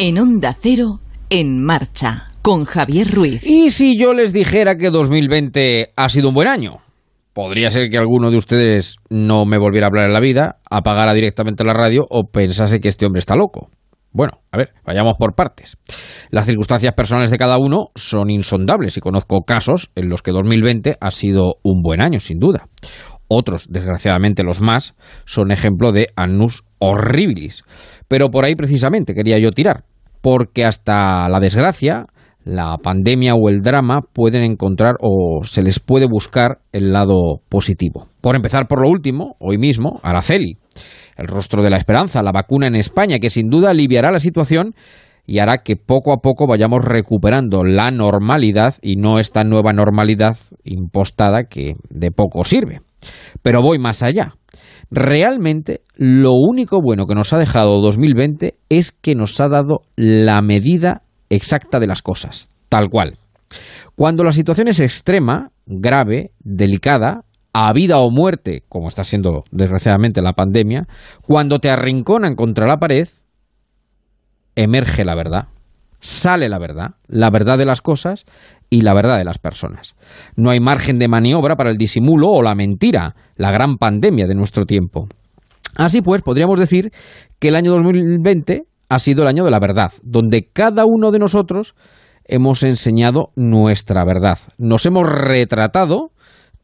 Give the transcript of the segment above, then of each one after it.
En Onda Cero, en marcha, con Javier Ruiz. ¿Y si yo les dijera que 2020 ha sido un buen año? Podría ser que alguno de ustedes no me volviera a hablar en la vida, apagara directamente la radio o pensase que este hombre está loco. Bueno, a ver, vayamos por partes. Las circunstancias personales de cada uno son insondables y conozco casos en los que 2020 ha sido un buen año, sin duda. Otros, desgraciadamente los más, son ejemplo de annus horribilis. Pero por ahí precisamente quería yo tirar, porque hasta la desgracia, la pandemia o el drama pueden encontrar o se les puede buscar el lado positivo. Por empezar por lo último, hoy mismo, Araceli, el rostro de la esperanza, la vacuna en España, que sin duda aliviará la situación y hará que poco a poco vayamos recuperando la normalidad y no esta nueva normalidad impostada que de poco sirve. Pero voy más allá. Realmente lo único bueno que nos ha dejado 2020 es que nos ha dado la medida exacta de las cosas, tal cual. Cuando la situación es extrema, grave, delicada, a vida o muerte, como está siendo desgraciadamente la pandemia, cuando te arrinconan contra la pared, emerge la verdad, sale la verdad, la verdad de las cosas y la verdad de las personas. No hay margen de maniobra para el disimulo o la mentira, la gran pandemia de nuestro tiempo. Así pues, podríamos decir que el año 2020 ha sido el año de la verdad, donde cada uno de nosotros hemos enseñado nuestra verdad. Nos hemos retratado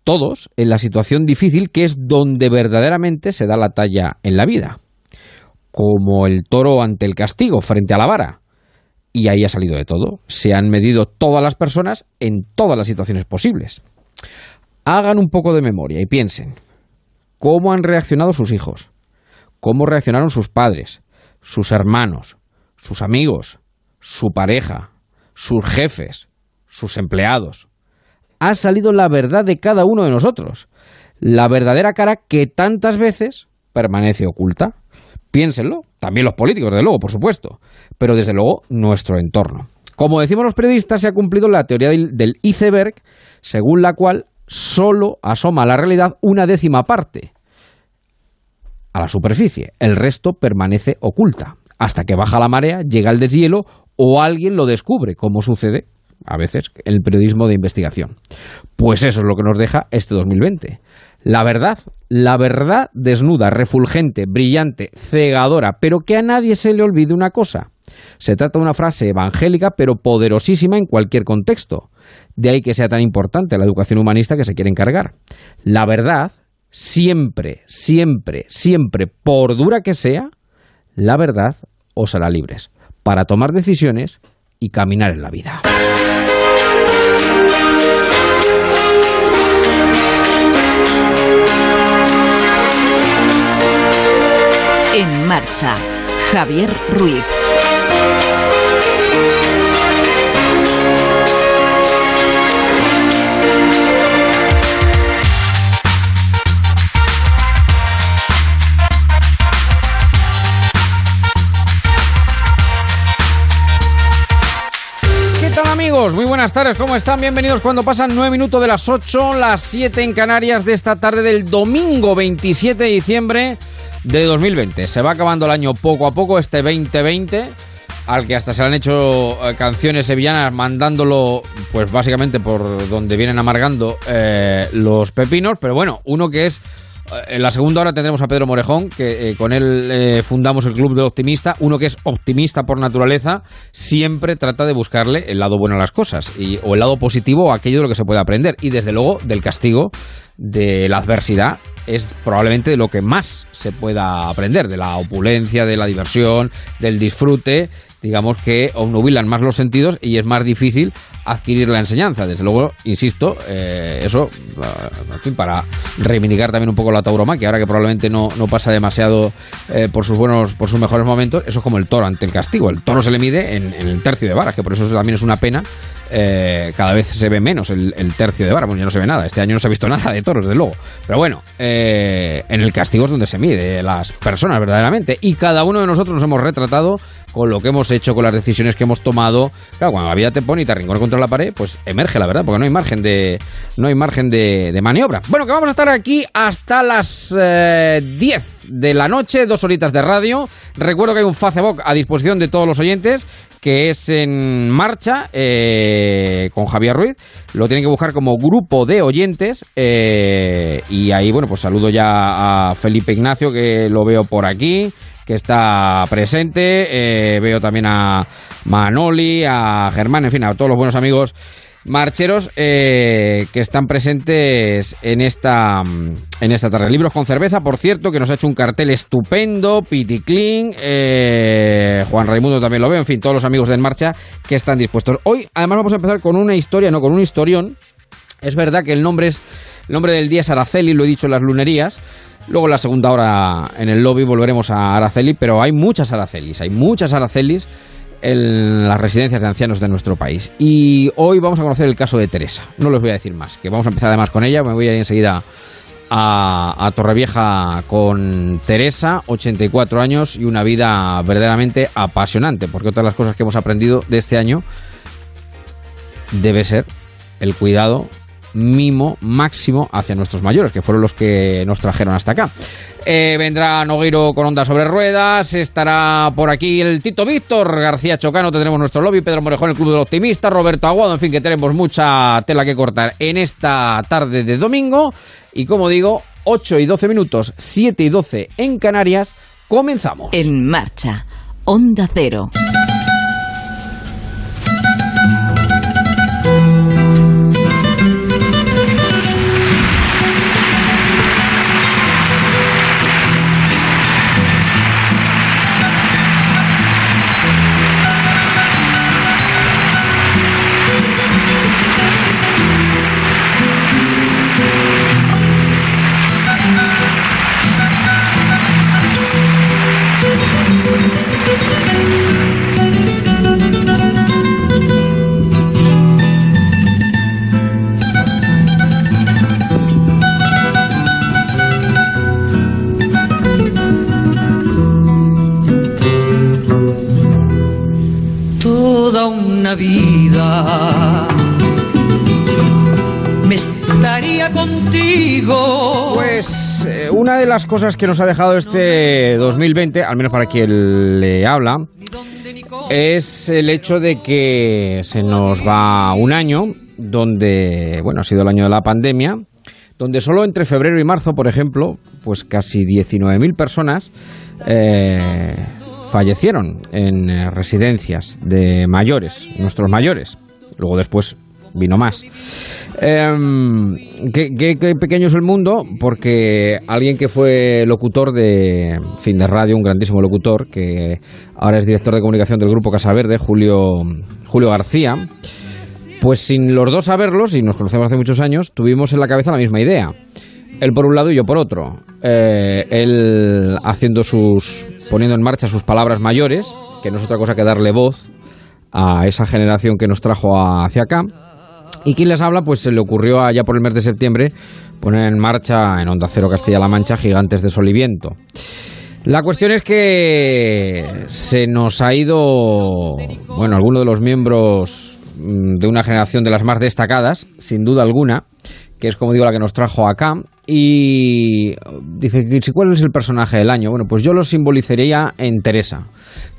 todos en la situación difícil que es donde verdaderamente se da la talla en la vida. Como el toro ante el castigo frente a la vara y ahí ha salido de todo. Se han medido todas las personas en todas las situaciones posibles. Hagan un poco de memoria y piensen cómo han reaccionado sus hijos, cómo reaccionaron sus padres, sus hermanos, sus amigos, su pareja, sus jefes, sus empleados. Ha salido la verdad de cada uno de nosotros, la verdadera cara que tantas veces permanece oculta. Piénsenlo, también los políticos, desde luego, por supuesto, pero desde luego nuestro entorno. Como decimos los periodistas, se ha cumplido la teoría del, iceberg, según la cual solo asoma a la realidad una décima parte a la superficie. El resto permanece oculta. Hasta que baja la marea, llega el deshielo o alguien lo descubre, como sucede a veces en el periodismo de investigación. Pues eso es lo que nos deja este 2020. La verdad, la verdad desnuda, refulgente, brillante, cegadora, pero que a nadie se le olvide una cosa. Se trata de una frase evangélica, pero poderosísima en cualquier contexto. De ahí que sea tan importante la educación humanista que se quiere encargar. La verdad, siempre, siempre, siempre, por dura que sea, la verdad os hará libres para tomar decisiones y caminar en la vida. En marcha, Javier Ruiz. ¿Qué tal amigos? Muy buenas tardes, ¿cómo están? Bienvenidos cuando pasan 9 minutos de las 8, las 7 en Canarias de esta tarde del domingo 27 de diciemde de 2020. Se va acabando el año poco a poco, este 2020, al que hasta se le han hecho eh, canciones sevillanas mandándolo, pues básicamente por donde vienen amargando eh, los pepinos, pero bueno, uno que es en la segunda hora tendremos a Pedro Morejón, que eh, con él eh, fundamos el Club del Optimista. Uno que es optimista por naturaleza, siempre trata de buscarle el lado bueno a las cosas, y, o el lado positivo, aquello de lo que se puede aprender. Y desde luego, del castigo, de la adversidad, es probablemente lo que más se pueda aprender, de la opulencia, de la diversión, del disfrute, digamos que obnubilan más los sentidos y es más difícil adquirir la enseñanza. Desde luego, insisto, eh, eso, fin, para reivindicar también un poco la tauromaquia, ahora que probablemente no, no pasa demasiado eh, por sus buenos, por sus mejores momentos, eso es como el toro ante el castigo. El toro se le mide en, el tercio de varas, que por eso también es una pena. Eh, cada vez se ve menos el, tercio de vara, bueno, ya no se ve nada. Este año no se ha visto nada de toros, desde luego. Pero bueno, en el castigo es donde se mide las personas verdaderamente. Y cada uno de nosotros nos hemos retratado con lo que hemos hecho, con las decisiones que hemos tomado. Claro, cuando la vida te pone y te arrincona contra la pared, pues emerge la verdad, porque no hay margen de, no hay margen de, maniobra. Bueno, que vamos a estar aquí hasta las 10. de la noche, dos horitas de radio. Recuerdo que hay un Facebook a disposición de todos los oyentes que es en marcha eh, con Javier Ruiz. Lo tienen que buscar como grupo de oyentes. Eh, y ahí, bueno, pues saludo ya a Felipe Ignacio, que lo veo por aquí, que está presente. Eh, veo también a Manoli, a Germán, en fin, a todos los buenos amigos marcheros eh, que están presentes en esta, en esta tarde. Libros con cerveza, por cierto, que nos ha hecho un cartel estupendo, Piti Clean, eh, Juan Raimundo también lo veo, en fin, todos los amigos de En Marcha que están dispuestos. Hoy, además, vamos a empezar con una historia, no con un historión. Es verdad que el nombre, es, el nombre del día es Araceli, lo he dicho en las lunerías. Luego en la segunda hora en el lobby volveremos a Araceli, pero hay muchas Aracelis, hay muchas Aracelis en las residencias de ancianos de nuestro país. Y hoy vamos a conocer el caso de Teresa. No les voy a decir más, que vamos a empezar además con ella. Me voy a ir enseguida a, a Torrevieja con Teresa, 84 años y una vida verdaderamente apasionante, porque otra de las cosas que hemos aprendido de este año debe ser el cuidado mimo máximo hacia nuestros mayores, que fueron los que nos trajeron hasta acá. Eh, vendrá Nogueiro con onda sobre ruedas, estará por aquí el Tito Víctor, García Chocano, tendremos nuestro lobby, Pedro Morejón, el Club del Optimista, Roberto Aguado, en fin, que tenemos mucha tela que cortar en esta tarde de domingo. Y como digo, 8 y 12 minutos, 7 y 12 en Canarias, comenzamos. En marcha, Onda Cero. Vida me estaría contigo. Pues eh, una de las cosas que nos ha dejado este 2020, al menos para quien le habla, es el hecho de que se nos va un año donde, bueno, ha sido el año de la pandemia, donde solo entre febrero y marzo, por ejemplo, pues casi 19.000 personas eh, fallecieron en eh, residencias de mayores, nuestros mayores. Luego después vino más. Em, ¿qué, pequeño es el mundo? Porque alguien que fue locutor de fin de radio, un grandísimo locutor, que ahora es director de comunicación del grupo Casa Verde, Julio, Julio García, pues sin los dos saberlos, y nos conocemos hace muchos años, tuvimos en la cabeza la misma idea. Él por un lado y yo por otro. Eh, él haciendo sus. poniendo en marcha sus palabras mayores, que no es otra cosa que darle voz a esa generación que nos trajo hacia acá. Y quien les habla, pues se le ocurrió allá por el mes de septiembre poner en marcha en Onda Cero Castilla-La Mancha Gigantes de Sol y Viento. La cuestión es que se nos ha ido, bueno, alguno de los miembros mm, de una generación de las más destacadas, sin duda alguna, que es como digo la que nos trajo acá. Y dice, que ¿cuál es el personaje del año? Bueno, pues yo lo simbolizaría en Teresa.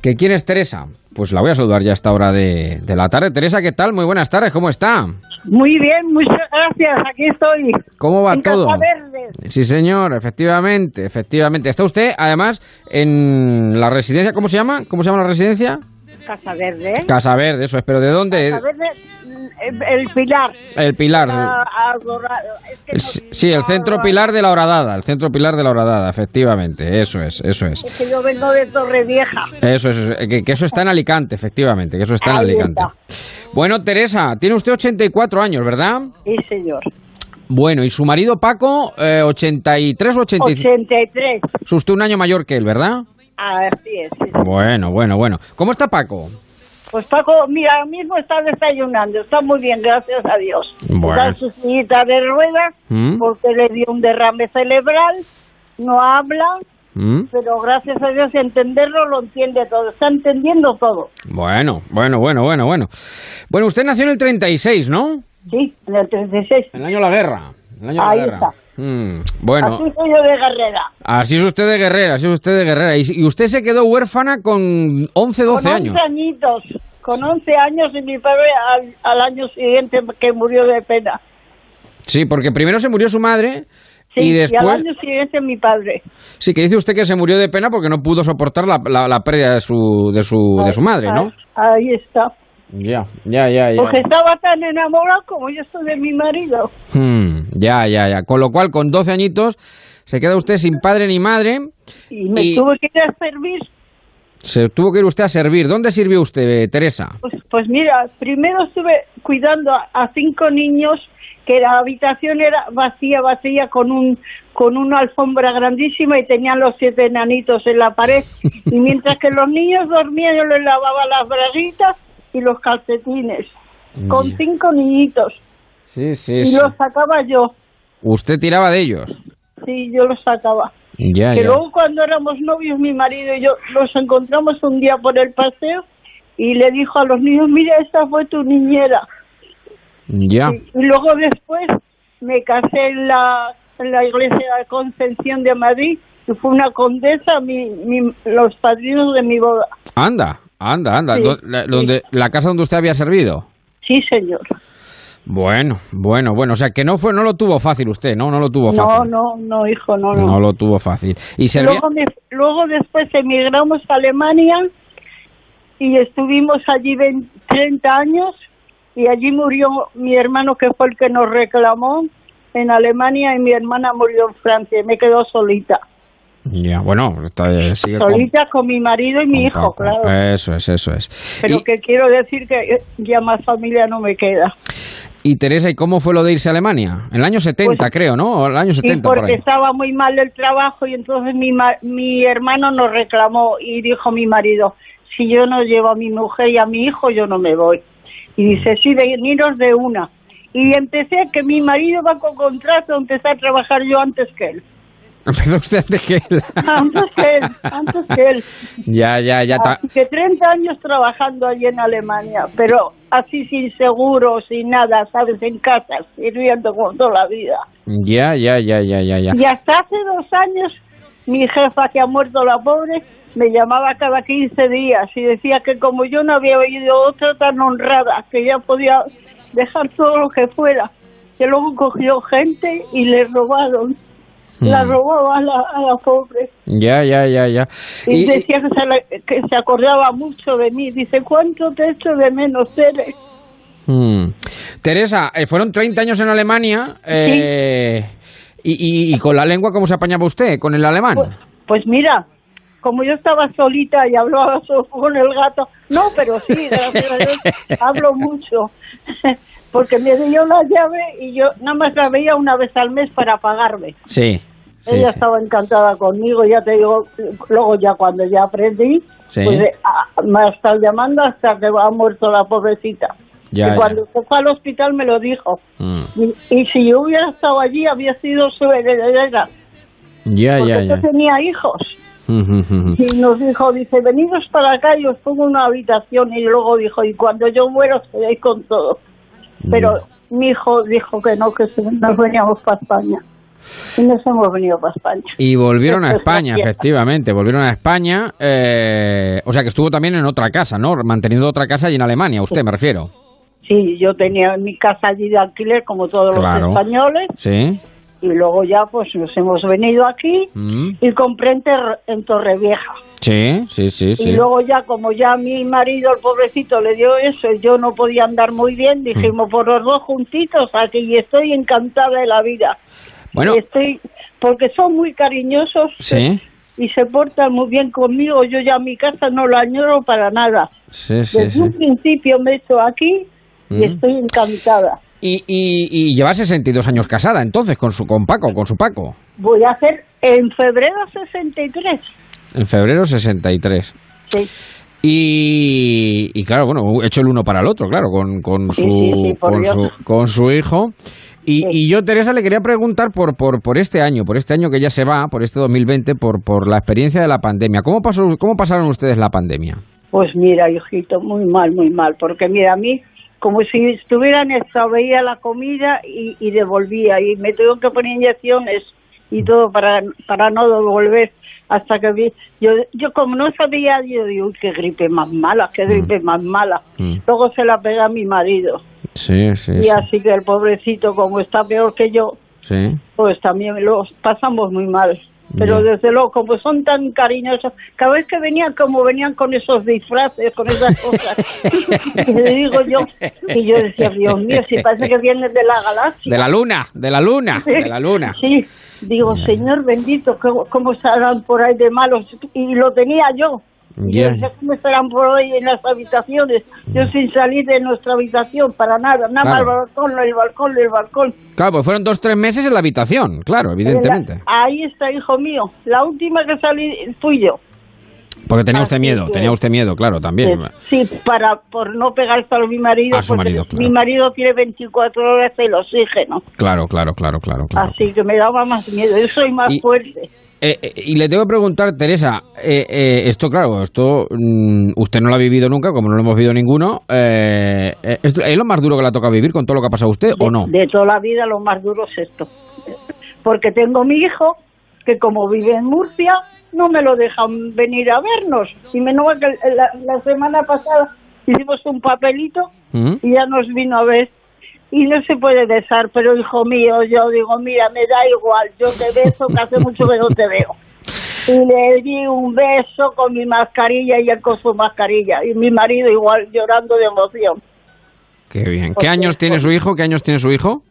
¿Que quién es Teresa? Pues la voy a saludar ya a esta hora de, de la tarde. Teresa, ¿qué tal? Muy buenas tardes, ¿cómo está? Muy bien, muchas gracias. Aquí estoy. ¿Cómo va en todo? Casa Verde. Sí, señor, efectivamente, efectivamente. Está usted, además, en la residencia, ¿cómo se llama? ¿Cómo se llama la residencia? Casa Verde. Casa Verde, eso es, pero ¿de dónde? Casa Verde, mm, el Pilar. El Pilar. Adora- es que El- no- sí, el centro Pilar de la Horadada, el centro Pilar de la Horadada, efectivamente, eso es, eso es. Es que yo vengo de Torrevieja. Eso es, eso es, que, que eso está en Alicante, efectivamente, que eso está en Alicante. Bueno, Teresa, tiene usted 84 años, ¿verdad? Sí, señor. Bueno, y su marido Paco, eh, 83 o 85. 83. Es usted un año mayor que él, ¿verdad? Así es. sí. Bueno, bueno, bueno. ¿Cómo está Paco? Pues Paco, mira, ahora mismo está desayunando. Está muy bien, gracias a Dios. Bueno. Está en su sillita de ruedas ¿Mm? porque le dio un derrame cerebral. No habla, ¿Mm? pero gracias a Dios entenderlo lo entiende todo. Está entendiendo todo. Bueno, bueno, bueno, bueno, bueno. Bueno, usted nació en el 36, ¿no? Sí, en el 36. En el año de la guerra. El año de Ahí la guerra. está. Mm, bueno, Así soy yo de guerrera. así es usted de guerrera, así es usted de guerrera. Y, y usted se quedó huérfana con 11, 12 con años. 11 añitos. Con 11 años y mi padre al, al año siguiente que murió de pena. Sí, porque primero se murió su madre Sí, y al después... año siguiente mi padre. Sí, que dice usted que se murió de pena porque no pudo soportar la, la, la pérdida de su, de su, de su madre, ¿no? Ahí, ahí está. Ya, ya, ya, ya. Porque estaba tan enamorado como yo estoy de mi marido. Hmm, ya, ya, ya. Con lo cual, con 12 añitos, se queda usted sin padre ni madre. Y me Y- tuve que ir a servir. Se tuvo que ir usted a servir. ¿Dónde sirvió usted, Teresa? Pues, pues mira, primero estuve cuidando a, a cinco niños que la habitación era vacía, vacía, con un con una alfombra grandísima y tenían los siete enanitos en la pared. Y mientras que los niños dormían, yo les lavaba las braguitas y los calcetines. Con cinco niñitos. Sí, sí, Y sí. los sacaba yo. Usted tiraba de ellos. Sí, yo los sacaba. Ya, que ya. luego cuando éramos novios, mi marido y yo nos encontramos un día por el paseo y le dijo a los niños, mira, esta fue tu niñera. Ya. Y, y luego después me casé en la, en la iglesia de Concepción de Madrid y fue una condesa mi, mi- los padrinos de mi boda. Anda, anda, anda. Sí, la, sí. donde, ¿La casa donde usted había servido? Sí, señor. Bueno, bueno, bueno. O sea, que no fue, no lo tuvo fácil usted, ¿no? No lo tuvo No, fácil. no, no, hijo, no, no. No lo tuvo fácil. Y servía... Luego, me- luego después emigramos a Alemania y estuvimos allí 20 30 años y allí murió mi hermano que fue el que nos reclamó en Alemania y mi hermana murió en Francia y me quedo solita. Ya, bueno, eh, sigue con- Solita con mi marido y mi con hijo, Paco. claro. Eso es, eso es. Pero y, que quiero decir que ya más familia no me queda. y, Teresa, ¿y cómo fue lo de irse a Alemania? En el año 70, Pues- creo, ¿no? O el año Sí, 70, por porque ahí. estaba muy mal el trabajo y entonces mi, mi hermano nos reclamó y dijo mi marido, si yo no llevo a mi mujer y a mi hijo, yo no me voy. Y dice, sí, veniros de una. Y empecé que mi marido va con contrato, empecé a trabajar yo antes que él. Empezó usted antes que él. Antes que él, antes que él. ya, ya, ya. Así que 30 años trabajando allí en Alemania, pero así sin seguro, sin nada, ¿sabes? En casa, sirviendo como toda la vida. Ya, ya, ya, ya, ya, ya. Y hasta hace dos años, mi jefa, que ha muerto la pobre, me llamaba cada 15 días y decía que como yo no había oído otra tan honrada, que ya podía dejar todo lo que fuera, que luego cogió gente y le robaron. La Mm. robó a la, a la pobre. Ya, ya, ya, ya. Y, Y- decía que se, le- que se acordaba mucho de mí. Dice, ¿cuánto te echo de menos, Tere? Mm. Teresa, eh, fueron 30 años en Alemania. eh, y, y- y con la lengua cómo se apañaba usted? ¿Con el alemán? Pues, pues mira, como yo estaba solita y hablaba solo con el gato, no, pero sí, gracias a Dios, hablo mucho, porque me dio la llave y yo nada más la veía una vez al mes para pagarme. Sí. sí, Ella sí. estaba encantada conmigo, ya te digo, luego ya cuando ya aprendí, Sí. pues eh, me ha estado llamando hasta que ha muerto la pobrecita. Ya, y cuando se fue al hospital me lo dijo. Mm. Y, y si yo hubiera estado allí, había sido su heredera, Ya, porque ya, yo ya. tenía hijos. Y nos dijo, dice, venidos para acá y os pongo una habitación. Y luego dijo, y cuando yo muero, os quedéis con todo. Pero mi hijo dijo que no, que nos veníamos para España. Y nos hemos venido para España. Y volvieron a España, efectivamente, volvieron a España. eh, o sea que estuvo también en otra casa, ¿no? Manteniendo otra casa allí en Alemania, usted me refiero. Sí, yo tenía mi casa allí de alquiler, como todos Claro. los españoles. Sí. Y luego ya, pues nos hemos venido aquí Mm. y compré en, en Torrevieja. Sí, sí, sí, sí. Y luego ya, como ya mi marido, el pobrecito, le dio eso, y yo no podía andar muy bien, dijimos, por los dos juntitos aquí, y estoy encantada de la vida. Bueno, estoy, porque son muy cariñosos sí, y se portan muy bien conmigo, yo ya mi casa no la añoro para nada. sí, sí. Desde sí. un principio me he hecho aquí y Mm. estoy encantada. Y, y, y lleva 62 años casada, entonces, con su con Paco, con su Paco. Voy a hacer en febrero 63. En febrero 63. Sí. Y, y claro, bueno, hecho el uno para el otro, claro, con, con su, Sí, sí, sí, por con, su con su hijo. Y, Sí. y yo, Teresa, le quería preguntar por, por, por este año, por este año que ya se va, por este 2020, por, por la experiencia de la pandemia. ¿Cómo, pasó, ¿Cómo pasaron ustedes la pandemia? Pues mira, hijito, muy mal, muy mal, porque mira, a mí como si estuvieran extraveía la comida y, y devolvía y me tengo que poner inyecciones y todo para para no devolver hasta que vi yo yo como no sabía yo digo "Uy, qué gripe más mala qué gripe más mala Mm. luego se la pega a mi marido Sí, sí, y sí. así que el pobrecito como está peor que yo sí. pues también lo pasamos muy mal. Pero desde luego, como son tan cariñosos, cada vez que venían, como venían con esos disfraces, con esas cosas, le digo yo, y yo decía, Dios mío, si parece que vienen de la galaxia. De la luna, de la luna, de la luna. Sí, digo, Señor bendito, ¿cómo, cómo estarán por ahí de malos? Y lo tenía yo. Y Ya. Yo decía, ¿cómo estarán por ahí en las habitaciones? Yo sin salir de nuestra habitación para nada, nada más el Claro. balcón, el balcón, el balcón. Claro, pues fueron dos, tres meses en la habitación, claro, evidentemente. La- ahí está, hijo mío. La última que salí fui yo. Porque tenía usted Así miedo, que- tenía usted miedo, claro, también. Sí, para por no pegarse a mi marido, A su porque marido, claro. mi marido tiene 24 horas el oxígeno. Claro, claro, claro, claro, claro. Así que me daba más miedo. Yo soy más Y- fuerte. Eh, eh, y le tengo que preguntar, Teresa, eh, eh, esto, claro, esto mm, usted no lo ha vivido nunca, como no lo hemos vivido ninguno. Eh, ¿Es es lo más duro que le ha tocado vivir con todo lo que ha pasado a usted o no? De toda la vida lo más duro es esto. Porque tengo mi hijo, que como vive en Murcia, no me lo dejan venir a vernos. Y menos que la, la semana pasada hicimos un papelito ¿Mm? y ya nos vino a ver. Y no se puede besar, pero hijo mío, yo digo, mira, me da igual, yo te beso, que hace mucho que no te veo. Y le di un beso con mi mascarilla y él con su mascarilla. Y mi marido igual llorando de emoción. Qué bien. ¿Qué años tiene su hijo? ¿Qué años tiene su hijo?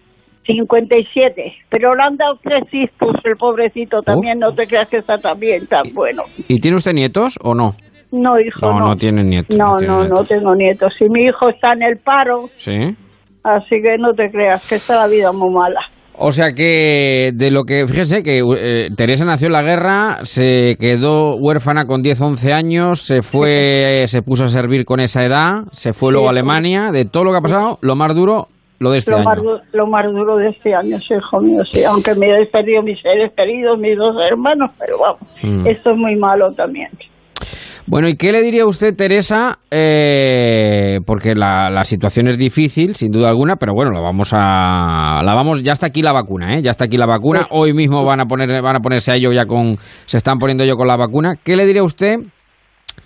57. Pero le han dado tres hijos, el pobrecito también, no te creas que está tan bien, tan bueno. ¿Y tiene usted nietos o no? No, hijo, No, no. no tiene nietos, no No, no, no tengo nietos. Y mi hijo está en el paro, Sí. Así que no te creas que está la vida muy mala. O sea que de lo que, fíjese que eh, Teresa nació en la guerra, se quedó huérfana con 10, 11 años, se fue, se puso a servir con esa edad, se fue luego a. Alemania, de todo lo que ha pasado, lo más duro, lo de este Lo año. más, lo más duro de este año, sí, hijo mío, sí. Aunque me he perdido mis seres queridos, mis dos hermanos, pero vamos, Mm. esto es muy malo también. Bueno, ¿y qué le diría usted, Teresa? Eh, porque la, la situación es difícil, sin duda alguna, pero bueno, lo vamos a, la vamos, ya está aquí la vacuna, ¿eh? Ya está aquí la vacuna. Sí. Hoy mismo van a poner, van a ponerse a ello ya con, se están poniendo yo con la vacuna. ¿Qué le diría usted?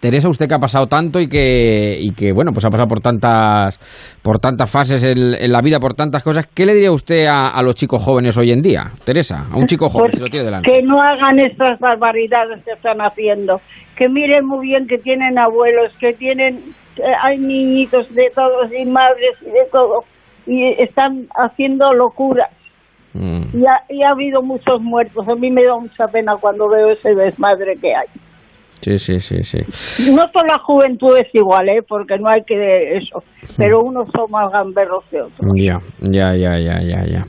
Teresa, usted que ha pasado tanto y que, y que bueno, pues ha pasado por tantas, por tantas fases en, en la vida, por tantas cosas, ¿qué le diría usted a, a los chicos jóvenes hoy en día? Teresa, a un chico joven, Pues si lo tiene delante. que no hagan estas barbaridades que están haciendo. Que miren muy bien que tienen abuelos, que tienen, eh, hay niñitos de todos y madres y de todo. Y están haciendo locuras. Mm. Y ha, y ha habido muchos muertos. A mí me da mucha pena cuando veo ese desmadre que hay. Sí, sí, sí, sí. No toda la juventud es igual, ¿eh? Porque no hay que eso. Pero unos son más gamberros que otros. Ya, ya, ya, ya, ya, ya.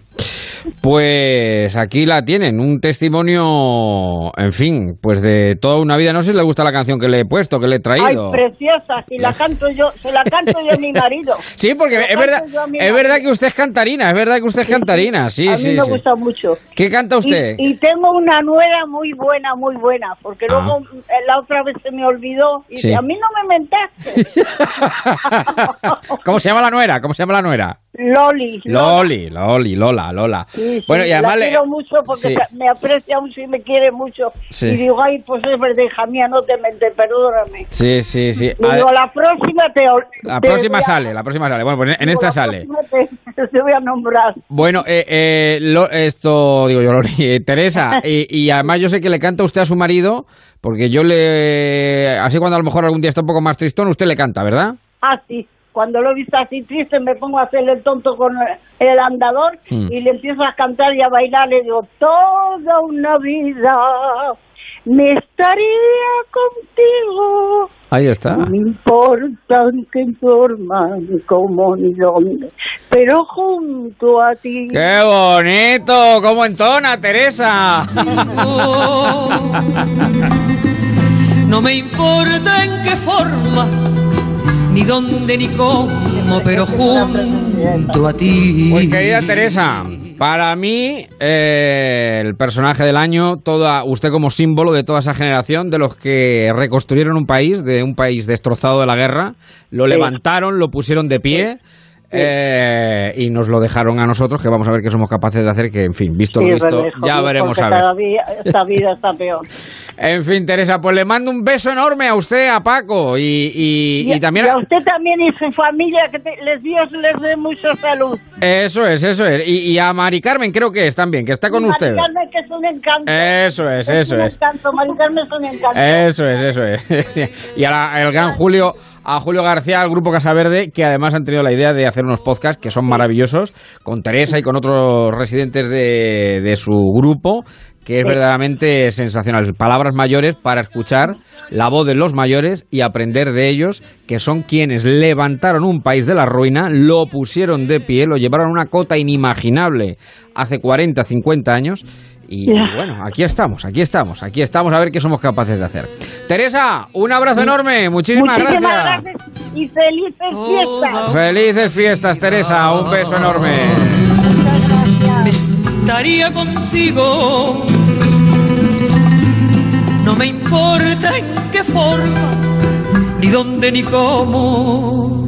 Pues aquí la tienen, un testimonio, en fin, pues de toda una vida. No sé si le gusta la canción que le he puesto, que le he Ay, traído. preciosa. Si la canto yo, se la canto yo a mi marido. Sí, porque es verdad, es verdad que usted es cantarina, es verdad que usted es cantarina, sí, a mí sí, me sí. gusta mucho. ¿Qué canta usted? Y, y tengo una nuera muy buena, muy buena, porque Ah. luego eh, la otra vez se me olvidó y Sí. a mí no me mentaste. ¿Cómo se llama la nuera? ¿Cómo se llama la nuera? Loli. Loli, Loli, Lola, Lola. Sí, sí, bueno, y además la le- quiero mucho porque Sí. me aprecia mucho y me quiere mucho. Y digo, ay, pues es verdad, hija mía, no te mente, perdóname. Sí, sí, sí. Digo, la próxima te... la te próxima a- sale, la próxima sale. Bueno, pues en digo, esta la sale. Te, te voy a nombrar. Bueno, eh, eh, lo- esto digo yo, Lori, eh, Teresa, y, y además yo sé que le canta usted a su marido, porque yo le, así cuando a lo mejor algún día está un poco más tristón, usted le canta, ¿verdad? Ah, sí. Cuando lo he visto así triste me pongo a hacerle el tonto con el andador Hmm. y le empiezo a cantar y a bailar. Le digo, toda una vida me estaría contigo. Ahí está. No me importa en qué forma, ni cómo, ni dónde, pero junto a ti. ¡Qué bonito! ¿Cómo entona, Teresa? No me importa en qué forma, ni dónde ni cómo, pero junto a ti. Pues querida Teresa, para mí eh, el personaje del año, toda usted como símbolo de toda esa generación de los que reconstruyeron un país, de un país destrozado de la guerra, lo Sí. levantaron, lo pusieron de pie. Eh, y nos lo dejaron a nosotros, que vamos a ver qué somos capaces de hacer, que en fin, visto lo visto, hijo ya veremos a ver. cada día esta vida está peor. En fin, Teresa, pues le mando un beso enorme a usted, a Paco y, y- y también... y a- usted también y su familia, que te- les Dios les dé mucha salud. Eso es, eso es. Y, a Mari Carmen creo que es también, que está con Mari usted. Carmen, que es un encanto. Eso es, eso un es. encanto, Mari Carmen es un encanto. Eso es, eso es. y al gran Julio, a Julio García, al grupo Casa Verde, que además han tenido la idea de hacer unos podcasts que son maravillosos, con Teresa y con otros residentes de, de su grupo, que es verdaderamente sensacional. Palabras mayores para escuchar la voz de los mayores y aprender de ellos, que son quienes levantaron un país de la ruina, lo pusieron de pie, lo llevaron a una cota inimaginable hace 40, 50 años. Y bueno, aquí estamos, aquí estamos, aquí estamos a ver qué somos capaces de hacer. Teresa, un abrazo enorme, muchísimas, Muchísimas gracias. gracias y felices fiestas. Felices fiestas, Teresa, un beso enorme. Muchas gracias. estaría contigo. No me importa en qué forma, ni dónde ni cómo,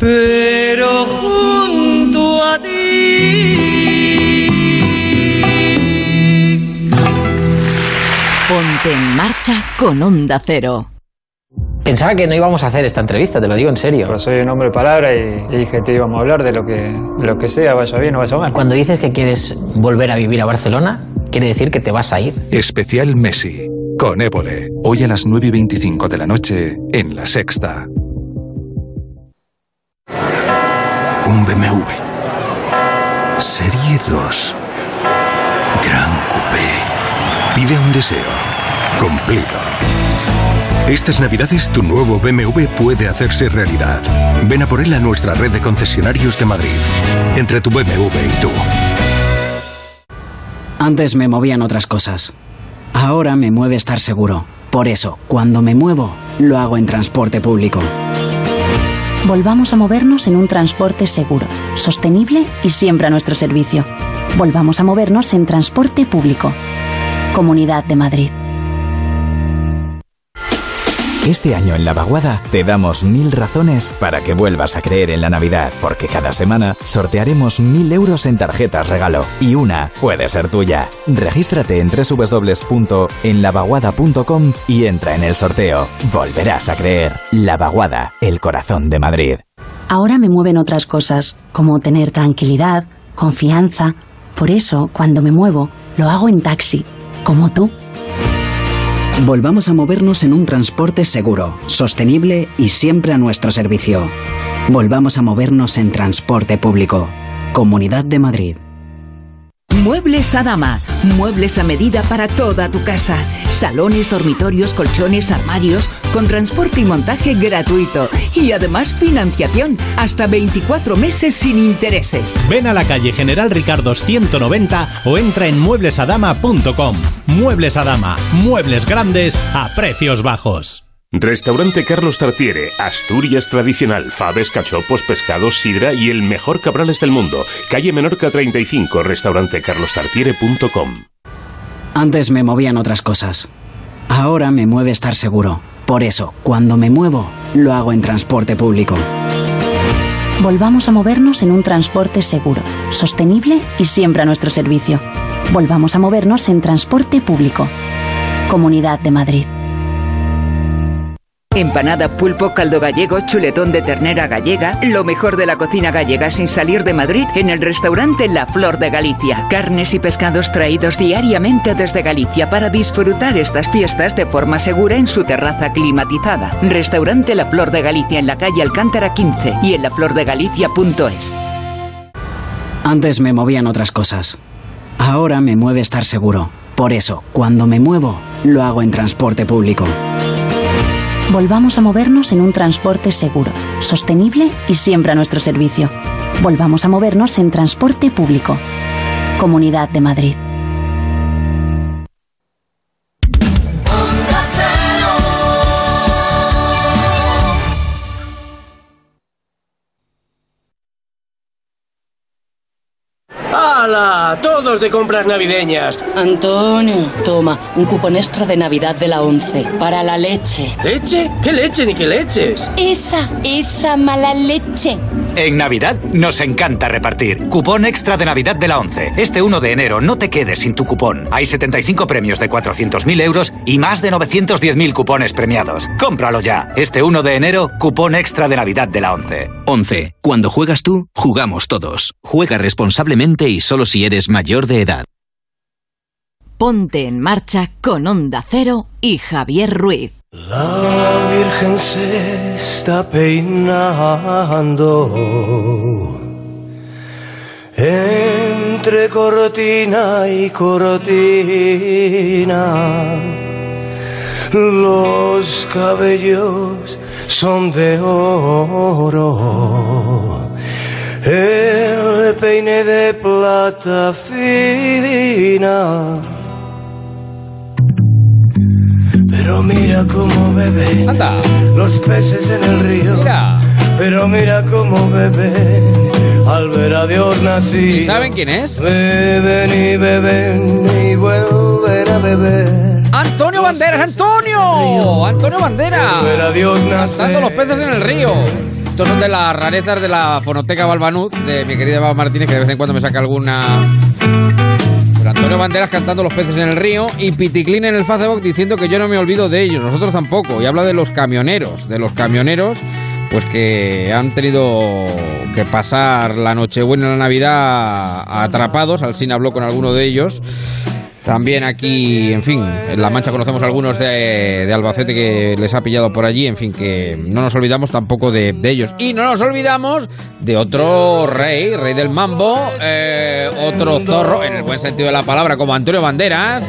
pero junto a ti. Ponte en marcha con Onda Cero. Pensaba que no íbamos a hacer esta entrevista, te lo digo en serio. Pero soy un hombre de palabra y, y dije que íbamos a hablar de lo que, de lo que sea, vaya bien o vaya mal. Cuando dices que quieres volver a vivir a Barcelona, quiere decir que te vas a ir. Especial Messi, con Évole. Hoy a las 9 y 25 de la noche, en La Sexta. Un BMW. Serie 2. Gran Coupé. Pide un deseo. Cumplido. Estas navidades tu nuevo BMW puede hacerse realidad. Ven a por él a nuestra red de concesionarios de Madrid. Entre tu BMW y tú. Antes me movían otras cosas. Ahora me mueve estar seguro. Por eso, cuando me muevo, lo hago en transporte público. Volvamos a movernos en un transporte seguro, sostenible y siempre a nuestro servicio. Volvamos a movernos en transporte público. Comunidad de Madrid. Este año en La Vaguada te damos mil razones para que vuelvas a creer en la Navidad, porque cada semana sortearemos mil euros en tarjetas regalo y una puede ser tuya. Regístrate en www.enlavaguada.com y entra en el sorteo. Volverás a creer. La Vaguada, el corazón de Madrid. Ahora me mueven otras cosas, como tener tranquilidad, confianza. Por eso, cuando me muevo, lo hago en taxi, como tú. Volvamos a movernos en un transporte seguro, sostenible y siempre a nuestro servicio. Volvamos a movernos en transporte público. Comunidad de Madrid. Muebles a dama. Muebles a medida para toda tu casa. Salones, dormitorios, colchones, armarios, con transporte y montaje gratuito. Y además financiación, hasta 24 meses sin intereses. Ven a la calle General Ricardo 190 o entra en mueblesadama.com. Muebles a Dama, muebles grandes a precios bajos. Restaurante Carlos Tartiere, Asturias tradicional, faves, cachopos, pescados, sidra y el mejor cabrales del mundo. Calle Menorca 35, restaurantecarlostartiere.com. Antes me movían otras cosas. Ahora me mueve estar seguro. Por eso, cuando me muevo, lo hago en transporte público. Volvamos a movernos en un transporte seguro, sostenible y siempre a nuestro servicio. Volvamos a movernos en transporte público. Comunidad de Madrid. Empanada, pulpo, caldo gallego, chuletón de ternera gallega, lo mejor de la cocina gallega sin salir de Madrid en el restaurante La Flor de Galicia. Carnes y pescados traídos diariamente desde Galicia para disfrutar estas fiestas de forma segura en su terraza climatizada. Restaurante La Flor de Galicia en la calle Alcántara 15 y en laflordegalicia.es. Antes me movían otras cosas. Ahora me mueve estar seguro. Por eso, cuando me muevo, lo hago en transporte público. Volvamos a movernos en un transporte seguro, sostenible y siempre a nuestro servicio. Volvamos a movernos en transporte público. Comunidad de Madrid. ¡Hala! Todos de compras navideñas. Antonio, toma, un cupón extra de Navidad de la 11 para la leche. ¿Leche? ¿Qué leche ni qué leches? Esa, esa mala leche. En Navidad nos encanta repartir. Cupón extra de Navidad de la 11. Este 1 de enero no te quedes sin tu cupón. Hay 75 premios de 400.000 euros y más de 910.000 cupones premiados. Cómpralo ya. Este 1 de enero, cupón extra de Navidad de la 11. 11. Cuando juegas tú, jugamos todos. Juega responsablemente y solo si eres mayor de edad. Ponte en marcha con Onda Cero y Javier Ruiz. La Virgen se está peinando entre cortina y cortina. Los cabellos son de oro, el peine de plata fina. Pero mira cómo beben los peces en el río. Pero mira cómo beben al ver a Dios nacido. ¿Y saben quién es? Beben y beben y vuelven a beber. ¡Antonio Banderas! ¡Antonio! ¡Antonio Banderas! Ver a Dios nacer. Cantando los peces en el río. Estos son de las rarezas de la fonoteca Balbanud, de mi querida Baba Martínez, que de vez en cuando me saca alguna Antonio Banderas cantando Los peces en el río y Piticlin en el Facebook diciendo que yo no me olvido de ellos, nosotros tampoco. Y habla de los camioneros, de los camioneros pues que han tenido que pasar la Nochebuena y la Navidad atrapados. Alcina habló con alguno de ellos. También aquí, en fin, en La Mancha conocemos algunos de, de Albacete que les ha pillado por allí, en fin, que no nos olvidamos tampoco de, de ellos. Y no nos olvidamos de otro rey, rey del mambo, eh, otro zorro, en el buen sentido de la palabra, como Antonio Banderas,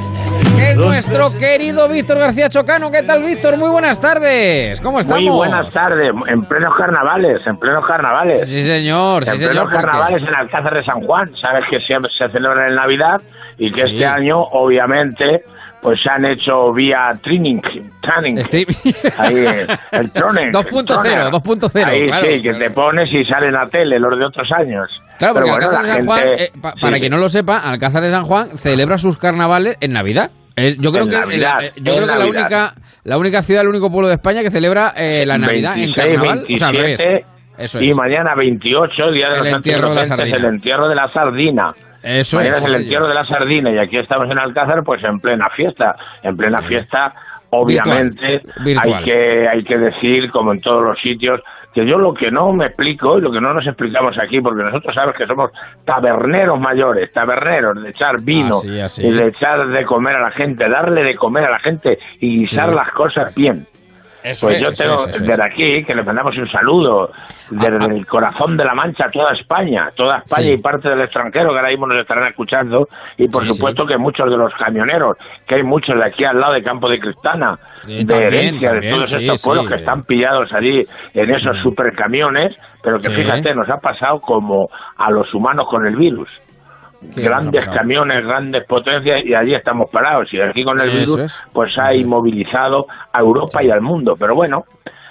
que es nuestro querido Víctor García Chocano. ¿Qué tal, Víctor? Muy buenas tardes. ¿Cómo estamos? Muy buenas tardes, en plenos carnavales, en plenos carnavales. Sí, señor, sí, en plenos carnavales en Alcázar de San Juan. Sabes que siempre se celebra en Navidad y que Sí. este año, obviamente, pues se han hecho vía training, training. Ahí, el tronen. 2.0, 2.0, Ahí claro, sí, que te pones y salen a tele los de otros años. Claro, porque Pero bueno, Alcázar de la San Juan, gente- eh, pa- sí. para quien no lo sepa, Alcázar de San Juan celebra sus carnavales en Navidad. Es- yo creo En que, Navidad, la- eh, yo en creo que la única, la única ciudad, el único pueblo de España que celebra eh, la Navidad 26, en carnaval. o sea, al revés. 27, Eso y mañana 28, Día de El los entierro de la sardina. el entierro de la sardina. Eso mañana es, el entierro de la sardina y aquí estamos en Alcázar pues en plena fiesta, en plena fiesta obviamente Virtual. hay que hay que decir como en todos los sitios que yo lo que no me explico y lo que no nos explicamos aquí porque nosotros sabes que somos taberneros mayores, taberneros de echar vino Así, así. y de echar de comer a la gente, darle de comer a la gente y guisar Sí. las cosas bien. Eso pues es, yo tengo es, desde aquí que le mandamos un saludo desde el corazón de la Mancha a toda España, toda España Sí. y parte del extranjero que ahora mismo nos estarán escuchando y por Sí, supuesto que muchos de los camioneros, que hay muchos de aquí al lado de Campo de Cristana, de también, herencia también, de todos estos pueblos que están pillados allí en esos supercamiones, pero que fíjate, nos ha pasado como a los humanos con el virus. ¿Qué Grandes camiones, grandes potencias y allí estamos parados. Y aquí con el virus, es. pues ha inmovilizado a Europa y al mundo. Pero bueno,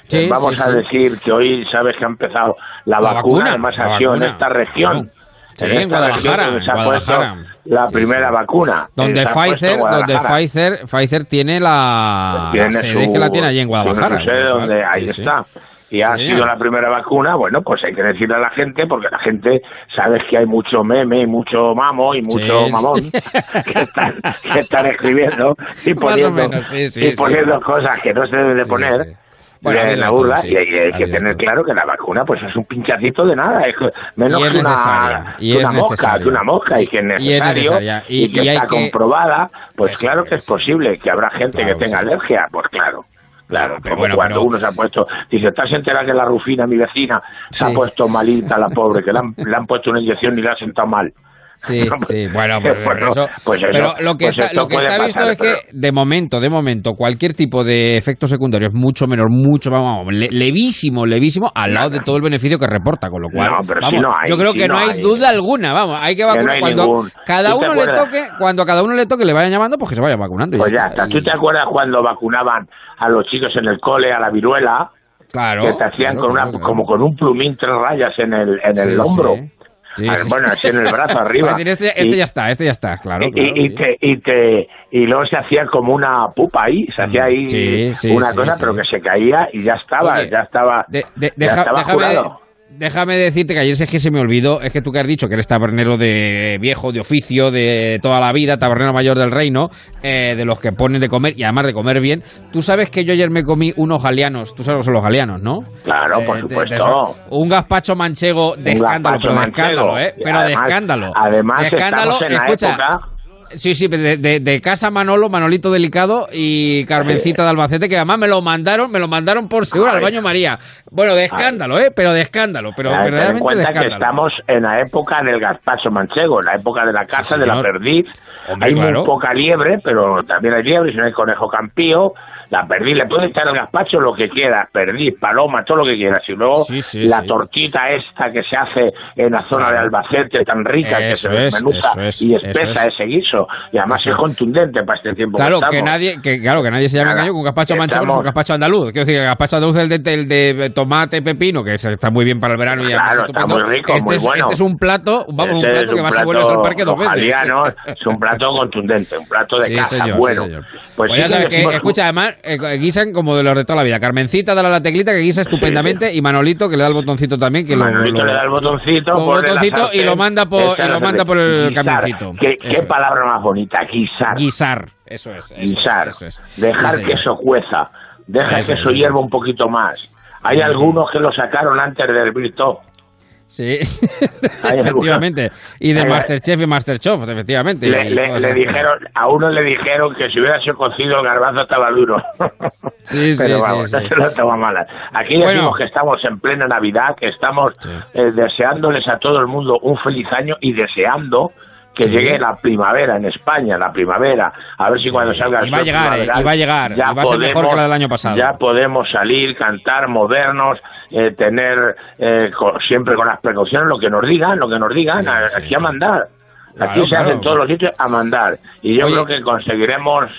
Sí, eh, vamos sí, a sí. decir que hoy sabes que ha empezado la, La vacuna, además la sido en esta región. En esta Guadalajara, donde se ha puesto la primera vacuna. Donde Pfizer, donde. Pfizer, Pfizer tiene la, Tiene la sede su- que la tiene allí en Guadalajara. sede donde ahí está. Y ha sido la primera vacuna, bueno, pues hay que decirle a la gente, porque la gente, sabes que hay mucho meme y mucho mamo y mucho Sí, mamón sí. que, están, que están escribiendo y poniendo, menos, sí, sí, y poniendo cosas que no se deben de poner. Bueno, había la burla sí. y hay, que tener todo. claro que la vacuna pues es un pinchacito de nada es menos que una, que mosca que una mosca y que es necesario y- y, que está comprobada pues claro que es. posible que habrá gente Claro, que tenga alergia pues claro Claro, Pero como bueno, cuando pero- uno se ha puesto, dice, ¿estás enterada que la Rufina, mi vecina, se Sí. ha puesto malita la pobre, que le han, le han puesto una inyección y le ha sentado mal? Sí, sí, bueno, pues, Bueno, eso, pues eso, pero lo que pues está, lo que está visto pasar, es que pero- de momento, de momento, cualquier tipo de efecto secundario es mucho menor, mucho vamos, le- levísimo, levísimo al lado de todo el beneficio que reporta, con lo cual, No, pero si no hay, yo creo si que no, hay, hay. duda alguna, vamos, hay que vacunar cuando ningún- cada ¿Tú te uno le toque, cuando a cada uno le toque le vayan llamando, pues que se vaya vacunando. y Pues ya está. está. ¿Tú te acuerdas cuando vacunaban a los chicos en el cole a la viruela? Claro. que te hacían claro, con una, claro. como con un plumín tres rayas en el, en el Sí, hombro. sí. Sí, Ah, sí. Bueno, así en el brazo arriba. Este, este Y- ya está, este ya está, claro. y, claro, y, sí. te, y te y luego se hacía como una pupa ahí, se hacía ahí Sí, sí, una sí, cosa, sí. pero que se caía y ya estaba, Oye, ya estaba, De- de- ya deja- estaba déjame, jurado. Déjame decirte que ayer es que se me olvidó, es que tú que has dicho que eres tabernero de viejo, de oficio, de toda la vida, tabernero mayor del reino, eh, de los que ponen de comer y además de comer bien. Tú sabes que yo ayer me comí unos galeanos, tú sabes lo que son los galeanos, ¿no? Claro, por de- de supuesto. un gazpacho manchego de Un escándalo, pero de manchego. escándalo, ¿eh? Pero de además- escándalo. además de escándalo, en la escucha. época- Sí, sí, de, de- de casa Manolo, Manolito Delicado y Carmencita de Albacete, que además me lo mandaron, me lo mandaron por seguro al baño María. Bueno, de escándalo, ¿eh? Pero de escándalo, pero en verdaderamente de cuenta que estamos en la época del gazpacho manchego, en la época de la caza, Sí, de la perdiz. Hombre, hay claro. muy poca liebre, pero también hay liebre, si no hay conejo campío. La perdiz, le puede echar el gazpacho lo que quieras, perdiz, paloma, todo lo que quieras. Y luego Sí, sí, la sí. tortita esta que se hace en la zona de Albacete, tan rica, que Eso se es, desmenuza eso es, y espesa es. ese guiso. Y además es es. contundente para este tiempo Claro, que que nadie, que, claro, que nadie se Nada, engaño con gazpacho que manchego, es un gazpacho andaluz. Quiero decir, que el gazpacho andaluz es el de, el de tomate, pepino, que es- está muy bien para el verano y Claro, está muy rico, este muy es, bueno. Este es un plato, vamos, un Ese plato es que vas a vuelves al parque dos veces. es un plato contundente, un plato de señor, bueno. Pues Pues ya que sabes que, escucha, además, eh, guisan como de los de toda la vida. Carmencita, dale a la teclita que guisa estupendamente y Manolito que le da el botoncito también. Que Manolito lo- le da el botoncito, y lo manda por, y lo manda por el Guisar. camioncito. ¿Qué, qué palabra más bonita, guisar. Guisar, eso es. eso es, Guisar. eso es. Dejar Sí, que eso cueza. Deja Eso que es, eso hierva un poquito más. Hay algunos que lo sacaron antes de hervir todo. Sí, efectivamente. Y de Masterchef y Masterchef, efectivamente. Le, dijeron, a uno le dijeron que si hubiera sido cocido el garbanzo estaba duro. Sí, Pero sí, vamos, sí. no se lo toma mala. Aquí Bueno. decimos que estamos en plena Navidad, que estamos eh, deseándoles a todo el mundo un feliz año y deseando que Sí. llegue la primavera en España, la primavera. A ver si cuando salga Y va a llegar, eh, y va a llegar, ya y va a ser mejor que la del año pasado. Ya podemos salir, cantar, movernos, eh, tener eh, co- siempre con las precauciones lo que nos digan, lo que nos digan, a- aquí a mandar. Aquí Claro, se hace en claro. todos los sitios a mandar. Y yo Oye. creo que conseguiremos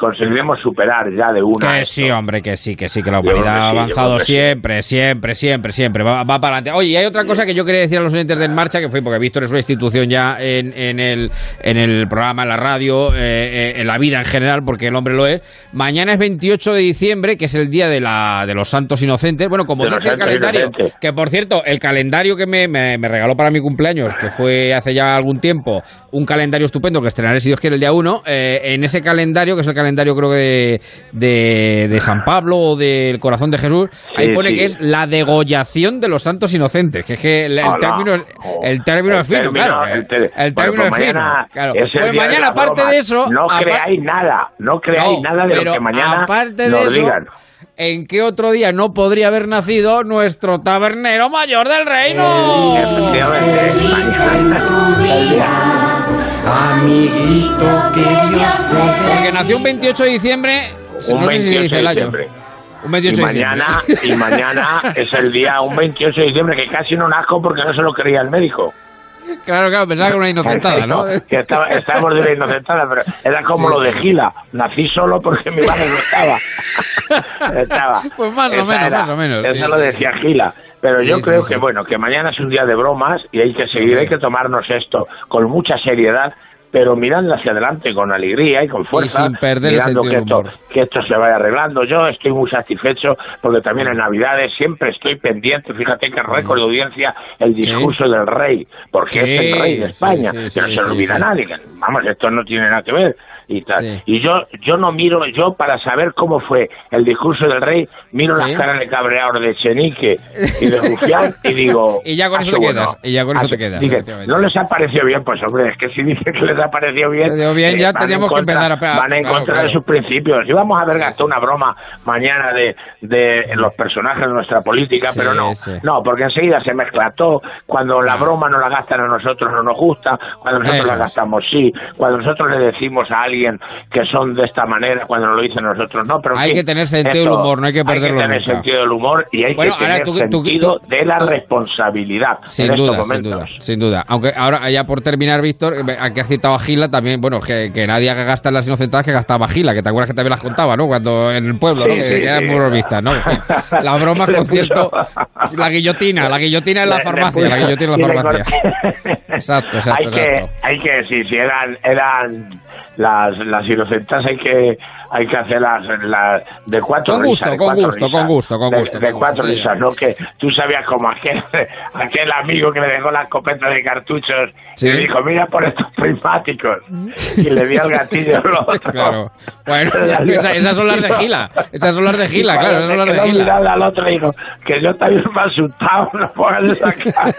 conseguiremos superar ya de una. Que sí, hombre, que sí, que sí, que la humanidad ha avanzado sí. siempre, siempre, siempre, siempre. Va, va para adelante. Oye, y hay otra cosa que yo quería decir a los oyentes de En Marcha, que fue porque Víctor es una institución ya en, en, el, en el programa, en la radio, eh, eh, en la vida en general, porque el hombre lo es. Mañana es 28 de diciembre, que es el día de, la, de los santos inocentes. Bueno, como De dice el calendario, inocentes. que por cierto, el calendario que me, me- me regaló para mi cumpleaños, que fue hace ya algún tiempo, un calendario estupendo que estrenaré si Dios quiere el día 1, en ese calendario, que es el calendario creo que de, de, de San Pablo o del Corazón de Jesús, ahí Sí, pone sí. que es la degollación de los santos inocentes, que es que el, el término, el término El es fino, término, claro. el término pues es fino. mañana Claro. es Pues de mañana, aparte broma. de eso... No creáis nada, no creáis No, nada de lo que mañana aparte de nos eso, digan. ¿En qué otro día no podría haber nacido nuestro tabernero mayor del reino? Amiguito, que Dios Porque nació un 28 de diciembre, Un no sé si se 28 dice de el año. diciembre. Un 28 y de diciembre. mañana, y mañana es el día, un 28 de diciembre, que casi no nazco porque no se lo creía el médico. Claro, claro, pensaba que era una inocentada, ¿no? Que estaba, estábamos de una inocentada, pero era como Sí, lo de. Gila. Nací solo porque mi madre no estaba. estaba. Pues más o menos, era- más o menos. Eso sí, lo decía Gila. Pero yo creo que, bueno, que mañana es un día de bromas y hay que seguir, hay que tomarnos esto con mucha seriedad, pero mirando hacia adelante con alegría y con fuerza, sin perder el mirando que esto, que esto se vaya arreglando. Yo estoy muy satisfecho porque también en Navidades siempre estoy pendiente, fíjate que récord de audiencia el discurso del rey, porque Sí, es el rey de España, sí, que no se sí, olvida nadie, vamos, esto no tiene nada que ver y tal. Sí. Y yo yo no miro, yo para saber cómo fue el discurso del rey, miro Sí. las caras de cabreador de Chenique y de Rufián y digo... Y ya con "Ah, eso te bueno". quedas, y ya con eso Ah, te quedas, dije, efectivamente. no les ha parecido bien, pues hombre, es que si dicen que les ha parecido bien... Bien, ya tendríamos que empezar a- Van en claro, contra claro. sus principios. Y vamos a ver gastar una broma mañana de, de los personajes de nuestra política, Sí, pero no, no, porque enseguida se mezcla todo. Cuando la broma no la gastan a nosotros no nos gusta, cuando nosotros Eso la gastamos sí, cuando nosotros le decimos a alguien que son de esta manera, cuando lo dicen nosotros no, pero en Hay que tener sentido del humor, no hay que perderlo Hay que tener nunca. sentido del humor y hay Bueno, que tener tú- sentido tú- de la responsabilidad Sin en duda, estos sin duda, sin duda. Aunque ahora, ya por terminar, Víctor, eh, aquí ha citado a Gila también, bueno, que, que nadie haga gastar las inocentadas que gastaba Gila, que te acuerdas que también las contaba, ¿no? Cuando en el pueblo, ¿no? Sí, Que, sí, que eran sí. muy bromistas, ¿no? En fin, la broma, Le con cierto, la guillotina, la guillotina en la farmacia, la guillotina en la. Exacto, exacto, hay que, hay que, sí, sí, eran, eran las, las inocentas, hay que, hay que hacer las, las de cuatro Con gusto, risas. de con cuatro gusto, risas. con gusto, con De- gusto, De, con cuatro gusto, risas, ¿no? Que tú sabías como aquel, aquel amigo que le dejó la escopeta de cartuchos Sí. y dijo, mira por estos prismáticos. Y le dio el gatillo al otro. Claro. Bueno, esa- esas son las de Gila. Esas son las de Gila, claro, esas son las de Gila. al otro y dijo, que yo también me he asustado, no pongas esa cara.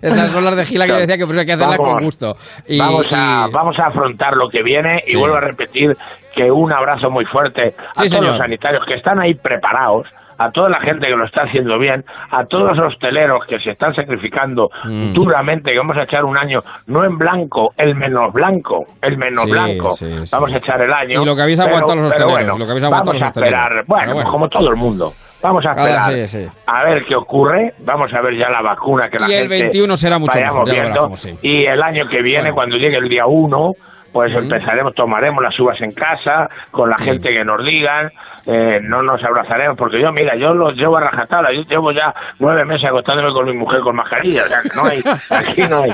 Esas son las de Gila que yo decía que primero hay que hacerlas con gusto. Y- vamos, a, y- vamos a afrontar lo que viene y Sí. vuelvo a repetir que un abrazo muy fuerte a Sí, todos señor. los sanitarios que están ahí preparados, a toda la gente que lo está haciendo bien, a todos los hosteleros que se están sacrificando Mm. duramente, que vamos a echar un año no en blanco, el menos blanco, el menos Sí, blanco, sí, vamos a echar el año. Y lo que habéis aguantado los hosteleros, bueno, lo que habéis aguantado vamos a esperar, bueno, como todo el mundo, vamos a esperar a ver qué ocurre, vamos a ver ya la vacuna que la Y el gente 21 será mucho mejor, viendo, y el año que viene, cuando llegue el día 1, pues empezaremos, tomaremos las uvas en casa, con la gente que nos digan, eh, no nos abrazaremos, porque yo, mira, yo los llevo a rajatabla, yo llevo ya nueve meses acostándome con mi mujer con mascarilla, o sea, que no hay, aquí no hay,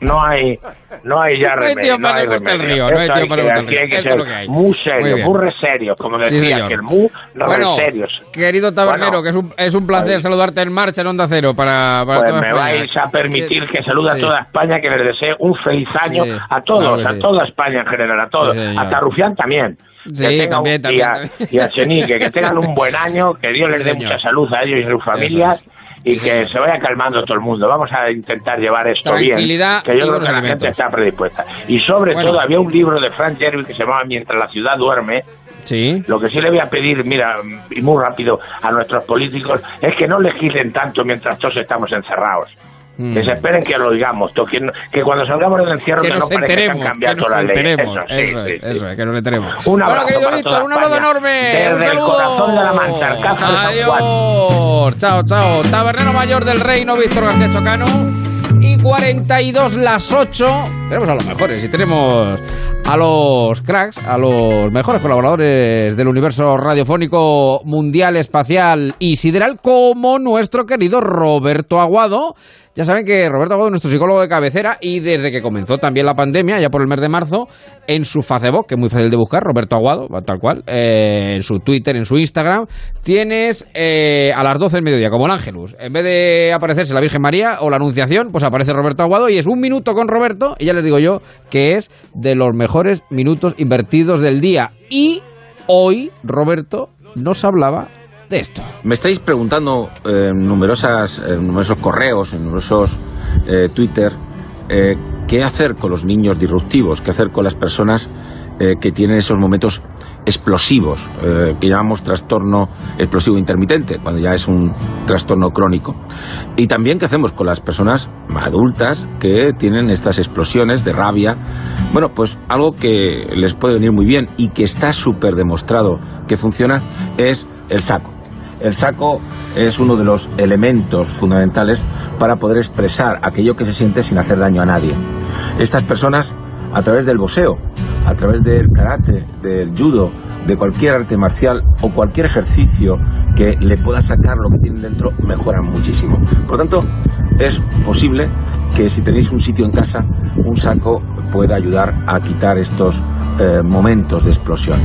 no hay, no hay ya remedio, hay remedio. no hay el aquí hay que ser lo hay. muy serios, muy, re serios, como Sí, decía, señor. que el mu, re Bueno, serios. querido tabernero, Bueno. que es un, es un placer Ay. saludarte en marcha en Onda Cero para, para Pues toda me España. vais a permitir que salude Sí. a toda España, que les desee un feliz año Sí, a todos, claro a sí. toda España en general, a todos, Sí, hasta Rufián también. Sí, Que también, un- y a, también. y a Chenique, que tengan un buen año, que Dios les dé señor. mucha salud a ellos y a sus familias. Y que se vaya calmando todo el mundo. Vamos a intentar llevar esto bien. Que yo creo que la gente está predispuesta. Y sobre Bueno. todo, había un libro de Frank Jerry que se llamaba Mientras la ciudad duerme, Sí. lo que sí le voy a pedir, mira, y muy rápido a nuestros políticos, es que no legislen tanto mientras todos estamos encerrados. Mm. Que se esperen que lo digamos, que, que cuando salgamos del encierro Que que, nos no parezca que han que cambiado nos todas las leyes. enteremos. Eso, sí, Eso sí, es, sí. eso es, que nos enteremos. Un bueno, abrazo querido para Víctor, toda un abrazo enorme. Desde un el corazón de la Mancha, Alcázar de San Juan. Adiós. Chao, chao. Tabernero Mayor del Reino, Víctor García Chocano. Y 42 las 8. Tenemos a los mejores y tenemos a los cracks, a los mejores colaboradores del universo radiofónico mundial, espacial y sideral, como nuestro querido Roberto Aguado. Ya saben que Roberto Aguado es nuestro psicólogo de cabecera y desde que comenzó también la pandemia, ya por el mes de marzo, en su Facebook, que es muy fácil de buscar, Roberto Aguado, tal cual, eh, en su Twitter, en su Instagram, tienes eh, a las 12 del mediodía, como el Ángelus. En vez de aparecerse la Virgen María o la Anunciación, pues aparece Roberto Aguado y es un minuto con Roberto, y ya les digo yo que es de los mejores minutos invertidos del día. Y hoy Roberto nos hablaba de esto. Me estáis preguntando eh, en numerosas, en numerosos correos, en numerosos eh, Twitter, eh, qué hacer con los niños disruptivos, qué hacer con las personas eh, que tienen esos momentos explosivos, eh, que llamamos trastorno explosivo intermitente, cuando ya es un trastorno crónico. Y también qué hacemos con las personas adultas que tienen estas explosiones de rabia. Bueno, pues algo que les puede venir muy bien y que está súper demostrado que funciona es el saco. El saco es uno de los elementos fundamentales para poder expresar aquello que se siente sin hacer daño a nadie. Estas personas, a través del boxeo, a través del karate, del judo, de cualquier arte marcial o cualquier ejercicio que le pueda sacar lo que tienen dentro, mejoran muchísimo. Por tanto, es posible que si tenéis un sitio en casa, un saco pueda ayudar a quitar estos eh, momentos de explosión.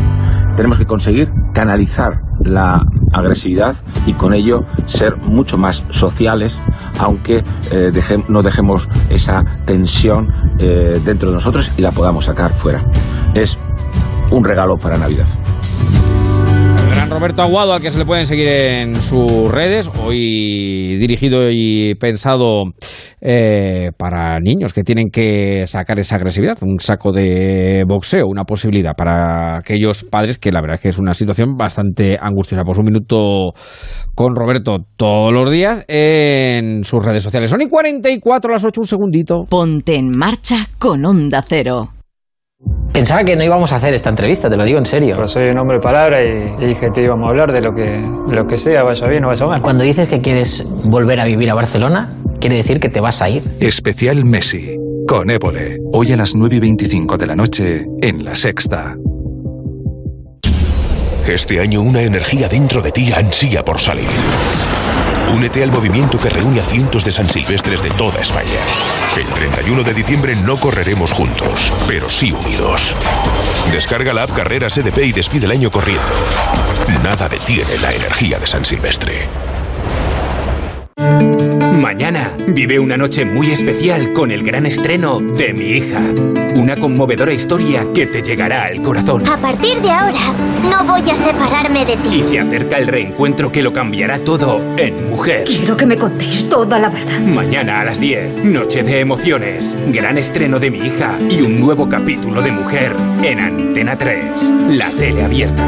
Tenemos que conseguir canalizar la agresividad y con ello ser mucho más sociales, aunque eh, no dejemos esa tensión eh, dentro de nosotros y la podamos sacar fuera. Es un regalo para Navidad. Roberto Aguado, al que se le pueden seguir en sus redes, hoy dirigido y pensado eh, para niños que tienen que sacar esa agresividad, un saco de boxeo, una posibilidad para aquellos padres que la verdad es que es una situación bastante angustiosa. Pues un minuto con Roberto todos los días en sus redes sociales. Son y 44 a las 8, un segundito. Ponte en marcha con Onda Cero. Pensaba que no íbamos a hacer esta entrevista, te lo digo en serio. Pero soy un hombre de palabra y, y dije que íbamos a hablar de lo que, de lo que sea, vaya bien o vaya mal. Cuando dices que quieres volver a vivir a Barcelona, quiere decir que te vas a ir. Especial Messi, con Évole. Hoy a las 9 y 25 de la noche, en La Sexta. Este año una energía dentro de ti ansía por salir. Únete al movimiento que reúne a cientos de San Silvestres de toda España. El 31 de diciembre no correremos juntos, pero sí unidos. Descarga la app Carreras EDP y despide el año corriendo. Nada detiene la energía de San Silvestre. Mañana vive una noche muy especial con el gran estreno de Mi hija. Una conmovedora historia que te llegará al corazón. A partir de ahora, no voy a separarme de ti. Y se acerca el reencuentro que lo cambiará todo en Mujer. Quiero que me contéis toda la verdad. Mañana a las 10, Noche de Emociones. Gran estreno de Mi hija y un nuevo capítulo de Mujer en Antena 3. La tele abierta.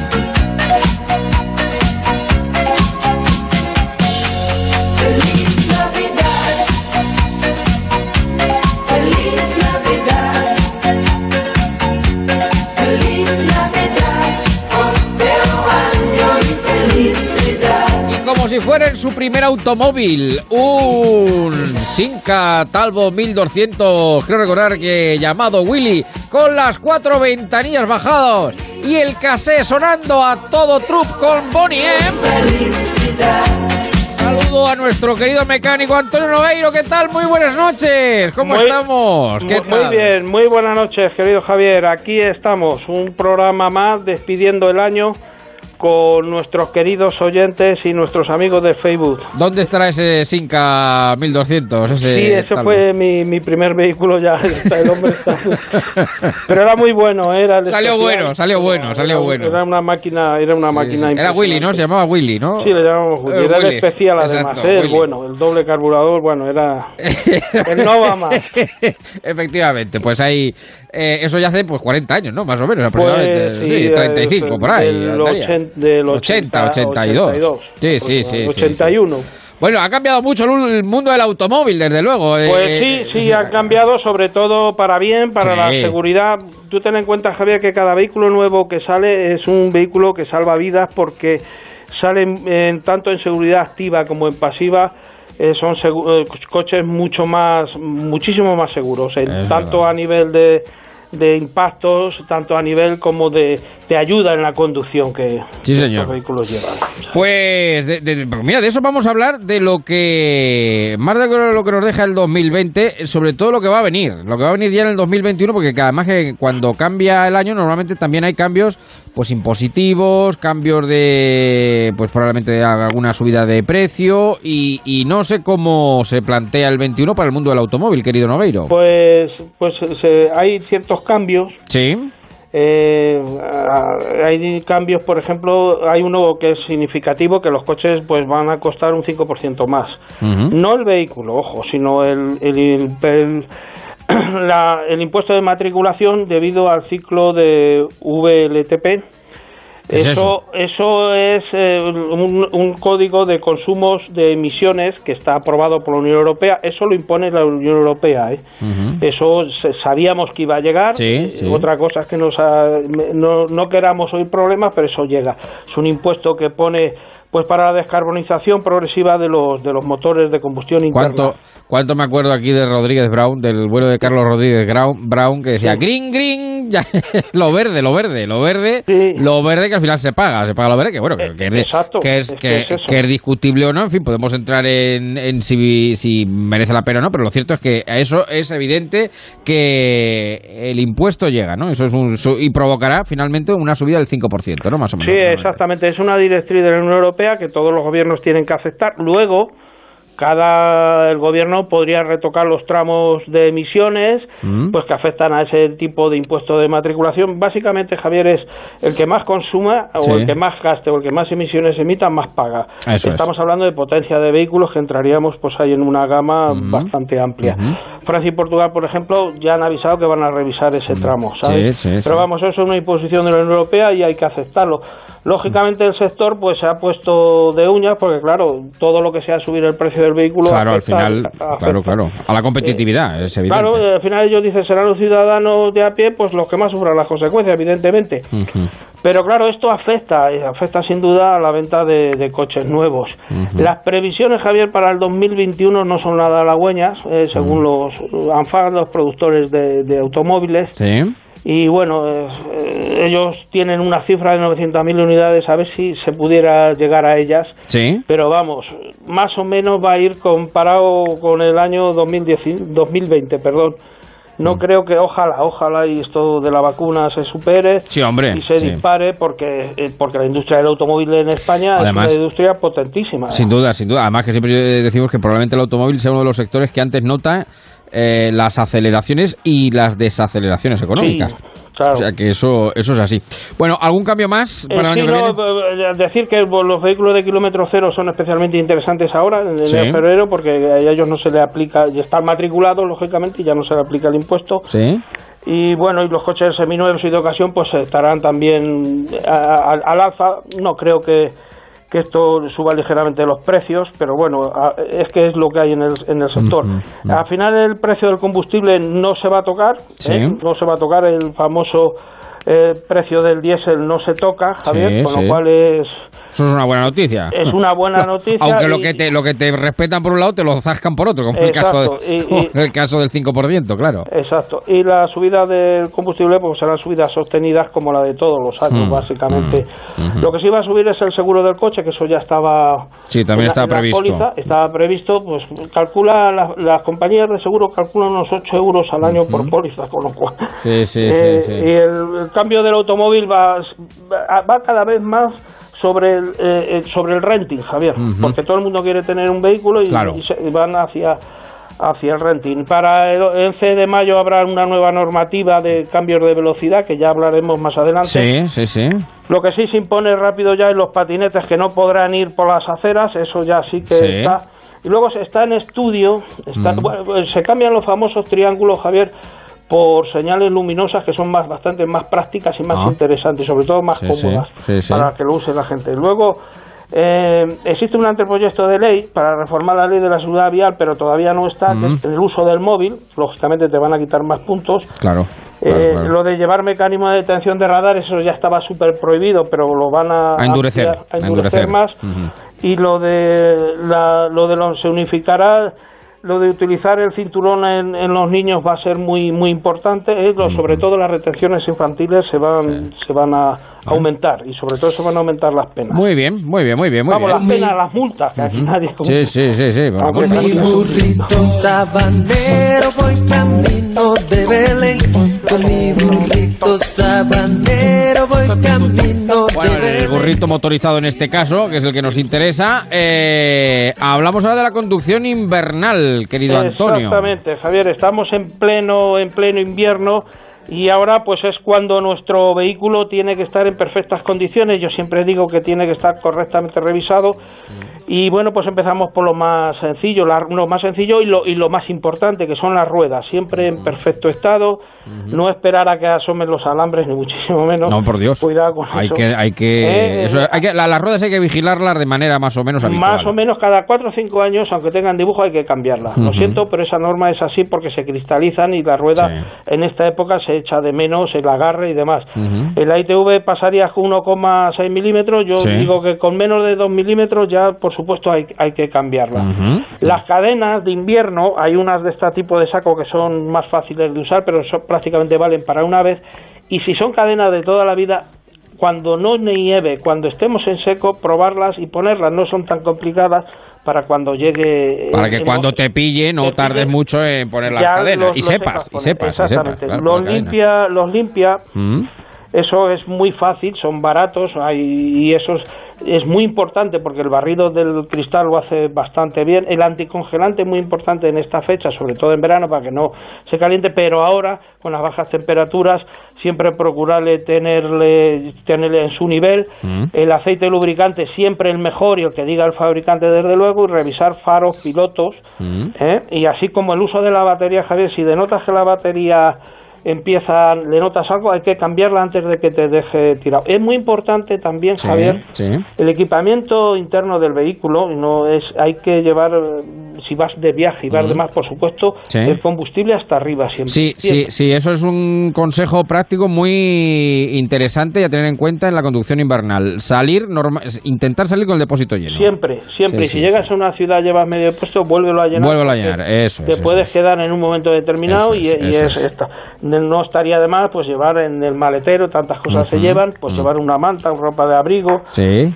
Si fuera en su primer automóvil, un Sinca Talbot 1200, creo recordar que llamado Willy, con las cuatro ventanillas bajadas y el casé sonando a todo trup con Bonnie M. Saludo a nuestro querido mecánico Antonio Nogueiro, ¿qué tal? Muy buenas noches, ¿cómo Muy- estamos? ¿Qué Muy, bien, muy buenas noches, querido Javier. Aquí estamos, un programa más despidiendo el año con nuestros queridos oyentes y nuestros amigos de Facebook. ¿Dónde estará ese Sinca 1200? Ese, sí, ese fue mi, mi, primer vehículo ya. El hombre está... Pero era muy bueno. Eh, era salió bueno, salió bueno, salió era, bueno. Era una máquina, era una sí, máquina. Sí. Era Willy, ¿no? Se llamaba Willy, ¿no? Sí, le llamábamos Willy. Eh, era Willy. el especial además. Exacto. Eh, bueno, el doble carburador, bueno, era el Nova más. Efectivamente, pues ahí eh, eso ya hace pues 40 años, ¿no? Más o menos, aproximadamente. Pues, sí, 35 el, por ahí. El 80 del 80, 80, 82. Sí, sí, sí. sí, 81. sí. Bueno, ha cambiado mucho el mundo del automóvil, desde luego. Pues eh, sí, sí, ha cambiado sobre todo para bien, para Sí. la seguridad. Tú ten en cuenta, Javier, que cada vehículo nuevo que sale es un vehículo que salva vidas porque salen en, tanto en seguridad activa como en pasiva. eh, son eh, coches mucho más, muchísimo más seguros, en- tanto a nivel de, de impactos, tanto a nivel como de, de ayuda en la conducción que Sí, señor. estos vehículos llevan. Pues, de- de- pues mira, de eso vamos a hablar, de lo que, más de lo que nos deja el 2020, sobre todo lo que va a venir, lo que va a venir ya en el 2021, porque además que cuando cambia el año, normalmente también hay cambios, pues impositivos, cambios de, pues probablemente alguna subida de precio, y, y no sé cómo se plantea el 21 para el mundo del automóvil, querido Nogueiro. Pues, pues se- hay ciertos cambios Sí. Eh, hay cambios, por ejemplo, hay uno que es significativo, que los coches pues van a costar un 5% más. No el vehículo, ojo, sino el, el, el- la- el impuesto de matriculación debido al ciclo de VLTP. ¿Qué es eso, eso es eh, un, un código de consumos de emisiones que está aprobado por la Unión Europea. Eso lo impone la Unión Europea. ¿eh? Eso se- sabíamos que iba a llegar. Sí, Eh, sí. Otra cosa es que nos ha- no, no queramos oír problemas, pero eso llega. Es un impuesto que pone pues para la descarbonización progresiva de los de los motores de combustión interna. ¿Cuánto, ¿Cuánto me acuerdo aquí de Rodríguez Brown, del vuelo de Carlos Rodríguez Brown, Brown que decía Sí. green, green, ya, lo verde, lo verde, lo verde, lo verde que al final se paga, se paga lo verde, que bueno, que, que es, exacto, que, es, es que, que es eso. que es discutible o no, en fin, podemos entrar en, en si, si merece la pena o no, pero lo cierto es que a eso es evidente que el impuesto llega, ¿no? Eso es un, su- y provocará finalmente una subida del 5%, ¿no? Más o menos. Sí, exactamente. Es una directriz de la Unión Europea que todos los gobiernos tienen que aceptar. Luego, cada el gobierno podría retocar los tramos de emisiones, Mm. pues que afectan a ese tipo de impuesto de matriculación. Básicamente, Javier, es el que más consuma Sí. o el que más gaste o el que más emisiones emita, más paga. Eso es. Estamos hablando de potencia de vehículos que entraríamos pues ahí en una gama bastante amplia. Francia y Portugal, por ejemplo, ya han avisado que van a revisar ese tramo, sí, sí. Pero vamos, eso es una imposición de la Unión Europea y hay que aceptarlo. Lógicamente el sector pues se ha puesto de uñas porque claro, todo lo que sea subir el precio del vehículo Claro, al afecta- final, afecta. claro, claro. A la competitividad, es evidente. Claro, eh, al final ellos dicen serán los ciudadanos de a pie pues los que más sufran las consecuencias, evidentemente. Ujú. Pero claro, esto afecta, eh, afecta sin duda a la venta de, de coches nuevos. Ujú. Las previsiones, Javier, para el 2021 no son nada halagüeñas, eh, según los ANFAD, los productores de, de automóviles. Sí. Y bueno, eh, eh, ellos tienen una cifra de 900.000 unidades, a ver si se pudiera llegar a ellas. Sí. Pero vamos, más o menos va a ir comparado con el año 2010, 2020, perdón. Mm. No creo que, ojalá, ojalá y esto de la vacuna se supere Sí, hombre, y se sí. dispare porque, eh, porque la industria del automóvil en España Además- es una industria potentísima. Sin duda, sin duda. Además que siempre decimos que probablemente el automóvil sea uno de los sectores que antes nota eh, las aceleraciones y las desaceleraciones económicas. claro. O sea que eso, eso es así. Bueno, ¿algún cambio más Eh, para el año que viene? eh, decir que los vehículos de kilómetro cero son especialmente interesantes ahora, en Sí. enero febrero, porque a ellos no se le aplica, y están matriculados, lógicamente, y ya no se le aplica el impuesto. Sí. Y bueno, y los coches seminuevos y de ocasión, pues estarán también al alza. No creo que, que esto suba ligeramente los precios, pero bueno, es que es lo que hay en el, en el sector. Al final, el precio del combustible no se va a tocar, Sí. ¿eh? no se va a tocar el famoso eh, precio del diésel, no se toca, Javier, Sí, con sí. lo cual es. Eso es una buena noticia. Es una buena noticia Aunque lo que te lo que te respetan por un lado te lo zascan por otro, como en el caso, de- y- como y- en el caso del 5%, claro. Exacto. Y la subida del combustible pues serán subidas sostenidas como la de todos los años, Mm, básicamente. mm. Lo que sí va a subir es el seguro del coche, que eso ya estaba Sí, también en estaba en previsto. póliza, estaba previsto, pues calcula las, las compañías de seguro calculan unos 8 euros al año por póliza, con lo cual Sí, sí, eh, sí, sí. y el, el cambio del automóvil va va cada vez más sobre el, eh, eh, sobre el renting, Javier, porque todo el mundo quiere tener un vehículo y, Claro. y se- van hacia hacia el renting. Para el 11 de mayo habrá una nueva normativa de cambios de velocidad que ya hablaremos más adelante. Sí, sí, sí. Lo que sí se impone rápido ya en los patinetes que no podrán ir por las aceras, eso ya sí que Sí. está. Y luego se está en estudio, está- Mm. bueno, se cambian los famosos triángulos, Javier, por señales luminosas que son más bastante más prácticas y más Ah. interesantes sobre todo más Sí, cómodas sí, sí. para que lo use la gente. Luego eh, existe un anteproyecto de ley para reformar la ley de la seguridad vial, pero todavía no está, Mm. el uso del móvil. Lógicamente te van a quitar más puntos. Claro. Eh, claro. Lo de llevar mecanismo de detención de radar, eso ya estaba súper prohibido, pero lo van a, A endurecer, ampliar, a a endurecer endurecer. más. Y lo de, la, lo de lo, se unificará, lo de utilizar el cinturón en, en los niños va a ser muy muy importante. eh, lo- Sobre todo las retenciones infantiles se van, se van a aumentar y sobre todo se van a aumentar las penas. Muy bien, muy bien, muy bien, muy Vamos, bien. las penas, las multas, que aquí Ujú. nadie... Sí, sí, sí, sí. Aunque supuesto. también- burrito sabanero voy camino de Belén. Con mi burrito sabanero voy camino Bueno, de el burrito motorizado en este caso, que es el que nos interesa. Eh, hablamos ahora de la conducción invernal, querido Antonio. Exactamente, Javier, estamos en pleno en pleno invierno y ahora pues es cuando nuestro vehículo tiene que estar en perfectas condiciones. Yo siempre digo que tiene que estar correctamente revisado. Y bueno, pues empezamos por lo más sencillo, la- lo más sencillo y lo, y lo más importante, que son las ruedas, siempre en perfecto estado, no esperar a que asomen los alambres, ni muchísimo menos. No, por Dios. Cuidado con Hay eso. que, hay que, Eh, eso, hay que la- las ruedas hay que vigilarlas de manera más o menos habitual. Más o menos cada cuatro o cinco años, aunque tengan dibujo, hay que cambiarla. Lo Ujú. siento, pero esa norma es así porque se cristalizan y la rueda en esta época se echa de menos el agarre y demás. Ujú. El ITV pasaría con 1,6 milímetros. Yo Sí. digo que con menos de 2 milímetros ya, por supuesto, hay, hay que cambiarla. Las cadenas de invierno, hay unas de este tipo de saco que son más fáciles de usar, pero son- prácticamente valen para una vez. Y si son cadenas de toda la vida, cuando no nieve, cuando estemos en seco, probarlas y ponerlas. No son tan complicadas para cuando llegue. Para que cuando te pille no te tardes pille, mucho en poner las cadenas. los- y los sepas, y sepas, y sepas. Exactamente. claro, los, limpia, los limpia Mm. Eso es muy fácil, son baratos hay, y eso es, es, muy importante porque el barrido del cristal lo hace bastante bien. El anticongelante es muy importante en esta fecha, sobre todo en verano, para que no se caliente, pero ahora con las bajas temperaturas siempre procurarle tenerle, tenerle en su nivel. Mm. El aceite lubricante siempre el mejor y el que diga el fabricante desde luego y revisar faros, pilotos. Mm. ¿eh? Y así como el uso de la batería, Javier, si denotas que la batería empieza, le notas algo, hay que cambiarla antes de que te deje tirado. Es muy importante también, Javier, el equipamiento interno del vehículo, no es, hay que llevar, si vas de viaje y vas de más, por supuesto, el combustible hasta arriba siempre. Sí, sí, sí, eso es un consejo práctico muy interesante y a tener en cuenta en la conducción invernal. Salir, intentar salir con el depósito lleno. Siempre, siempre. y si llegas a una ciudad, llevas medio puesto, vuélvelo a llenar. Vuélvelo a llenar, eso. Te puedes quedar en un momento determinado y, es, esta no estaría de más pues llevar en el maletero, tantas cosas se llevan, pues llevar una manta, ropa de abrigo,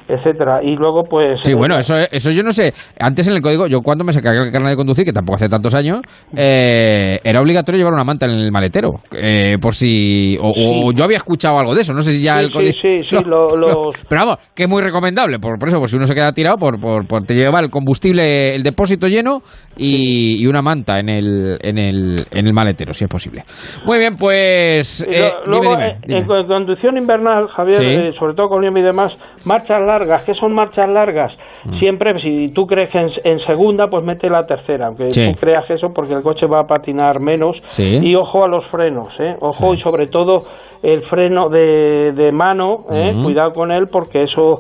etcétera. Y luego pues Sí, bueno, eso eso yo no sé, antes en el código yo cuando me saqué el carnet de conducir, que tampoco hace tantos años, eh, era obligatorio llevar una manta en el maletero, eh, por si o, yo había escuchado algo de eso, no sé si ya el código Sí, sí, sí, los... Pero vamos, que es muy recomendable, por, por eso, por si uno se queda tirado por, por, por te lleva el combustible, el depósito lleno y, una manta en el, en el en el maletero, si es posible. Muy bien, pues. Eh, luego, en conducción invernal, Javier, eh, sobre todo con Liam y demás, marchas largas. ¿Qué son marchas largas? Mm. Siempre, si tú crees en, en, segunda, pues mete la tercera, aunque tú creas eso, porque el coche va a patinar menos. Y ojo a los frenos, ¿eh? Ojo y sobre todo el freno de, de mano, ¿eh? cuidado con él, porque eso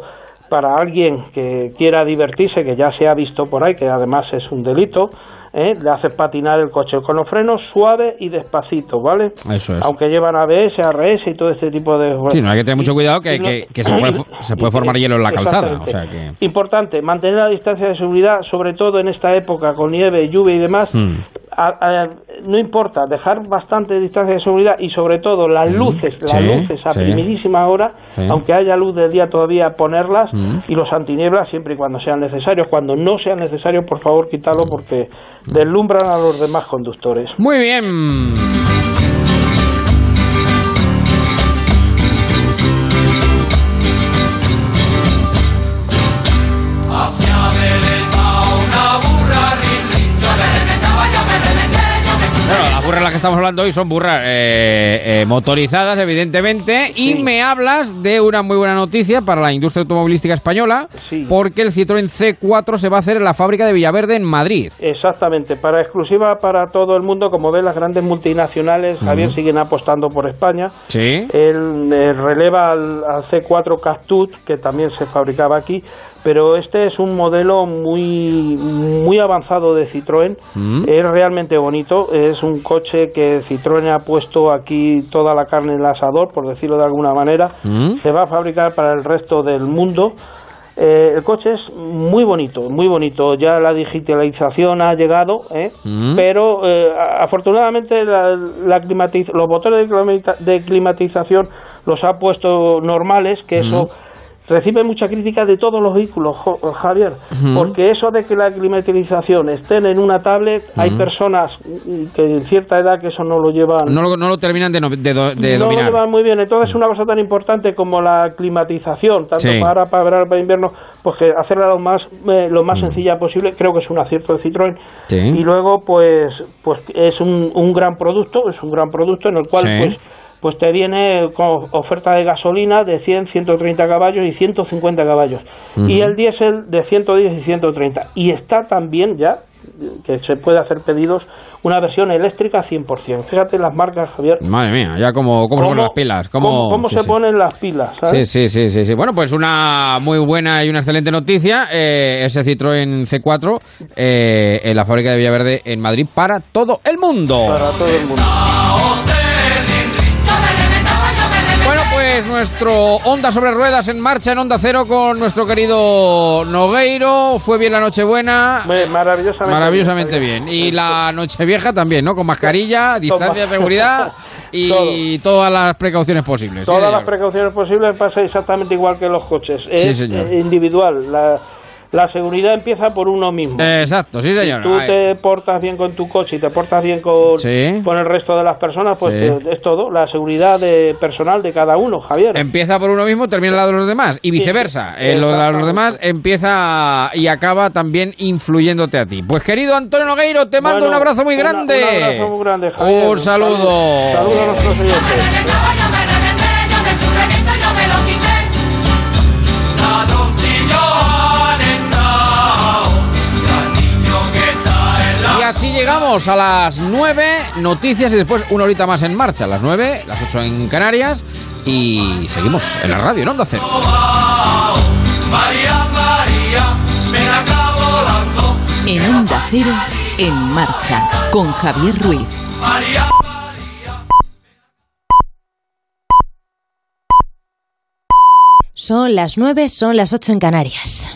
para alguien que quiera divertirse, que ya se ha visto por ahí, que además es un delito, ¿eh? le hace patinar el coche con los frenos suave y despacito, ¿vale? Eso es. Aunque llevan ABS, ARS y todo este tipo de... Sí, no hay que tener mucho cuidado que, que, se, puede, se, puede, formar hielo en la calzada. O sea que... Importante, mantener la distancia de seguridad, sobre todo en esta época con nieve, lluvia y demás. Hmm. no importa, dejar bastante distancia de seguridad y sobre todo las hmm. luces, las luces a primidísima hora, aunque haya luz del día todavía, ponerlas hmm. y los antinieblas siempre y cuando sean necesarios. Cuando no sean necesarios, por favor, quítalo porque deslumbran a los demás conductores. Muy bien. Estamos hablando hoy son burras eh, eh, motorizadas, evidentemente, y me hablas de una muy buena noticia para la industria automovilística española, porque el Citroën C4 se va a hacer en la fábrica de Villaverde en Madrid. Exactamente, para exclusiva para todo el mundo, como ven, las grandes multinacionales, Javier, siguen apostando por España. Sí. Él eh, releva al, al C4 Castut, que también se fabricaba aquí, pero este es un modelo muy muy avanzado de Citroën. Mm. Es realmente bonito. Es un coche que Citroën ha puesto aquí toda la carne en el asador, por decirlo de alguna manera. Mm. Se va a fabricar para el resto del mundo. Eh, el coche es muy bonito, muy bonito. Ya la digitalización ha llegado, ¿eh? mm. pero eh, afortunadamente la, los botones de, climatización los ha puesto normales, que eso recibe mucha crítica de todos los vehículos, Javier, porque eso de que la climatización estén en una tablet, hay personas que en cierta edad que eso no lo llevan... No lo, no lo terminan de, de, de no lo llevan muy bien. Entonces, una cosa tan importante como la climatización, tanto para, para verano para invierno, pues que hacerla lo más, eh, lo más sencilla posible, creo que es un acierto de Citroën. Y luego, pues, pues es un, un gran producto, es un gran producto en el cual, pues pues te viene con oferta de gasolina de 100, 130 caballos y 150 caballos. Y el diésel de 110 y 130. Y está también ya, que se puede hacer pedidos, una versión eléctrica 100%. Fíjate las marcas, Javier. Madre mía, ya como, cómo, se ponen las pilas. ¿Cómo, se ponen las pilas? Sí, sí, sí, sí, Bueno, pues una muy buena y una excelente noticia. Eh, ese Citroën C4 eh, en la fábrica de Villaverde en Madrid para todo el mundo. Para todo el mundo. Pues nuestro Onda sobre Ruedas en marcha en Onda Cero con nuestro querido Nogueiro. Fue bien la Nochebuena. Maravillosamente, maravillosamente bien. Y la Nochevieja también, ¿no? Con mascarilla, distancia de seguridad y todas las precauciones posibles. Todas las precauciones posibles pasa exactamente igual que los coches. Es individual. La, la seguridad empieza por uno mismo. Exacto, sí, señor. Si tú te portas bien con tu coche y te portas bien con, con el resto de las personas, pues es todo, la seguridad de, personal de cada uno, Javier. Empieza por uno mismo, termina la de los demás, y viceversa. Eh, lo de los demás empieza y acaba también influyéndote a ti. Pues querido Antonio Nogueiro, te mando un abrazo muy grande. Un abrazo muy grande, Javier. Un saludo. Saludos a nuestros oyentes. Así llegamos a las 9 noticias y después una horita más en marcha. Las 9, las 8 en Canarias y seguimos en la radio, en Onda Cero. María, María, me acabo volando. En Onda Cero, en marcha, con Javier Ruiz. María. Son las 9, son las 8 en Canarias.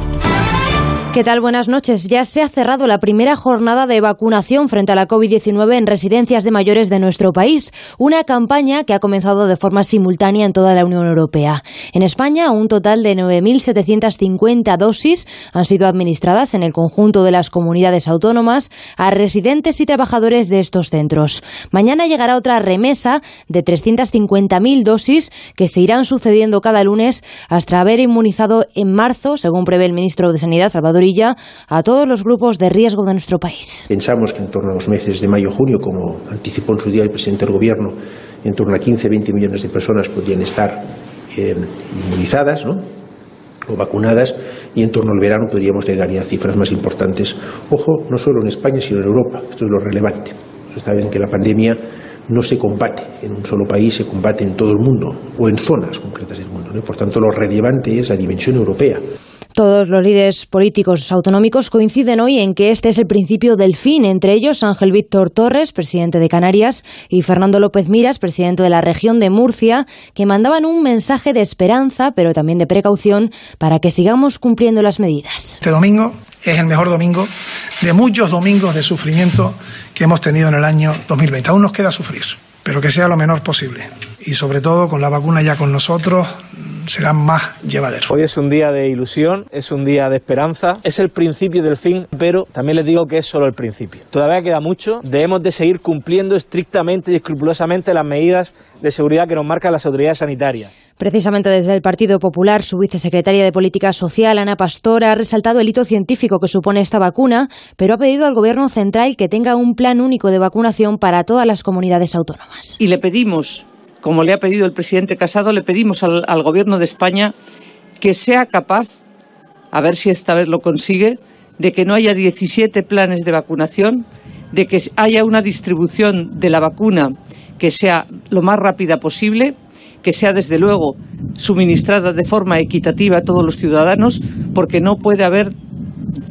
¿Qué tal? Buenas noches. Ya se ha cerrado la primera jornada de vacunación frente a la COVID-19 en residencias de mayores de nuestro país, una campaña que ha comenzado de forma simultánea en toda la Unión Europea. En España, un total de 9.750 dosis han sido administradas en el conjunto de las comunidades autónomas a residentes y trabajadores de estos centros. Mañana llegará otra remesa de 350.000 dosis que se irán sucediendo cada lunes hasta haber inmunizado en marzo, según prevé el ministro de Sanidad, Salvador a todos los grupos de riesgo de nuestro país. Pensamos que en torno a los meses de mayo-junio, como anticipó en su día el presidente del Gobierno, en torno a 15-20 millones de personas podrían estar eh, inmunizadas, ¿no? o vacunadas y en torno al verano podríamos llegar a cifras más importantes. Ojo, no solo en España, sino en Europa. Esto es lo relevante. Está bien que la pandemia no se combate en un solo país, se combate en todo el mundo o en zonas concretas del mundo. Por tanto, lo relevante es la dimensión europea. Todos los líderes políticos autonómicos coinciden hoy en que este es el principio del fin, entre ellos Ángel Víctor Torres, presidente de Canarias, y Fernando López Miras, presidente de la región de Murcia, que mandaban un mensaje de esperanza, pero también de precaución, para que sigamos cumpliendo las medidas. Este domingo es el mejor domingo de muchos domingos de sufrimiento que hemos tenido en el año 2020. Aún nos queda sufrir, pero que sea lo menor posible. Y sobre todo con la vacuna ya con nosotros, será más llevadero. Hoy es un día de ilusión, es un día de esperanza, es el principio del fin, pero también les digo que es solo el principio. Todavía queda mucho, debemos de seguir cumpliendo estrictamente y escrupulosamente las medidas de seguridad que nos marcan las autoridades sanitarias. Precisamente desde el Partido Popular, su vicesecretaria de Política Social, Ana Pastor, ha resaltado el hito científico que supone esta vacuna, pero ha pedido al Gobierno central que tenga un plan único de vacunación para todas las comunidades autónomas. Y le pedimos como le ha pedido el presidente Casado, le pedimos al, Gobierno de España que sea capaz, a ver si esta vez lo consigue, de que no haya 17 planes de vacunación, de que haya una distribución de la vacuna que sea lo más rápida posible, que sea desde luego suministrada de forma equitativa a todos los ciudadanos, porque no puede haber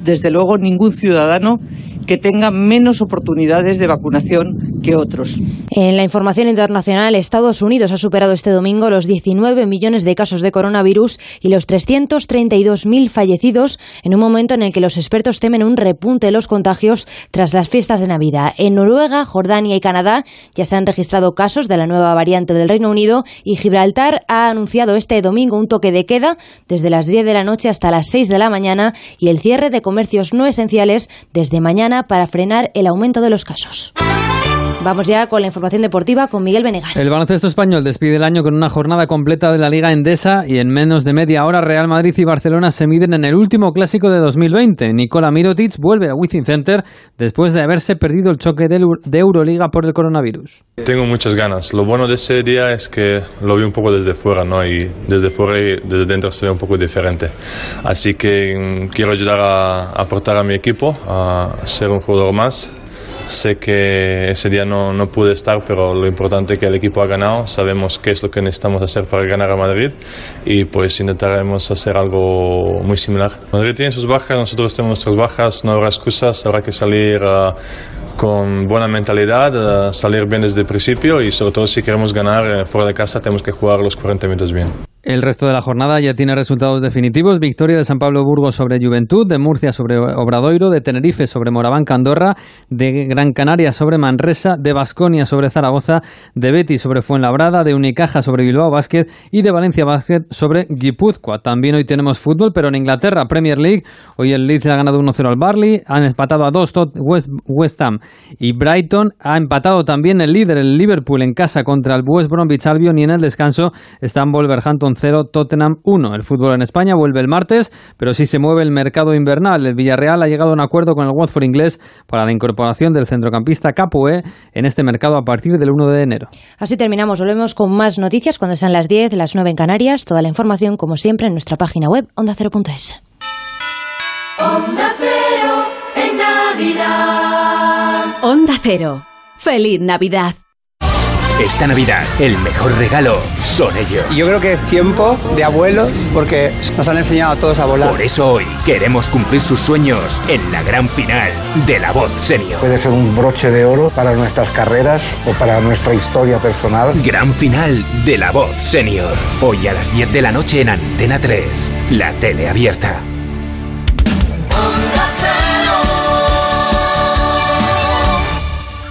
desde luego ningún ciudadano que tenga menos oportunidades de vacunación que otros. En la información internacional, Estados Unidos ha superado este domingo los 19 millones de casos de coronavirus y los 332.000 fallecidos en un momento en el que los expertos temen un repunte de los contagios tras las fiestas de Navidad. En Noruega, Jordania y Canadá ya se han registrado casos de la nueva variante del Reino Unido y Gibraltar ha anunciado este domingo un toque de queda desde las 10 de la noche hasta las 6 de la mañana y el cierre de comercios no esenciales desde mañana para frenar el aumento de los casos. Vamos ya con la información deportiva con Miguel Venegas. El baloncesto español despide el año con una jornada completa de la Liga Endesa y en menos de media hora Real Madrid y Barcelona se miden en el último clásico de 2020. Nicola Mirotic vuelve a Wizzing Center después de haberse perdido el choque de Euroliga por el coronavirus. Tengo muchas ganas. Lo bueno de ese día es que lo vi un poco desde fuera, ¿no? Y desde fuera y desde dentro se ve un poco diferente. Así que mm, quiero ayudar a aportar a mi equipo, a ser un jugador más Sé que ese día no, no pude estar, pero lo importante es que el equipo ha ganado. Sabemos qué es lo que necesitamos hacer para ganar a Madrid y pues intentaremos hacer algo muy similar. Madrid tiene sus bajas, nosotros tenemos nuestras bajas, no habrá excusas, habrá que salir uh, con buena mentalidad, uh, salir bien desde el principio y sobre todo si queremos ganar uh, fuera de casa tenemos que jugar los 40 minutos bien. El resto de la jornada ya tiene resultados definitivos. Victoria de San Pablo Burgos sobre Juventud, de Murcia sobre Obradoiro, de Tenerife sobre Moraván Andorra, de Gran Canaria sobre Manresa, de Basconia sobre Zaragoza, de Betis sobre Fuenlabrada, de Unicaja sobre Bilbao Basket y de Valencia Basket sobre Guipúzcoa. También hoy tenemos fútbol, pero en Inglaterra, Premier League. Hoy el Leeds ha ganado 1-0 al Barley, han empatado a 2 West, West Ham y Brighton. Ha empatado también el líder, el Liverpool, en casa contra el West Bromwich Albion y en el descanso están Wolverhampton 0, Tottenham 1. El fútbol en España vuelve el martes, pero sí se mueve el mercado invernal. El Villarreal ha llegado a un acuerdo con el Watford inglés para la incorporación del centrocampista Capoe en este mercado a partir del 1 de enero. Así terminamos. Volvemos con más noticias cuando sean las 10, las 9 en Canarias. Toda la información, como siempre, en nuestra página web ondacero.es. Onda Cero en Navidad. Onda Cero. Feliz Navidad. Esta Navidad, el mejor regalo son ellos. Yo creo que es tiempo de abuelos porque nos han enseñado a todos a volar. Por eso hoy queremos cumplir sus sueños en la gran final de La Voz Senior. Puede ser un broche de oro para nuestras carreras o para nuestra historia personal. Gran final de La Voz Senior. Hoy a las 10 de la noche en Antena 3, la tele abierta.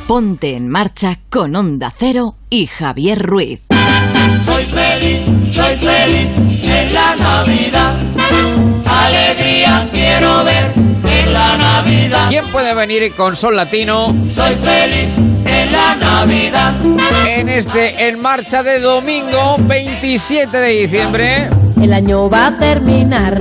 Ponte en marcha con Onda Cero y Javier Ruiz. Soy feliz, soy feliz en la Navidad. Alegría quiero ver en la Navidad. ¿Quién puede venir con Sol Latino? Soy feliz en la Navidad. En este En Marcha de domingo 27 de diciembre. El año va a terminar.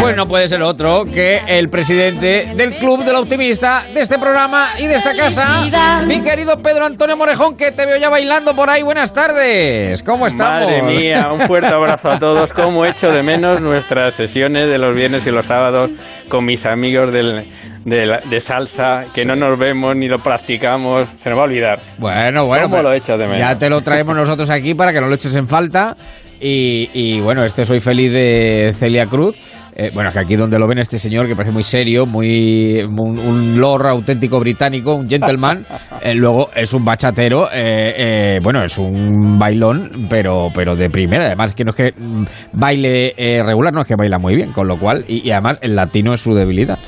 Pues no puede ser otro que el presidente del Club del Optimista de este programa y de esta casa, mi querido Pedro Antonio Morejón, que te veo ya bailando por ahí. Buenas tardes. ¿Cómo estamos? Madre mía, un fuerte abrazo a todos. Cómo echo de menos nuestras sesiones de los viernes y los sábados con mis amigos del, de, la- de salsa, que no nos vemos ni lo practicamos. Se nos va a olvidar. Bueno, bueno, ¿Cómo pero lo de menos? ya te lo traemos nosotros aquí para que no lo eches en falta. Y, y, bueno, este Soy Feliz de Celia Cruz. Eh, bueno, es que aquí donde lo ven este señor que parece muy serio, muy un, un lord auténtico británico, un gentleman, eh, luego es un bachatero, eh, eh, bueno, es un bailón, pero pero de primera, además que no es que mm, baile eh, regular, no es que baila muy bien, con lo cual, y, y además el latino es su debilidad.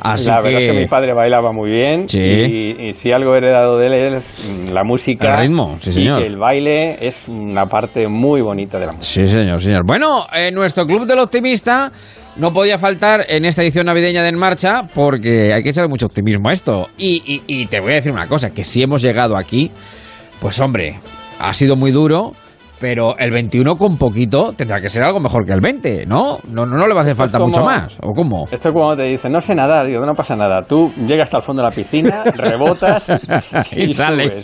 Así la verdad es que mi padre bailaba muy bien Sí. y, y si algo he heredado de él es mm, la música El ritmo, sí, y señor. que el baile es una parte muy bonita de la música. Sí, señor, señor. Bueno, en nuestro Club del Optimista no podía faltar en esta edición navideña de En Marcha porque hay que echarle mucho optimismo a esto. Y, y- y te voy a decir una cosa, que si hemos llegado aquí, pues hombre, ha sido muy duro, pero el 21 con poquito tendrá que ser algo mejor que el 20, ¿no? No, no, no le va a hacer falta como- mucho más, ¿o cómo? Esto es cuando te dicen, no sé nadar, digo, no pasa nada. Tú llegas hasta el fondo de la piscina, rebotas Y sales.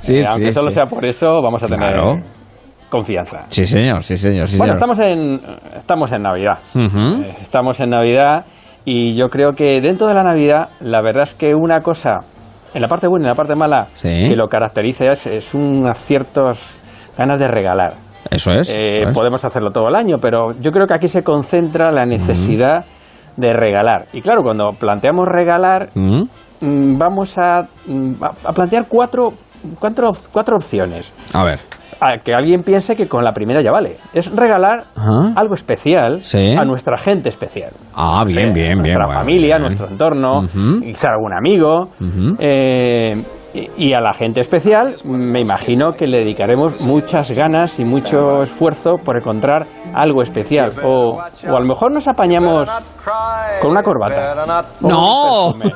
Sí, Eh, sí, aunque solo sea por eso, vamos a tener confianza. Sí, señor, sí, señor, sí, bueno, señor. estamos en, estamos en Navidad. Eh, Estamos en Navidad y yo creo que dentro de la Navidad, la verdad es que una cosa, en la parte buena y en la parte mala, Sí. que lo caracteriza es, es unas ciertas ganas de regalar. Eso es. Eh, eso es. Podemos hacerlo todo el año, pero yo creo que aquí se concentra la necesidad de regalar. Y claro, cuando planteamos regalar, Mm. vamos a, mm, a- a plantear cuatro, cuatro, cuatro opciones. A ver. A que alguien piense que con la primera ya vale. Es regalar algo especial Sí. a nuestra gente especial. Ah, bien, bien, bien. nuestra familia, bien. nuestro entorno, quizá algún amigo. Ujú. eh, y, a la gente especial me imagino que le dedicaremos muchas ganas y mucho esfuerzo por encontrar algo especial. O, o a lo mejor nos apañamos con una corbata. ¡No! un.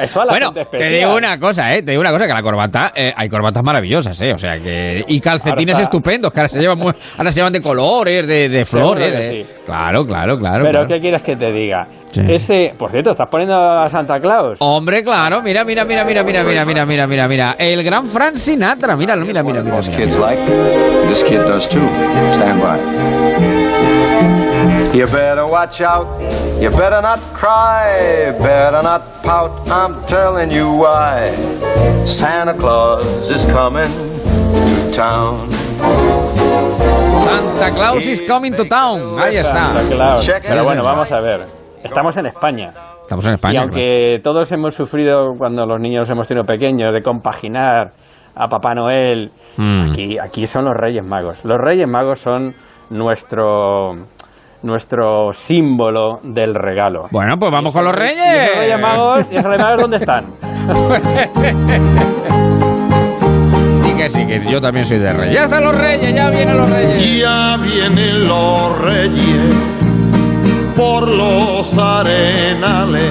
Eso a la bueno, gente te digo una cosa, ¿eh? Te digo una cosa, que la corbata, eh, hay corbatas maravillosas, ¿eh? O sea, que... Y calcetines estupendos, que ahora se llevan, muy- ahora se llevan de colores, de, flores. eh. sí. Claro, claro, claro. Pero claro. ¿qué quieres que te diga? Sí. Ese, por cierto, ¿estás poniendo a Santa Claus? Hombre, claro, mira, mira, mira, mira, mira, mira, mira, mira, mira, mira. El gran Frank Sinatra, míralo, mira, mira, mira. Most mira, kids mira. like. This kid does too. Stand by. You better watch out. You better not cry. Better not pout. I'm telling you why. Santa Claus is coming to town. Santa Claus is coming to town. Ahí está. Santa Claus. Pero bueno, vamos a ver. Estamos en España. Estamos en y España. aunque todos hemos sufrido cuando los niños hemos tenido pequeños de compaginar a Papá Noel Mm. Aquí, aquí son los Reyes Magos. Los Reyes Magos son nuestro nuestro símbolo del regalo. Bueno, pues vamos con los ¿Y reyes. esos Reyes Magos, ¿y esos Reyes Magos dónde están? Y que sí, que yo también soy de reyes. Ya están los reyes, ya vienen los reyes. Ya vienen los reyes por los arenales.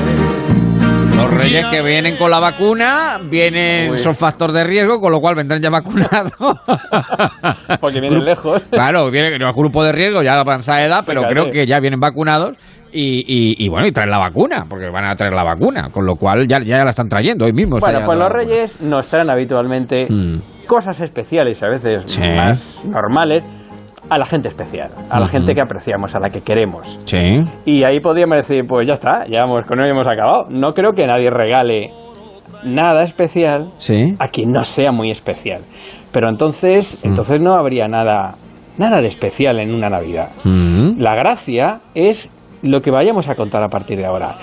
Los reyes que vienen con la vacuna, vienen, Uy. son factor de riesgo, con lo cual vendrán ya vacunados. Porque vienen lejos. Claro, vienen no es grupo de riesgo, ya de avanzada edad, pero Fíjate. creo que ya vienen vacunados y, y- y bueno, y traen la vacuna, porque van a traer la vacuna, con lo cual ya, ya la están trayendo hoy mismo. Bueno, pues los. Reyes nos traen habitualmente Mm. cosas especiales, a veces Sí. más normales, a la gente especial, a la gente que apreciamos, a la que queremos. Sí. Y ahí podríamos decir, pues ya está, ya hemos, con ello hemos acabado. No creo que nadie regale nada especial Sí. a quien no sea muy especial. Pero entonces, Mm. entonces no habría nada, nada de especial en una Navidad. La gracia es lo que vayamos a contar a partir de ahora.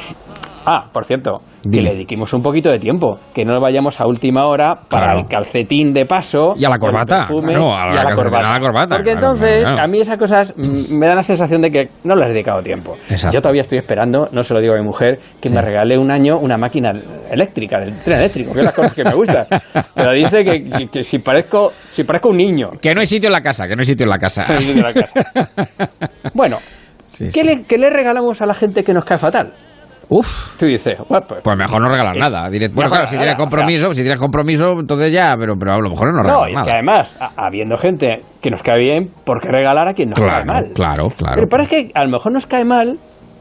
Ah, por cierto, Dime. que le dediquemos un poquito de tiempo, que no vayamos a última hora para Claro. el calcetín de paso Y a la corbata, perfume a la y a la calcetín, corbata. a la corbata, Porque claro, entonces claro. a mí esas cosas mm, me dan la sensación de que no las he dedicado tiempo. Exacto. Yo todavía estoy esperando, no se lo digo a mi mujer, que Sí. me regale un año una máquina eléctrica, del tren eléctrico, que es las cosas que me gustan. Pero dice que, que- que si parezco si parezco un niño. Que no hay sitio en la casa, que no hay sitio en la casa. Que no hay sitio en la casa. Bueno, Sí, ¿qué, sí. Le, qué le regalamos a la gente que nos cae fatal? Uf. Tú dices, pues, Pues mejor no regalar nada. Diré- Bueno, no claro, si tienes nada, compromiso, si tienes compromiso, entonces ya, pero, pero a lo mejor no no, regalar y nada. que además, habiendo gente que nos cae bien, ¿por qué regalar a quien nos cae mal? claro, claro. Pero parece que a lo mejor nos cae mal,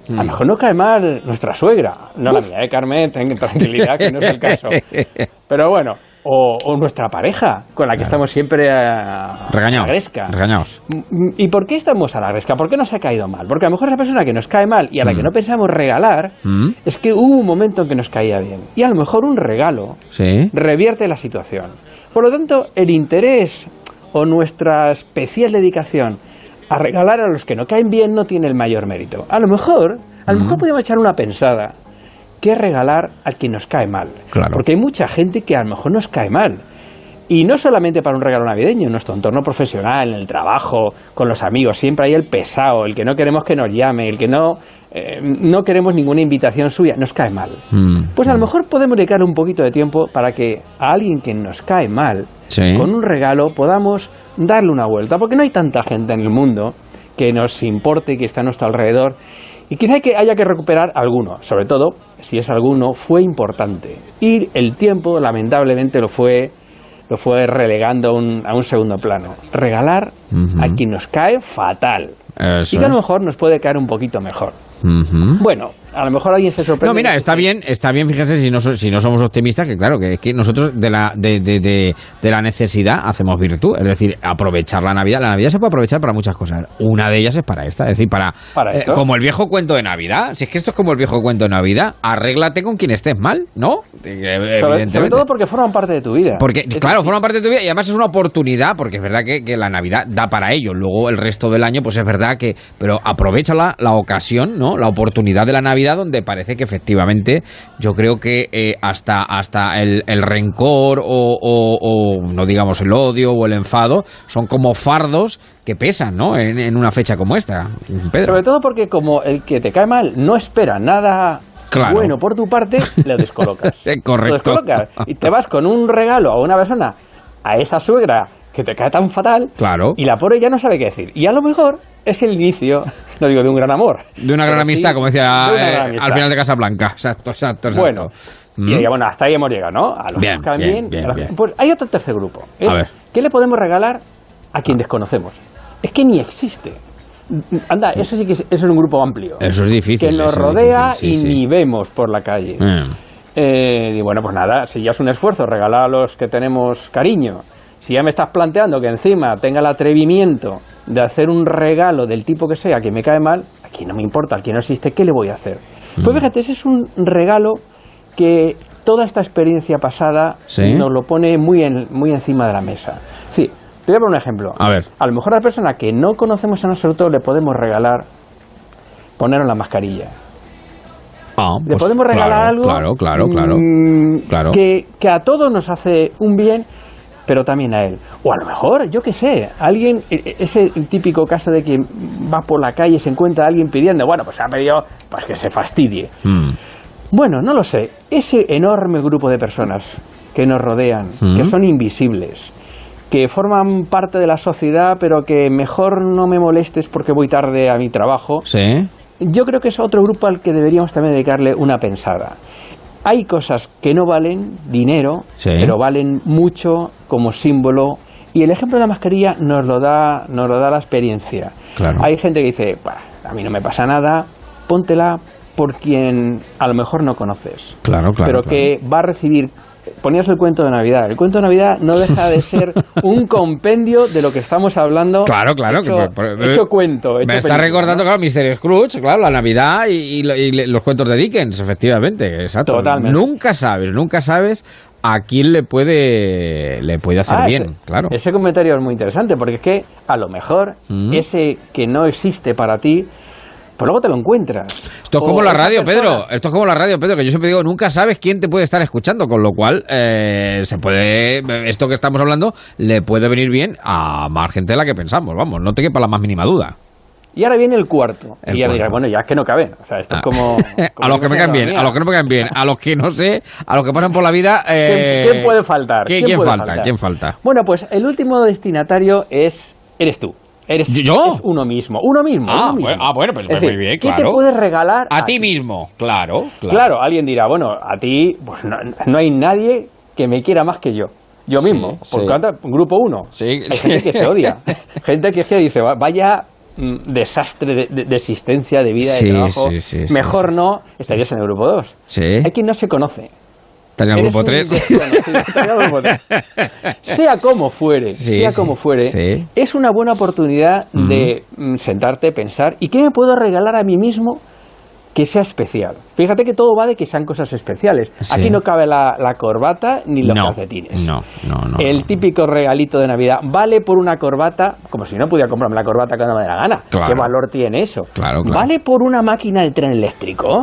a lo mejor no cae mal nuestra suegra. No la mía, ¿eh, Carmen? Ten tranquilidad, que no es el caso. Pero bueno, o, o nuestra pareja, con la que estamos siempre a, Regañados. a la gresca. Regañados. Mm, ¿Y por qué estamos a la gresca? ¿Por qué nos ha caído mal? Porque a lo mejor esa persona que nos cae mal y a la que Mm. no pensamos regalar, ¿Mm? es que hubo un momento en que nos caía bien. Y a lo mejor un regalo Sí. revierte la situación. Por lo tanto, el interés o nuestra especial dedicación a regalar a los que no caen bien no tiene el mayor mérito. A lo mejor, a lo Mm. mejor podríamos echar una pensada que regalar al que nos cae mal. Claro. Porque hay mucha gente que a lo mejor nos cae mal. Y no solamente para un regalo navideño, en nuestro entorno profesional, en el trabajo, con los amigos, siempre hay el pesado, el que no queremos que nos llame, el que no, eh, no queremos ninguna invitación suya, nos cae mal. Mm. Pues a lo mejor podemos dedicar un poquito de tiempo para que a alguien que nos cae mal, Sí. con un regalo, podamos darle una vuelta. Porque no hay tanta gente en el mundo que nos importe, que está a nuestro alrededor. Y quizá hay que, haya que recuperar alguno, sobre todo si es alguno fue importante. Y el tiempo, lamentablemente, lo fue, lo fue relegando a un, a un segundo plano. Regalar Ujú. a quien nos cae fatal. Eso y que a lo mejor nos puede caer un poquito mejor. Ujú. Bueno, a lo mejor alguien se sorprende. No, mira, está bien, está bien, fíjense, si no, si no somos optimistas, que claro, que, que nosotros de la, de, de, de, de la necesidad hacemos virtud, es decir, aprovechar la Navidad. La Navidad se puede aprovechar para muchas cosas. Una de ellas es para esta, es decir, para, Para eh, como el viejo cuento de Navidad. Si es que esto es como el viejo cuento de Navidad, arréglate con quien estés mal, ¿no? Eh, Sobre, evidentemente. sobre todo porque forman parte de tu vida. Porque, Es claro, decir, forma parte de tu vida y además es una oportunidad, porque es verdad que, que la Navidad da para ello. Luego el resto del año, pues es verdad que. Pero aprovecha la, la ocasión, ¿no? La oportunidad de la Navidad, donde parece que efectivamente yo creo que eh, hasta, hasta el, el rencor o, o- o, no digamos el odio o el enfado son como fardos que pesan, ¿no? En, en una fecha como esta. Pedro. Sobre todo porque como el que te cae mal no espera nada Claro. bueno por tu parte, lo descolocas. Correcto. Lo descolocas. Y te vas con un regalo a una persona, a esa suegra que te cae tan fatal, Claro. y la pobre ya no sabe qué decir. Y a lo mejor es el inicio, no digo de un gran amor. De una gran sí amistad, como decía eh, al final de Casablanca. Exacto, exacto, exacto. Bueno, Mm. y bueno, hasta ahí hemos llegado, ¿no? A los Bien, bien, bien, a los-. Pues hay otro tercer grupo. Es, A ver. ¿Qué le podemos regalar a quien desconocemos? Es que ni existe. Anda, ese sí que es, es un grupo amplio. Eso es difícil. que nos eso rodea y sí. ni vemos por la calle. Mm. Eh, y bueno, pues nada, si ya es un esfuerzo regalar a los que tenemos cariño, si ya me estás planteando que encima tenga el atrevimiento de hacer un regalo del tipo que sea que me cae mal, aquí no me importa, aquí no existe, ¿qué le voy a hacer? Mm. Pues fíjate, ese es un regalo que toda esta experiencia pasada Sí. nos lo pone muy, en- muy encima de la mesa. Sí, te voy a poner un ejemplo. A ver. A lo mejor a la persona que no conocemos en absoluto le podemos regalar ponernos la mascarilla. Ah, Le pues podemos regalar claro, algo Claro, claro, claro. mm, Claro. Que, que a todos nos hace un bien, pero también a él. O a lo mejor, yo qué sé, alguien, e- e- ese típico caso de que va por la calle y se encuentra a alguien pidiendo, bueno, pues ha pedido, pues que se fastidie. Mm. Bueno, no lo sé. Ese enorme grupo de personas que nos rodean, Mm. que son invisibles, que forman parte de la sociedad, pero que mejor no me molestes porque voy tarde a mi trabajo, Sí. yo creo que es otro grupo al que deberíamos también dedicarle una pensada. Hay cosas que no valen dinero, Sí. pero valen mucho como símbolo. Y el ejemplo de la mascarilla nos lo da, nos lo da la experiencia. Claro. Hay gente que dice, "Bah, a mí no me pasa nada, póntela por quien a lo mejor no conoces. Claro, claro. pero que va a recibir. Ponías el cuento de Navidad. El cuento de Navidad no deja de ser un compendio de lo que estamos hablando. Claro, claro. Hecho, que por- por- hecho cuento. hecho Me está película, recordando, claro, Mr. Scrooge, claro, la Navidad y, y y los cuentos de Dickens, efectivamente, exacto. Totalmente. Nunca sabes, nunca sabes a quién le puede le puede hacer Ah, bien, ese- claro. Ese comentario es muy interesante porque es que a lo mejor Mm. ese que no existe para ti, pues luego te lo encuentras. Esto es O como la radio, Pedro. Esto es como la radio, Pedro, que yo siempre digo, nunca sabes quién te puede estar escuchando, con lo cual eh, se puede, esto que estamos hablando le puede venir bien a más gente de la que pensamos, vamos, no te quepa la más mínima duda. Y ahora viene el cuarto. El y ya dirás, bueno, ya es que no caben. O sea, esto Ah. es como. como a los que me caen bien, mía. a los que no me caen bien, a los que no sé, a los que pasan por la vida. ¿Quién, eh, quién puede faltar? ¿Quién, quién puede falta? faltar? ¿Quién falta? Bueno, pues el último destinatario es. Eres tú. Eres, ¿Yo? uno mismo. Uno mismo. Ah, uno mismo. bueno, ah, bueno, pues Es decir, muy bien, ¿Qué claro. te puedes regalar A ti mismo, claro, claro. Claro, alguien dirá, bueno, a ti pues no, no hay nadie que me quiera más que yo. Yo Sí, mismo, sí. por cuanto, grupo uno. Sí, hay sí. gente que se odia. gente que, que dice, "Va- vaya mm, desastre de, de- de existencia, de vida, Sí, de trabajo. sí, sí, sí, Mejor sí. no estarías en el grupo 2. Sí. Hay quien no se conoce. Estaría en el grupo un 3. desconocido. Estaría en el grupo tres. Sea como fuere, Sí, sea sí, como fuere, es una buena oportunidad de mm, sentarte, pensar, ¿y qué me puedo regalar a mí mismo que sea especial? Fíjate que todo va de que sean cosas especiales. Sí. Aquí no cabe la, la corbata ni los no, calcetines. no, no, no. El típico regalito de Navidad vale por una corbata, como si no pudiera comprarme la corbata cuando me dé la gana. Claro. ¿Qué valor tiene eso? Claro, claro. ¿Vale por una máquina de tren eléctrico?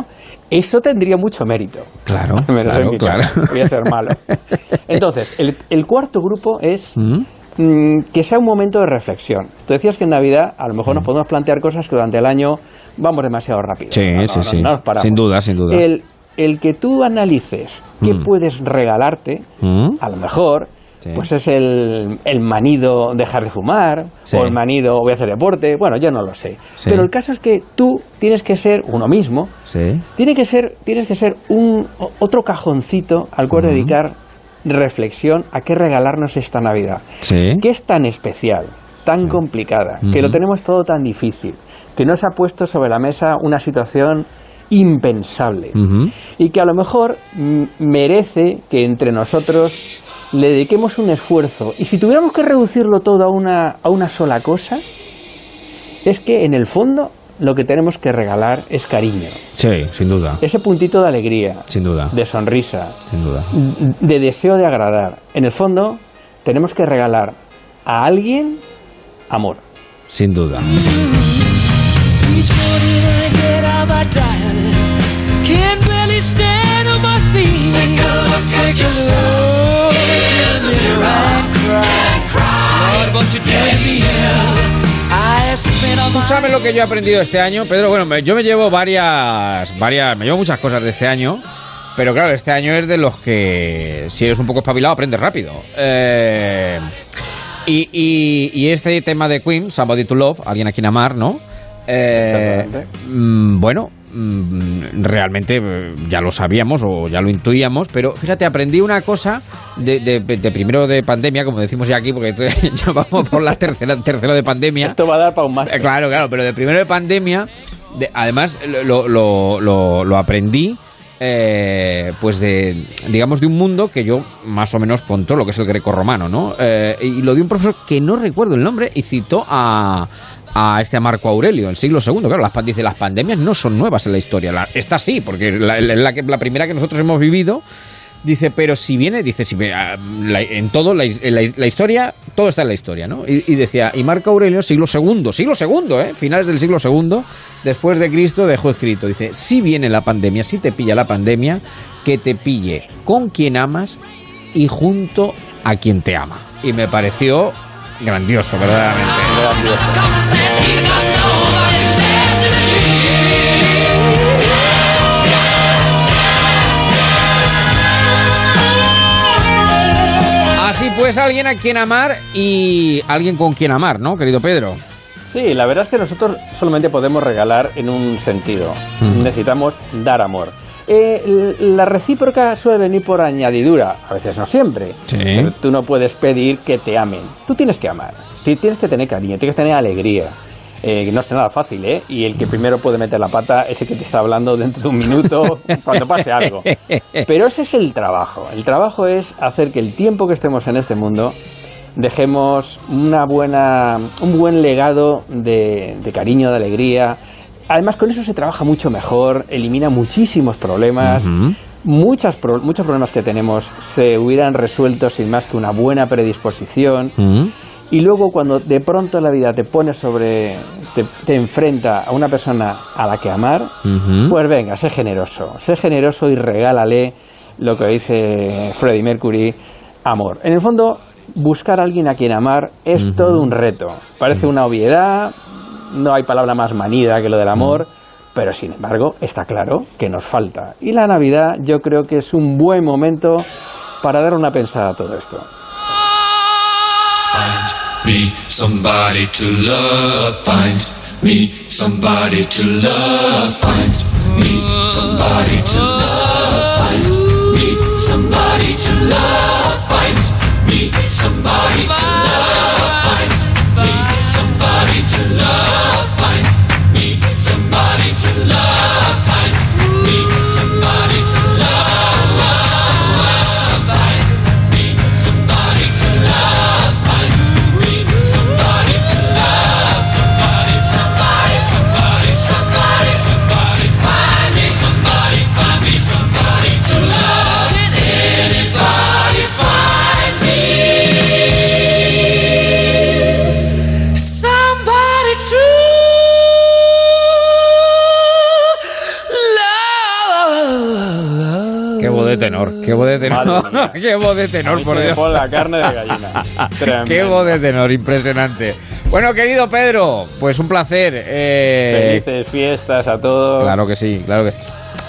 Eso tendría mucho mérito. Claro, claro, claro. Voy a ser malo. Entonces, el, el cuarto grupo es ¿Mm? mm, que sea un momento de reflexión. Tú decías que en Navidad a lo mejor nos podemos plantear cosas que durante el año vamos demasiado rápido. Sí, No, no, sí, sí. no. Sin duda, sin duda. El, el que tú analices qué Mm. puedes regalarte, ¿Mm? a lo mejor, Sí. pues es el, el manido dejar de fumar, Sí. o el manido voy a hacer deporte, bueno, yo no lo sé. Sí. Pero el caso es que tú tienes que ser uno mismo, Sí. tiene que ser, tienes que ser un otro cajoncito al cual dedicar reflexión a qué regalarnos esta Navidad. Sí. ¿Qué es tan especial, tan complicada, que lo tenemos todo tan difícil, que nos ha puesto sobre la mesa una situación impensable y que a lo mejor merece que entre nosotros le dediquemos un esfuerzo y si tuviéramos que reducirlo todo a una, a una sola cosa, es que en el fondo lo que tenemos que regalar es cariño, Sí, sin duda. ese puntito de alegría, Sin duda. de sonrisa, Sin duda. de deseo de agradar. En el fondo, tenemos que regalar a alguien amor. Sin duda. On my feet. Take a look Take a look in the mirror and cry. Lord, what you doing me I spent all ¿Tú sabes lo que yo he aprendido este año? Pedro, bueno, yo me llevo varias, varias, me llevo muchas cosas de este año, pero claro, este año es de los que si eres un poco espabilado aprendes rápido. Eh, y, y- y este tema de Queen, Somebody to Love, alguien a quien amar, ¿no? Eh, mm, bueno, realmente eh, ya lo sabíamos o ya lo intuíamos, pero fíjate, aprendí una cosa de, de- de primero de pandemia, como decimos ya aquí, porque ya vamos por la tercera, tercero de pandemia. Esto va a dar para un máster. Eh, Claro, claro, pero de primero de pandemia, de- además lo, lo, lo, lo aprendí, eh, pues de, digamos, de un mundo que yo más o menos controlo, que es el greco-romano, ¿no? Eh, y lo de un profesor que no recuerdo el nombre y citó a, a este Marco Aurelio, el siglo II. Claro, las, dice, las pandemias no son nuevas en la historia. La- esta sí, porque la, la- la primera que nosotros hemos vivido Dice, pero si viene, dice, si ah, en todo, la, historia, todo está en la historia, ¿no? Y, y decía, y Marco Aurelio, siglo segundo, siglo segundo, ¿eh? Finales del siglo segundo, después de Cristo, dejó escrito, dice, si viene la pandemia, si te pilla la pandemia, que te pille con quien amas y junto a quien te ama. Y me pareció grandioso, verdaderamente. Así pues, alguien a quien amar y alguien con quien amar, ¿no, querido Pedro? Sí, la verdad es que nosotros solamente podemos regalar en un sentido. Mm. Necesitamos dar amor. Eh, la recíproca suele venir por añadidura, a veces no siempre. Pero tú no puedes pedir que te amen. Tú tienes que amar. Ti- Tienes que tener cariño, tienes que tener alegría. Eh, no es nada fácil, ¿eh? Y el que primero puede meter la pata es el que te está hablando dentro de un minuto cuando pase algo. Pero ese es el trabajo. El trabajo es hacer que el tiempo que estemos en este mundo dejemos una buena, un buen legado de, de cariño, de alegría. Además, con eso se trabaja mucho mejor, elimina muchísimos problemas. Muchas pro- muchos problemas que tenemos se hubieran resuelto sin más que una buena predisposición. Y luego cuando de pronto la vida te pone sobre, te, te enfrenta a una persona a la que amar, pues venga, sé generoso, sé generoso y regálale lo que dice Freddie Mercury, amor. En el fondo, buscar a alguien a quien amar es todo un reto. Parece una obviedad, no hay palabra más manida que lo del amor, pero sin embargo está claro que nos falta. Y la Navidad yo creo que es un buen momento para dar una pensada a todo esto. Tenor, qué voz de tenor, qué voz de tenor, por Dios. la carne de gallina. Qué voz de tenor, impresionante. Bueno, querido Pedro, pues un placer. eh, Felices fiestas a todos. Claro que sí, claro que sí.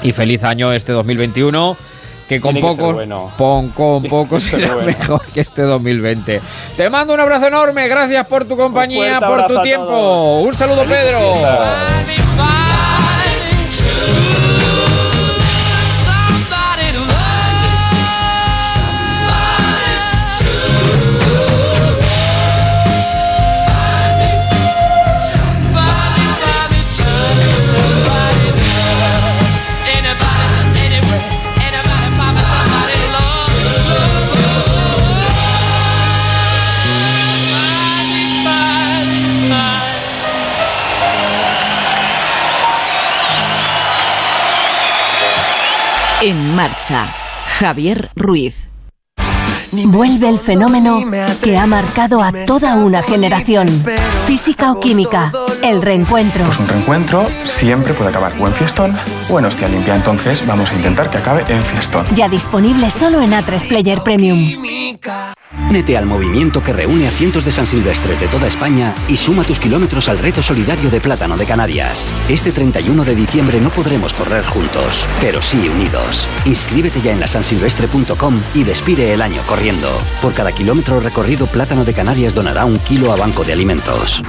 Y feliz año este 2021. Que con pocos, bueno. con que será bueno. mejor que este 2020. Te mando un abrazo enorme, gracias por tu compañía, por tu tiempo. Un saludo, Felices Pedro. Marcha, Javier Ruiz. Vuelve el fenómeno que ha marcado a toda una generación. Física o química, el reencuentro. Pues un reencuentro siempre puede acabar o en fiestón o en hostia limpia. Entonces vamos a intentar que acabe en fiestón. Ya disponible solo en A3 Player Premium. Únete al movimiento que reúne a cientos de San Silvestres de toda España y suma tus kilómetros al reto solidario de Plátano de Canarias. Este 31 de diciembre no podremos correr juntos, pero sí unidos. Inscríbete ya en la sansilvestre.com y despide el año Por cada kilómetro recorrido, Plátano de Canarias donará un kilo a Banco de Alimentos.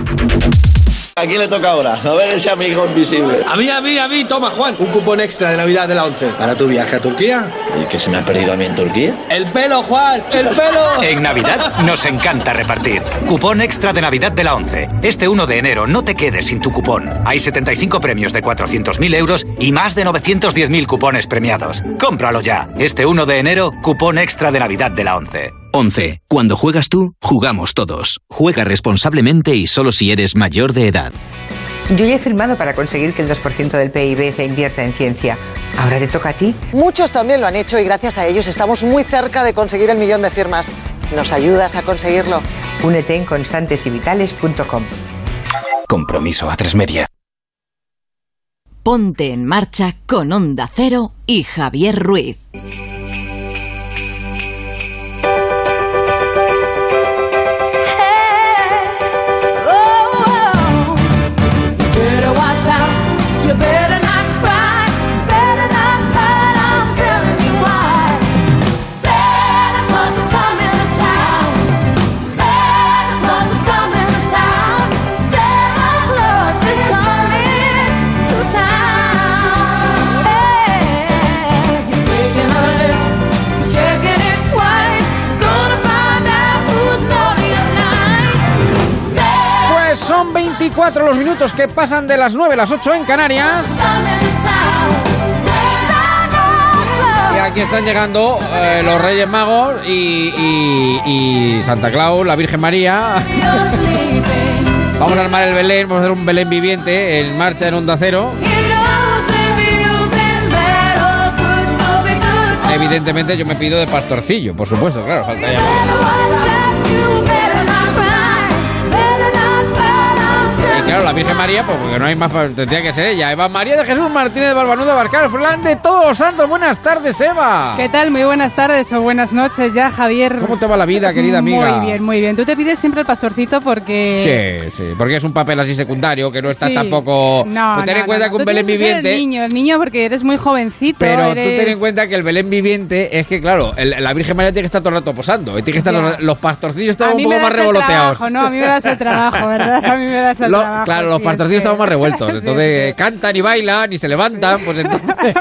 ¿A quién le toca ahora? A ver ese amigo invisible. A mí, a mí, a mí. Toma, Juan. Un cupón extra de Navidad de la 11. ¿Para tu viaje a Turquía? ¿Y qué se me ha perdido a mí en Turquía? ¡El pelo, Juan! ¡El pelo! En Navidad nos encanta repartir. Cupón extra de Navidad de la 11. Este 1 de enero no te quedes sin tu cupón. Hay 75 premios de 400.000 euros y más de 910.000 cupones premiados. Cómpralo ya. Este 1 de enero, cupón extra de Navidad de la 11. 11. Cuando juegas tú, jugamos todos. Juega responsablemente y solo si eres mayor de edad. Yo ya he firmado para conseguir que el 2% del PIB se invierta en ciencia. Ahora te toca a ti. Muchos también lo han hecho y gracias a ellos estamos muy cerca de conseguir el millón de firmas. ¿Nos ayudas a conseguirlo? Únete en constantesyvitales.com. Compromiso a tres media. Ponte en marcha con Onda Cero y Javier Ruiz. 24 los minutos que pasan de las 9 a las 8 en Canarias. Y aquí están llegando eh, los Reyes Magos y, y- y Santa Claus, la Virgen María. Vamos a armar el Belén, vamos a hacer un Belén viviente en marcha en Onda Cero. Evidentemente yo me pido de pastorcillo, por supuesto, claro, falta ya. Claro, la Virgen María, pues porque no hay más, tendría que ser ella. Eva María de Jesús Martínez de Barbanudo Barcar, Flan de todos los santos. Buenas tardes, Eva. ¿Qué tal? Muy buenas tardes o buenas noches ya, Javier. ¿Cómo te va la vida, querida amiga? Muy bien, muy bien. Tú te pides siempre el pastorcito porque... Sí, sí, porque es un papel así secundario que no está Sí. tampoco. No, Pues ten no, en cuenta no, que un Belén viviente. El niño, el niño porque eres muy jovencito. Pero tú ten en cuenta que el Belén viviente es que, claro, el- la Virgen María tiene que estar todo el rato posando. Tiene que estar los pastorcillos A estaban un poco más revoloteados. trabajo, no, a mí me das el trabajo, ¿verdad? A mí me das el Lo- trabajo. Claro, los pastorcillos es estaban más revueltos. Entonces sí. cantan y bailan y se levantan. Pues entonces.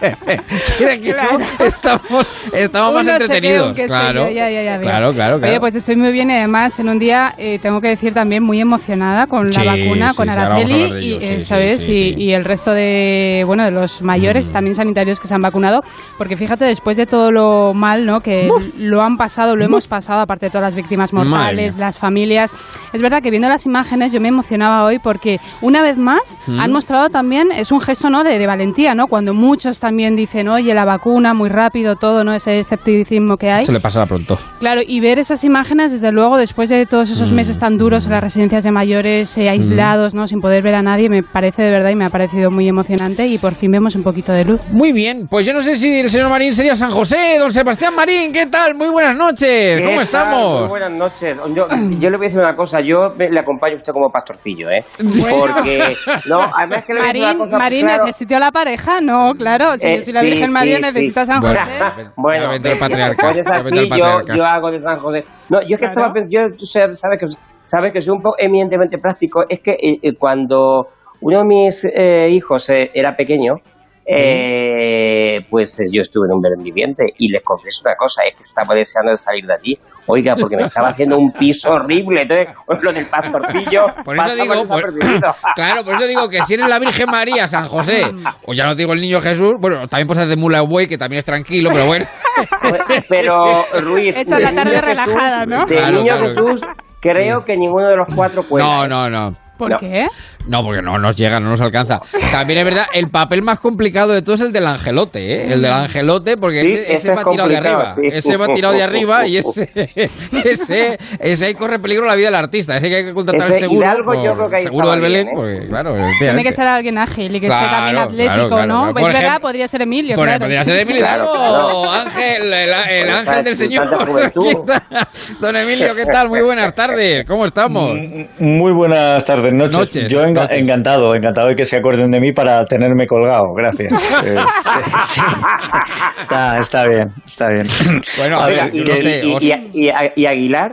Que Claro. no, estamos, estamos más entretenidos. Claro, sello, ya, ya, ya veo. claro, claro, claro. Oye, pues estoy muy bien y además en un día, eh, tengo que decir también, muy emocionada con la vacuna, con Araceli y, sí, eh, sí, y, el resto de, bueno, de los mayores, también sanitarios que se han vacunado, porque fíjate, después de todo lo mal, ¿no? Que lo han pasado, lo hemos pasado, aparte de todas las víctimas mortales, las familias. Es verdad que viendo las imágenes yo me emocionaba hoy porque una vez más Mm. han mostrado también, es un gesto, ¿no? De, de valentía, ¿no? Cuando muchos también dicen, oye, la vacuna, muy rápido, todo, ¿no? Ese escepticismo que hay. Se le pasará pronto. Claro, y ver esas imágenes, desde luego, después de todos esos Mm. meses tan duros en las residencias de mayores, eh, aislados, ¿no? Sin poder ver a nadie, me parece de verdad y me ha parecido muy emocionante y por fin vemos un poquito de luz. Muy bien, pues yo no sé si el señor Marín sería San José, don Sebastián Marín, ¿qué tal? Muy buenas noches, ¿Qué ¿cómo estamos? Muy buenas noches. Yo, yo le voy a decir una cosa, yo le acompaño a usted como pastorcillo, ¿eh? Porque, no, además que le Marín, una cosa, Marín, claro, ¿necesito a la pareja? No, claro. Si eh, yo soy la sí, Virgen sí, María, sí. necesito a San Bueno, José. Bueno, el pues, patriarca, pues es así, yo, yo hago de San José. No, yo es que Claro. estaba pensando, yo, tú sabes sabes que, sabes que soy un poco eminentemente práctico, es que eh, eh, cuando uno de mis eh, hijos eh, era pequeño, eh, pues eh, yo estuve en un Belén viviente y les confieso una cosa, es que estaba deseando de salir de allí, oiga, porque me estaba haciendo un piso horrible, entonces lo del pastorcillo Por eso digo, por- claro, por eso digo que si eres la Virgen María, San José, o ya no digo el niño Jesús, bueno, también puedes hacer mula buey, que también es tranquilo, pero bueno. Pero, Ruiz, la tarde Jesús- relajada, ¿no? De Claro, niño claro. Jesús, creo que ninguno de los cuatro puede. No, no, no. ¿Por No. qué? No, porque no nos llega, no nos alcanza. También es verdad, el papel más complicado de todo es el del angelote, ¿eh? El del angelote, porque Sí, ese, ese ese es va tirado de arriba. sí. Ese va tirado de arriba y ese, ese, ese ahí corre peligro la vida del artista. Ese que hay que contratar Ese el seguro. Hidalgo yo por- creo que ahí seguro del Belén, bien, ¿eh? porque claro, Tiene que ser alguien ágil y que Claro, esté también atlético, claro, claro, ¿no? claro. Pues Por verdad, ejemplo- podría ser Emilio, Bueno, claro. podría ser Emilio Claro, Hidalgo, claro. Ángel, el, el Pues ángel del Señor. Don Emilio, ¿qué tal? Muy buenas tardes. ¿Cómo estamos? Muy buenas tardes, noches. Noches, Yo enga- noches. encantado, encantado de que se acuerden de mí para tenerme colgado. Gracias. Eh, sí, sí. Está, está bien, está bien. Bueno, a ver, y, yo no y- sé. y- os- y- y- y Aguilar,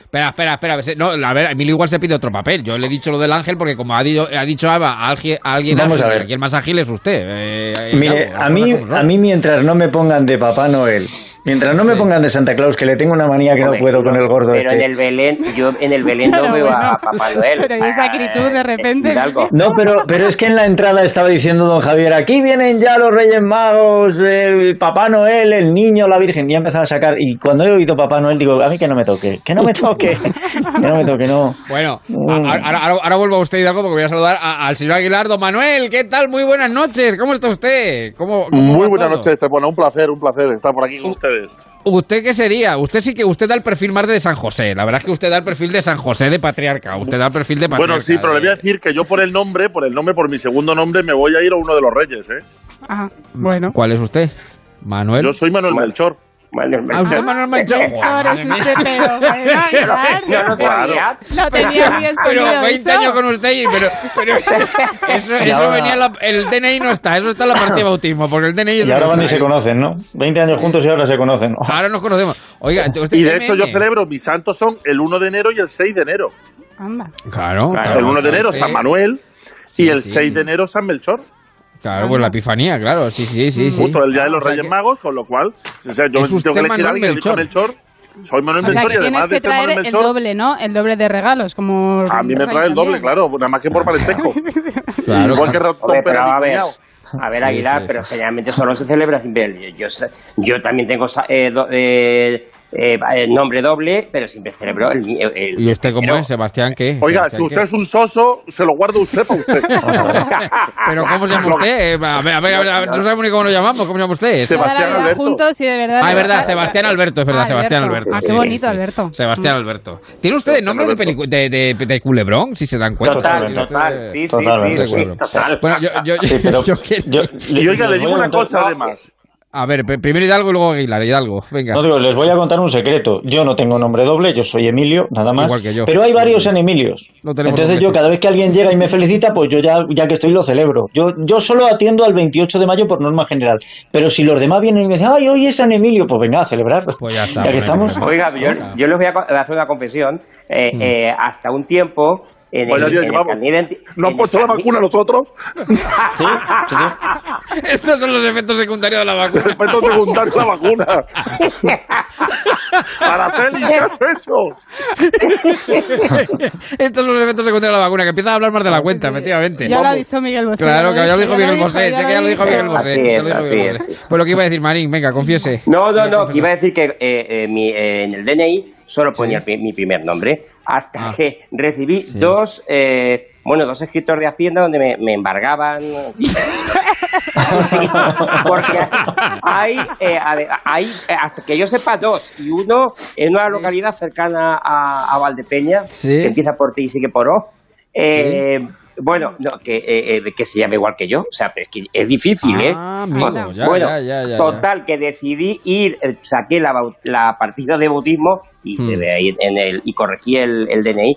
Espera, espera, espera. No, a ver, Emilio igual se pide otro papel. Yo le he dicho lo del ángel porque como ha dicho, ha dicho Ava, a alguien, Vamos ágil, a ver. aquí el más ágil es usted. eh, eh, Mire, claro, a mí, a mí mientras no me pongan de Papá Noel, mientras no me pongan de Santa Claus, que le tengo una manía que no puedo con el gordo pero este. en el Belén, yo en el Belén no veo a, bueno. a Papá Noel. Pero esa acritud de repente. Eh, Hidalgo. No, pero, pero es que en la entrada estaba diciendo don Javier, aquí vienen ya los Reyes Magos, el Papá Noel, el niño, la Virgen, y ya empezaron a sacar, y cuando he oído Papá Noel digo, a mí que no me toque, que no me toque, que no me toque, no. Bueno, Mm. ahora, ahora- ahora vuelvo a usted, Hidalgo, porque voy a saludar a- al señor Aguilar. Don Manuel, ¿qué tal? Muy buenas noches. ¿Cómo está usted? ¿Cómo, cómo Muy buenas noches, Estepona. Un placer, un placer estar por aquí con ustedes. ¿Usted qué sería? Usted sí que usted da el perfil más de San José. La verdad es que usted da el perfil de San José de patriarca. Usted da el perfil de patriarca. Bueno, sí, pero le voy a decir que yo por el nombre, por el nombre, por mi segundo nombre, me voy a ir a uno de los reyes, ¿eh? Ah, bueno. ¿Cuál es usted? Manuel. Yo soy Manuel Melchor. Manuel Ah, usted es Manuel Melchor. Melchor es usted, pero no sabía. Lo tenía escondido Pero 20 eso. años con usted, y- pero, pero eso, Y eso ahora- venía, en la- el DNI no está, eso está en la partida de bautismo, porque el DNI Y eso ahora van y se conocen, ¿no? 20 años juntos y ahora se conocen. Ahora nos conocemos. Oiga, ¿usted Y de hecho yo celebro, mis santos son el 1 de enero y el 6 de enero. Anda. Claro, el 1 de enero sí. San Manuel Sí, y el sí, 6 sí. de enero San Melchor. Claro, pues la epifanía, claro, sí, sí, sí. sí. Justo el día de los Reyes que- Magos, con lo cual, o sea, yo tengo que elegir a alguien, Melchor. Melchor. Soy Manuel O sea, Melchor y además de ser traer Manuel el Melchor, doble, ¿no? El doble de regalos, como... a mí me trae el doble, claro, nada más que por parentesco. Claro, Igual que Tom pero a ver, a ver, Sí, Aguilar, sí, pero sí. generalmente solo se celebra siempre el yo, yo, también tengo eh, do- eh, eh, el nombre doble, pero siempre el, el- ¿Y usted cómo es, Sebastián? ¿Qué? Oiga, Sebastián, si usted ¿qué? es un soso, se lo guarda usted para usted. Pero ¿cómo se llama usted? Eh, A ver, a ver, a ver, a ver, no sabemos ni cómo nos llamamos. ¿Cómo se llama usted? Sebastián Alberto. juntos y de verdad... Ah, es verdad, Sebastián Alberto, es verdad, Sebastián Alberto. Ah, qué bonito, sí. Alberto. Sebastián Alberto. ¿Tiene usted el nombre de, de, de, de culebrón, si se dan cuenta? Total, total, sí, sí, sí, total. Bueno, yo, yo, Sí, pero yo quiero- yo- Y oiga, les le digo una cosa además. A ver, primero Hidalgo y luego Aguilar. Hidalgo, venga. No digo, les voy a contar un secreto. Yo no tengo nombre doble, yo soy Emilio, nada más. Igual que yo. Pero hay varios en Emilios. No tenemos Entonces yo dobleces. cada vez que alguien llega y me felicita, pues yo ya, ya que estoy lo celebro. Yo, yo solo atiendo al 28 de mayo por norma general. Pero si los demás vienen y me dicen, ay, hoy es San Emilio, pues venga a celebrar. Pues ya está. Ya que estamos. Oiga, yo, yo les voy a hacer una confesión. Eh, Mm. eh, hasta un tiempo, en el, Bueno, Dios, en el vamos. carnet de identi- ¿No en han el puesto la vacuna nosotros? Sí, sí, sí. Estos son los efectos secundarios de la vacuna. Efecto secundario de la vacuna. Araceli, ¿qué has hecho? Estos son los efectos secundarios de la vacuna, que empieza a hablar más de la cuenta, efectivamente. Ya lo avisó Miguel Bosé. Claro, que ya lo dijo Miguel Bosé, sé que ya lo dijo Miguel. Bosé. Así es, así es, sí. Pues lo que iba a decir, Marín, venga, confiese. No, no, no, que iba a decir que eh, eh, mi, eh, en el DNI solo ponía mi primer nombre, hasta Ah. que recibí dos, eh, bueno, dos escritos de Hacienda donde me, me embargaban. Sí, porque hay, eh, hay, eh, hasta que yo sepa, dos, y uno en una localidad cercana a, a Valdepeñas, Sí. que empieza por T y sigue por O. Eh, Bueno, no, que, eh, eh, que se llame igual que yo, o sea, pero es que es difícil, ¿eh? Ah, amigo, ya, bueno, ya, ya, ya, ya. total, que decidí ir, eh, saqué la, la partida de bautismo y, Hmm. en el, y corregí el, el DNI.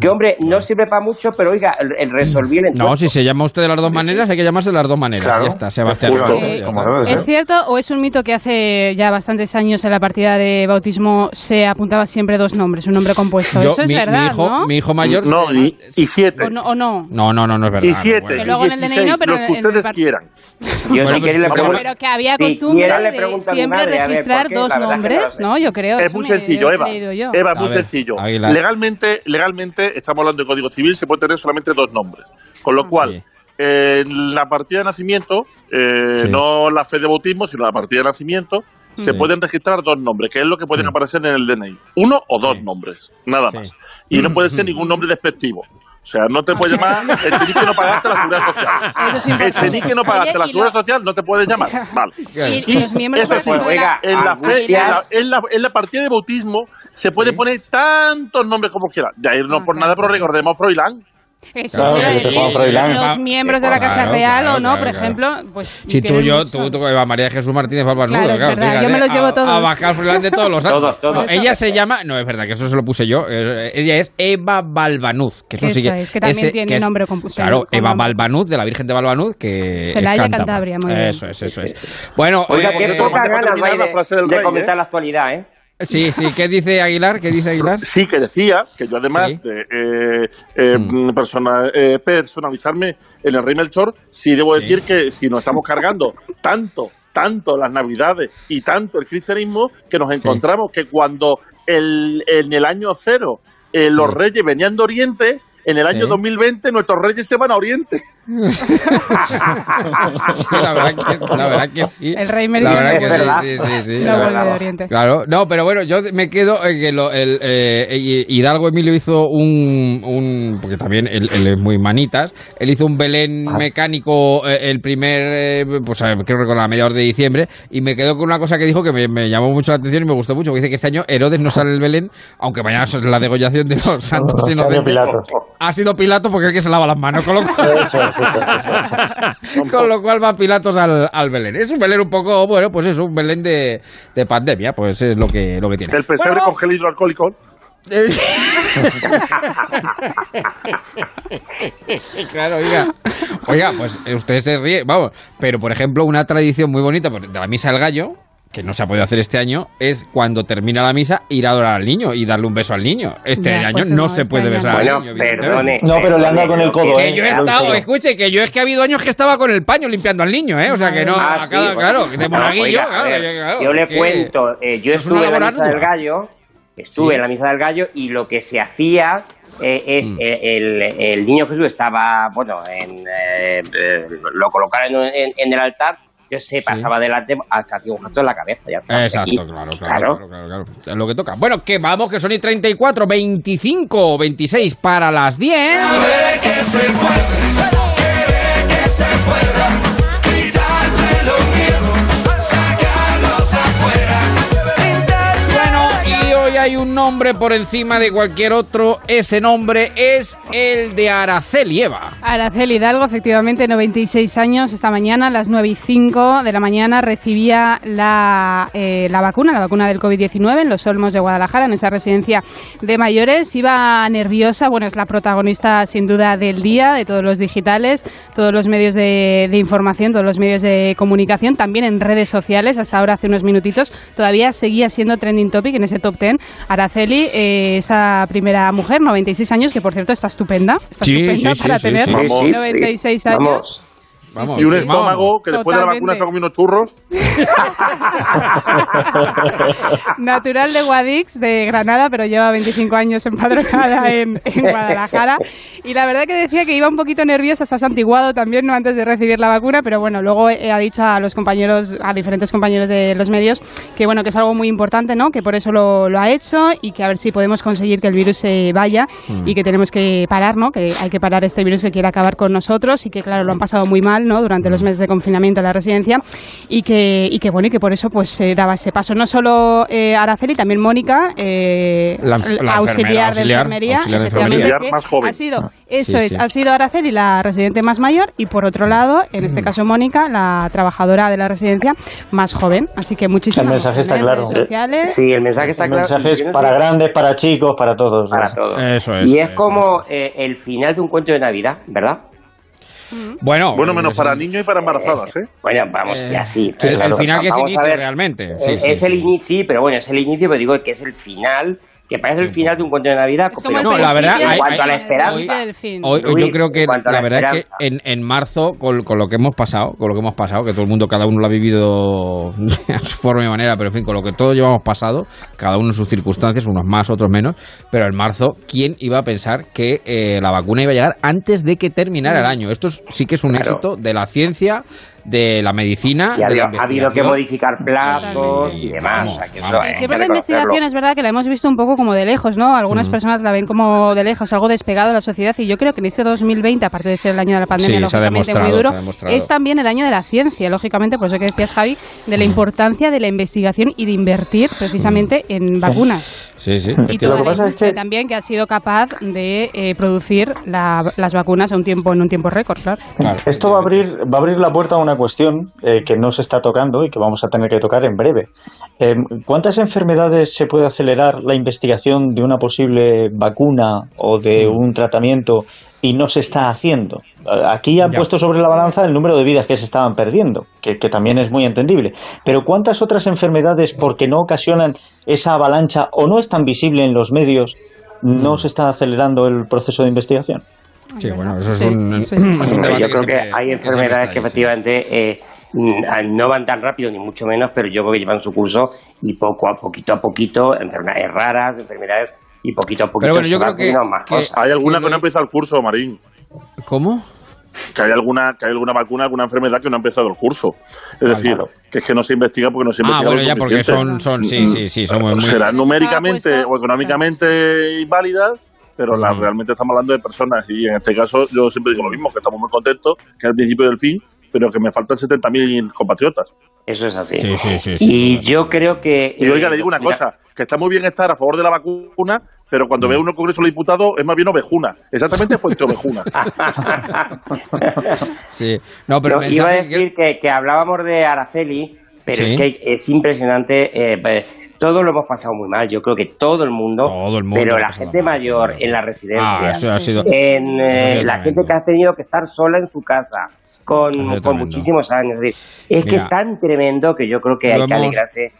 Que hombre, no sirve para mucho, pero oiga, el, el resolví el No, si se llama usted de las dos maneras, hay que llamarse de las dos maneras. Claro. Ya está, Sebastián. Justo. Alberto, Eh, está. ¿Es cierto o es un mito que hace ya bastantes años en la partida de bautismo se apuntaba siempre dos nombres, un nombre compuesto? Yo, Eso es mi, verdad, mi hijo, ¿no? mi hijo mayor. No, y, y siete. ¿O no? o no? No, no, no, no es verdad. Y no, siete. bueno. Que luego en el DNI no, pero los que en ustedes par- quieran. Yo Bueno, si pues, le pregunto. Pero que había Si costumbre le de siempre madre, ver, registrar ¿por qué? dos nombres. ¿no? Yo creo. Es muy sencillo, Eva. Eva, muy ver, sencillo. Aguilar. Legalmente, estamos hablando de Código Civil, se puede tener solamente dos nombres. Con lo cual, Sí. eh, la partida de nacimiento, eh, Sí. no la fe de bautismo, sino la partida de nacimiento, se pueden registrar dos nombres, que es lo que pueden aparecer en el DNI. Uno o dos nombres, nada más. Y no puede ser ningún nombre despectivo. O sea, no te puedes llamar Echenique no pagaste la seguridad social. Importante. Echenique no pagaste Oye, la seguridad lo- social, no te puedes llamar. Vale. Y, y los miembros, Eso sí, oiga, en la, fe, en, la, en, la, en la partida de bautismo se puede poner tantos nombres como quiera. De ahí no Ah, por claro. nada, pero recordemos a Froilán. Eso Claro, a que te ponga Froilán. Los miembros de la Casa Claro, Real claro, o no, claro, por claro. ejemplo, pues... Si tú, yo, tú, tú, Eva María Jesús Martínez Balbarnudo, Claro, es verdad, yo me los llevo a- todos. A bajar Froilán de todos los años. Todos, todos. Ella se llama, no es verdad, que eso se lo puse yo. eh, ella es Eva Balbanuz, que eso, Eso sí que, es, que también ese- tiene que es- nombre compuesto, Claro, con Eva. Balbanuz, de la Virgen de Balbanuz, que Celaya, es cántabra. Cantabria, muy bien. Eso es, eso es. Bueno, Oiga, eh, qué eh, pocas déjame ganas hay la de, comentar ¿eh? la actualidad, ¿eh? Sí, sí, ¿qué dice Aguilar? ¿Qué dice Aguilar? Sí, que decía que yo además Sí. de eh, eh, Mm. persona- eh, personalizarme en el Rey Melchor, sí debo Sí. decir que si nos estamos cargando tanto, tanto las Navidades y tanto el cristianismo, que nos encontramos que cuando el, en el año cero eh, los reyes venían de Oriente, en el año Sí. 2020 nuestros reyes se van a Oriente. Sí, la verdad que, la verdad que sí. El rey La meridiano. sí, sí, sí, Oriente. Claro, no, pero bueno, yo me quedo en que lo- el, eh, Hidalgo Emilio hizo un, un porque también él, él es muy manitas, él hizo un Belén mecánico eh, el primer, eh, pues creo que con la mediados de diciembre, y me quedo con una cosa que dijo que me, me llamó mucho la atención y me gustó mucho, que dice que este año Herodes no sale el Belén, aunque mañana es la degollación de los santos Este año inocentes. Pilato. Ha sido Pilato porque es el que se lava las manos, con lo cual... Con lo cual va Pilatos al, al Belén. Es un Belén un poco, bueno, pues es un Belén de, de pandemia, pues es lo que, lo que tiene. El pesebre Bueno, con gel hidroalcohólico. claro, oiga. Oiga, pues usted se ríe, vamos. Pero, por ejemplo, una tradición muy bonita pues, de la Misa del Gallo, que no se ha podido hacer este año, es cuando termina la misa ir a adorar al niño y darle un beso al niño. Este Ya, año pues no, no, se puede besar no. al Bueno, niño. perdone. No, pero le han dado con el codo, Que ¿eh? yo he estado, escuche, que yo es que ha habido años que estaba con el paño limpiando al niño, ¿eh? O sea que no, Ah, sí, cada, claro, de No, monaguillo, oiga, claro, ver, que- claro, yo le que- cuento, eh, yo estuve en la misa del gallo, estuve Sí. en la misa del gallo y lo que se hacía eh, es Mm. eh, el, el niño Jesús estaba, bueno, en, eh, eh, lo colocaron en, en- en el altar, yo se pasaba delante hasta hacía un gesto en la cabeza, ya está. Exacto, claro, claro, claro, claro, claro. Es lo que toca. Bueno, que vamos, que son y 34, 25, 26 para las 10. que se puede, hay un nombre por encima de cualquier otro. Ese nombre es el de Araceli Eva. Araceli Hidalgo, efectivamente, 96 años, esta mañana a las 9 y 5 de la mañana recibía la, eh, la vacuna, la vacuna del COVID-19 en los Olmos de Guadalajara, en esa residencia de mayores. Iba nerviosa, bueno, es la protagonista sin duda del día, de todos los digitales, todos los medios de, de información, todos los medios de comunicación, también en redes sociales, hasta ahora hace unos minutitos, todavía seguía siendo trending topic en ese top 10. Araceli, eh, esa primera mujer, 96 años, que por cierto está estupenda, está Sí, estupenda sí, para sí, tener sí. Vamos. 96 años. Vamos. Vamos, y un sí, estómago vamos. que después de la vacuna se ha comido unos churros. Natural de Guadix, de Granada, pero lleva 25 años empadronada en, en Guadalajara. Y la verdad que decía que iba un poquito nerviosa, se ha santiguado también ¿no? antes de recibir la vacuna, pero bueno, luego ha dicho a los compañeros, a diferentes compañeros de los medios, que bueno, que es algo muy importante, ¿no? Que por eso lo, lo ha hecho y que a ver si podemos conseguir que el virus se vaya Mm. y que tenemos que parar, ¿no? Que hay que parar este virus que quiere acabar con nosotros y que claro, lo han pasado muy mal, ¿no? Durante los meses de confinamiento en la residencia y que, y que bueno, y que por eso pues se daba ese paso. No solo eh, Araceli, también Mónica, eh, La auxiliar, de auxiliar, enfermería, auxiliar de efectivamente, enfermería. que Más joven. Ha sido, Ah. eso Sí, es, sí. ha sido Araceli la residente más mayor y por otro lado, en este caso Mónica, la trabajadora de la residencia más joven. Así que muchísimas El mensaje está claro. sociales. Sí, el mensaje está El claro. mensaje es para grandes, para chicos, para todos. Para todos. Eso es. y es eso como eh, el final de un cuento de Navidad, ¿verdad? Bueno, Bueno, menos pues, para niños y para embarazadas, ¿eh? Bueno, vamos, Eh, ya sí. el- el final que es Vamos a inicio ver. realmente. Sí, Eh, sí, es el sí. inicio, sí, pero bueno, es el inicio, pero digo que es el final, que parece el final de un cuento de Navidad. como pero No, la verdad, en hay- cuanto a la hay- esperanza. Hoy, hoy yo creo que en la la verdad es que en, en marzo, con, con lo que hemos pasado, con lo que hemos pasado, que todo el mundo, cada uno lo ha vivido a su forma y manera, pero en fin, con lo que todos llevamos pasado, cada uno en sus circunstancias, unos más, otros menos, pero en marzo, ¿quién iba a pensar que eh, la vacuna iba a llegar antes de que terminara el año? Esto es- sí que es un Claro. éxito de la ciencia, de la medicina, Y ha de la habido, ha habido que modificar plazos y demás. o sea, que eso Siempre que la investigación es verdad que la hemos visto un poco como de lejos, ¿no? Algunas Mm. personas la ven como de lejos, algo despegado de la sociedad y yo creo que en este 2020, aparte de ser el año de la pandemia, Sí, se ha lógicamente muy duro, se ha demostrado. es también el año de la ciencia, lógicamente, por eso que decías, Javi, de la importancia de la investigación y de invertir precisamente en vacunas. Sí, sí. Y toda la industria también que ha sido capaz de eh, producir la- las vacunas a un tiempo en un tiempo récord, claro. Esto va a abrir va a abrir la puerta a una cuestión eh, que no se está tocando y que vamos a tener que tocar en breve. Eh, ¿Cuántas enfermedades se puede acelerar la investigación de una posible vacuna o de un tratamiento y no se está haciendo? Aquí han Ya. puesto sobre la balanza el número de vidas que se estaban perdiendo, que, que también es muy entendible. Pero ¿cuántas otras enfermedades, porque no ocasionan esa avalancha o no es tan visible en los medios, no se está acelerando el proceso de investigación? Sí, bueno, eso es Sí, un, sí, es un sí. debate yo creo que siempre- hay que enfermedades que efectivamente eh, mm, no van tan rápido ni mucho menos, pero yo creo que llevan su curso y poco a poquito a poquito, enfermedades raras, enfermedades y poquito a poquito Pero bueno, se yo van creo que- más que- cosas. Hay alguna que no ha empezado el curso, Marín. ¿Cómo? Que hay alguna, que hay alguna vacuna, alguna enfermedad que no ha empezado el curso. Es decir, claro. que es que no se investiga porque no se Ah, investiga bueno, lo ya porque son, son sí, sí, sí, somos muy... Serán numéricamente o económicamente inválidas, pero la- realmente estamos hablando de personas. Y en este caso, yo siempre digo lo mismo, que estamos muy contentos, que es el principio del fin, pero que me faltan 70.000 compatriotas. Eso es así. Sí, sí, sí, sí. Y yo creo que... Y oiga, le digo una mira, cosa, que está muy bien estar a favor de la vacuna, pero cuando Mm. ve uno Congreso de los Diputados es más bien ovejuna. Exactamente fuente ovejuna. Sí. No, pero No, iba a que- decir que, que hablábamos de Araceli, Pero Sí. es que es impresionante. eh, pues, todo lo hemos pasado muy mal. Yo creo que todo el mundo. mundo pero la gente mayor en la residencia. Ah, eso ha sido- En eso ha sido la gente que ha tenido que estar sola en su casa. Con, con muchísimos años. Es, decir, es que es tan tremendo que yo creo que hay que hemos- alegrarse.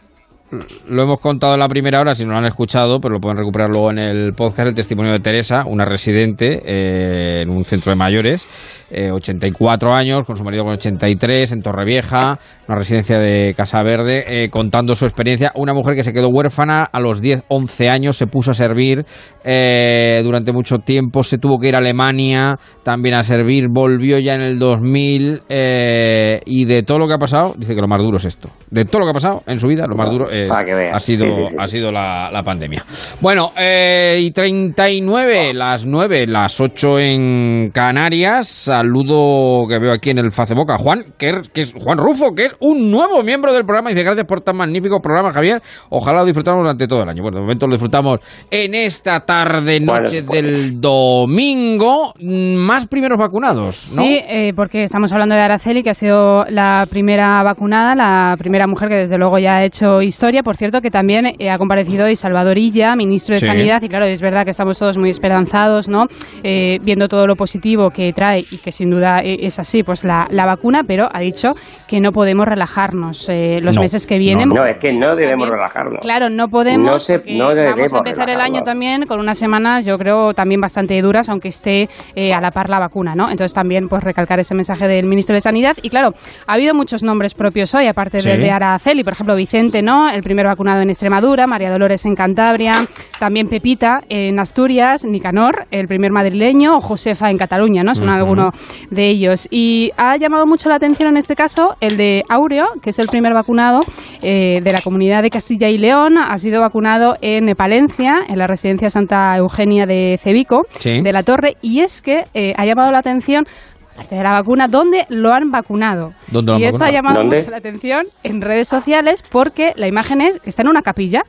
Lo hemos contado en la primera hora, si no lo han escuchado, pero lo pueden recuperar luego en el podcast, el testimonio de Teresa, una residente eh, en un centro de mayores, eh, 84 años, con su marido con 83, en Torrevieja, una residencia de Casa Verde, eh, contando su experiencia. Una mujer que se quedó huérfana a los 10, 11 años, se puso a servir eh, durante mucho tiempo, se tuvo que ir a Alemania también a servir, volvió ya en el 2000 eh, y de todo lo que ha pasado, dice que lo más duro es esto. De todo lo que ha pasado en su vida, lo más duro es, Para que veas. ha sido, Sí, sí, sí, ha sido la, la pandemia. Bueno, eh, y 39, las 9, las 8 en Canarias. Saludo que veo aquí en el Facebook a Juan, que es, que es Juan Rufo, que es un nuevo miembro del programa. Dice, gracias por tan magnífico programa, Javier. Ojalá lo disfrutamos durante todo el año. Bueno, de momento lo disfrutamos en esta tarde, noche Bueno, del domingo. Más primeros vacunados, ¿no? Sí, eh, porque estamos hablando de Araceli, que ha sido la primera vacunada, la primera mujer que desde luego ya ha hecho historia. Por cierto, que también eh, ha comparecido hoy Salvador Illa, ministro de Sí. Sanidad, y claro, es verdad que estamos todos muy esperanzados, ¿no? Eh, viendo todo lo positivo que trae y que sin duda eh, es así, pues la, la vacuna, pero ha dicho que no podemos relajarnos eh, los No, meses que vienen. No, es que no debemos También- relajarnos. Claro, no podemos. No se- vamos a empezar el año también con unas semanas, yo creo, también bastante duras, aunque esté eh, a la par la vacuna, ¿no? Entonces también, pues recalcar ese mensaje del ministro de Sanidad. Y claro, ha habido muchos nombres propios hoy, aparte Sí. del de Araceli, por ejemplo, Vicente, ¿no? El primer vacunado en Extremadura, María Dolores en Cantabria, también Pepita en Asturias, Nicanor, el primer madrileño, o Josefa en Cataluña, ¿no? Son Ujú. algunos de ellos. Y ha llamado mucho la atención en este caso el de Aureo, que es el primer vacunado eh, de la comunidad de Castilla y León. Ha sido vacunado en Palencia, en la residencia Santa Eugenia de Cebico, Sí. de la Torre. Y es que eh, ha llamado la atención. Aparte de la vacuna, ¿dónde lo han vacunado? ¿Dónde lo han y eso ha llamado ¿Dónde? mucho la atención en redes sociales porque la imagen es está en una capilla.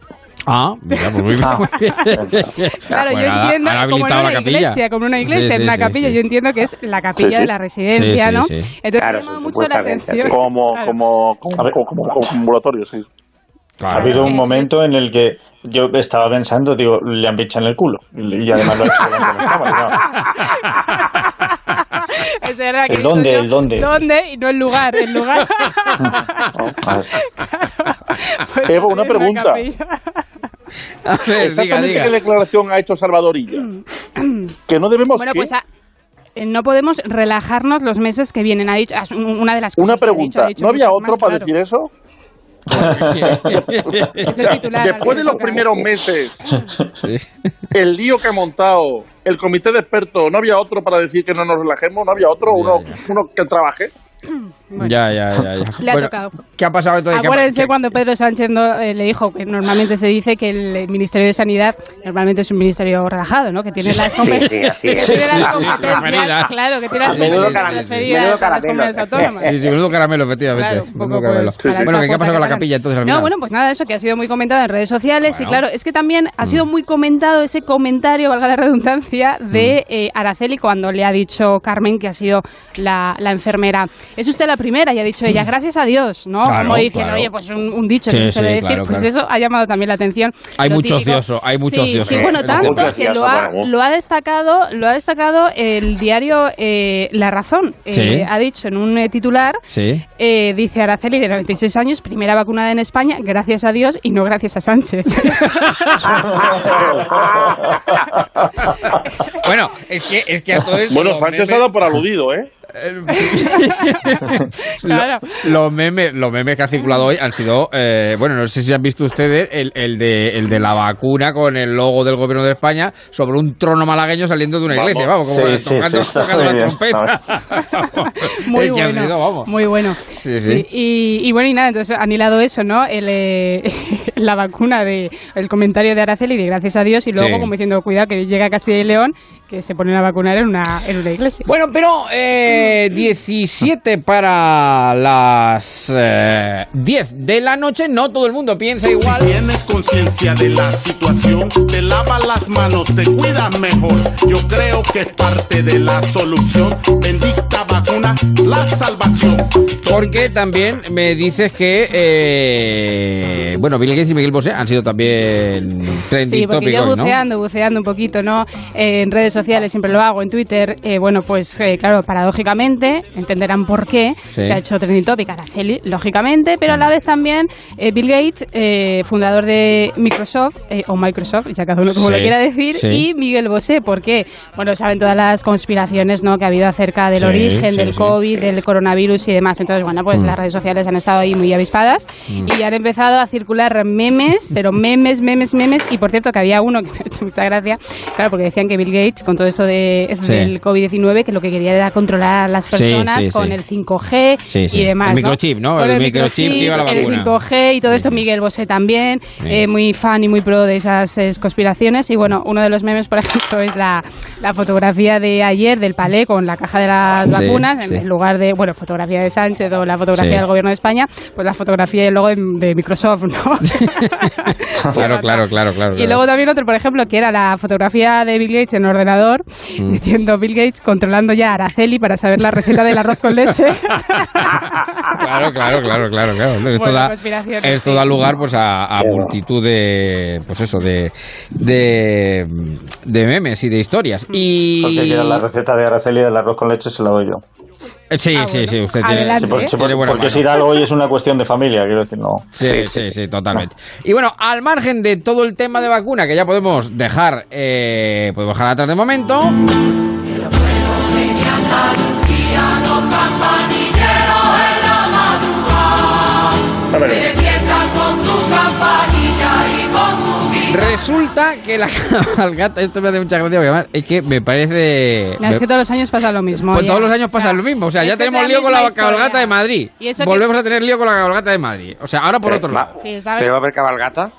Ah, mira, pues muy bien. Ah. Claro, Bueno, yo han- entiendo, han como en una la iglesia, como en una iglesia, Sí, en una sí, capilla, sí. yo entiendo que es la capilla Sí, sí. de la residencia, ¿no? sí. Entonces Claro, ha llamado mucho la atención. Como, Claro. como, como, como, como- como ambulatorio, sí. Claro. Ha habido un momento en el que yo estaba pensando, digo, le han pinchado en el culo. Y además lo ha hecho delante de la cámara, Es verdad que ¿El dónde, el dónde? ¿Dónde? Y no el lugar, el lugar. ver. Pues Evo, una pregunta. A ver, diga, Exactamente diga. qué declaración ha hecho Salvadorilla. que no debemos Bueno, ¿qué? pues a- eh, no podemos relajarnos los meses que vienen. Ha dicho, un- una de las Una cosas que ha dicho, pregunta, ha dicho ¿no había otro más, para claro. decir eso? Es O sea, el titular, después de los primeros meses, el lío que ha montado el comité de expertos, ¿no había otro para decir que no nos relajemos? ¿No había otro? Uno, uno que trabaje. Bueno. Ya, ya, ya. ya. Le ha Bueno, tocado. ¿Qué ha pasado entonces? ¿Qué ha- Acuérdense qué- cuando Pedro Sánchez no, eh, le dijo que normalmente se dice que el Ministerio de Sanidad normalmente es un ministerio relajado, ¿no? Que tiene las Sí, compe- sí, Sí, competencias, claro, que tiene las competencias las comunidades autónomas. Sí, sí, menudo caramelo, efectivamente. Claro, un poco, menudo caramelo. Bueno, ¿qué ha pasado con la capilla entonces al No, bueno, pues nada, eso que ha sido muy comentado en redes sociales y claro, es que también ha sido muy comentado ese comentario, valga la redundancia, de eh, Araceli cuando le ha dicho Carmen que ha sido la, la enfermera. Es usted la primera y ha dicho ella, gracias a Dios, ¿no? Claro, Como diciendo, claro. oye, pues un, un dicho Sí, que se suele sí, decir, claro, pues claro. eso ha llamado también la atención. Hay Lo mucho típico- ocioso, hay mucho sí, ocioso Sí, bueno, en tanto que lo ha, lo ha destacado, lo ha destacado el diario eh, La Razón. Eh, Sí. Ha dicho en un eh, titular Sí. eh, dice Araceli, de 96 años, primera vacunada en España, gracias a Dios y no gracias a Sánchez. Bueno, es que, es que a todo esto. Bueno, Sánchez ha dado por aludido, ¿eh? Claro. Lo- los, memes, los memes que han circulado hoy han sido, eh, bueno, no sé si han visto ustedes el, el de, el de la vacuna con el logo del gobierno de España sobre un trono malagueño saliendo de una Vamos. iglesia, vamos, como Sí, sí, tocando, sí, está tocando la bien. trompeta. Muy bueno, sido, vamos. muy bueno. Sí, sí. y, y bueno, y nada, entonces han hilado eso, ¿no? El, eh, la vacuna de el comentario de Araceli de gracias a Dios y luego Sí. como diciendo, cuidado que llega a Castilla y León, que se ponen a vacunar en una, en una iglesia. Bueno, pero eh, 17 para las eh, 10 de la noche, no todo el mundo piensa igual. Si tienes conciencia de la situación, te lavas las manos, te cuidas mejor. Yo creo que es parte de la solución. Bendita vacuna, la salvación. Porque también me dices que, eh, bueno, Bill Gates y Miguel Bosé han sido también trending Sí, porque topic yo hoy, ¿no? buceando, buceando un poquito, ¿no? Eh, en redes sociales siempre lo hago, en Twitter, eh, bueno, pues eh, claro, paradójicamente, entenderán por qué Sí. se ha hecho trending topic Araceli, lógicamente, pero a la vez también eh, Bill Gates, eh, fundador de Microsoft, eh, o Microsoft, ya cada uno como Sí, lo quiera decir, sí. y Miguel Bosé, ¿por qué? Bueno, saben todas las conspiraciones, ¿no? Que ha habido acerca del origen del. COVID, del coronavirus y demás. Entonces, bueno, pues Mm. las redes sociales han estado ahí muy avispadas Mm. y han empezado a circular memes, pero memes, memes, memes. Y por cierto, que había uno que me ha hecho mucha gracia, claro, porque decían que Bill Gates, con todo esto de, Sí. del COVID-19, que lo que quería era controlar a las personas sí, con el 5G Sí, sí. y demás. El ¿no? microchip, ¿no? Con El microchip que iba a la el vacuna. 5G y todo esto. Miguel Bosé también, eh, muy fan y muy pro de esas eh, conspiraciones. Y bueno, uno de los memes, por ejemplo, es la, la fotografía de ayer del palé con la caja de las vacunas, en lugar de, bueno, fotografía de Sánchez o la fotografía del gobierno de España, pues la fotografía y el logo de, de Microsoft, ¿no? Claro, claro, claro, claro. Y luego también otro, por ejemplo, que era la fotografía de Bill Gates en ordenador, Mm. diciendo Bill Gates controlando ya a Araceli para saber la receta del arroz con leche. Claro, claro, claro, claro, claro. Esto, Bueno, da, conspiraciones, esto sí. da lugar pues a, a multitud de pues eso de, de de memes y de historias. Y Porque la receta de Araceli del arroz con leche se la doy yo. Eh, Sí, sí, sí, usted tiene, sí, por- tiene buena porque mano. si algo hoy es una cuestión de familia, quiero decir, no. Sí, sí, sí, totalmente. Y bueno, al margen de todo el tema de vacuna, que ya podemos dejar, eh, podemos dejar atrás de momento. Resulta que la cabalgata, esto me hace mucha gracia, porque además es que me parece... No, es que todos los años pasa lo mismo. Pues ya. todos los años pasa lo mismo. O sea, ya tenemos lío con la historia. cabalgata de Madrid. Y eso que- Volvemos a tener lío con la cabalgata de Madrid. O sea, ahora por otro lado. Sí, ¿sabes? ¿Pero va a haber cabalgata?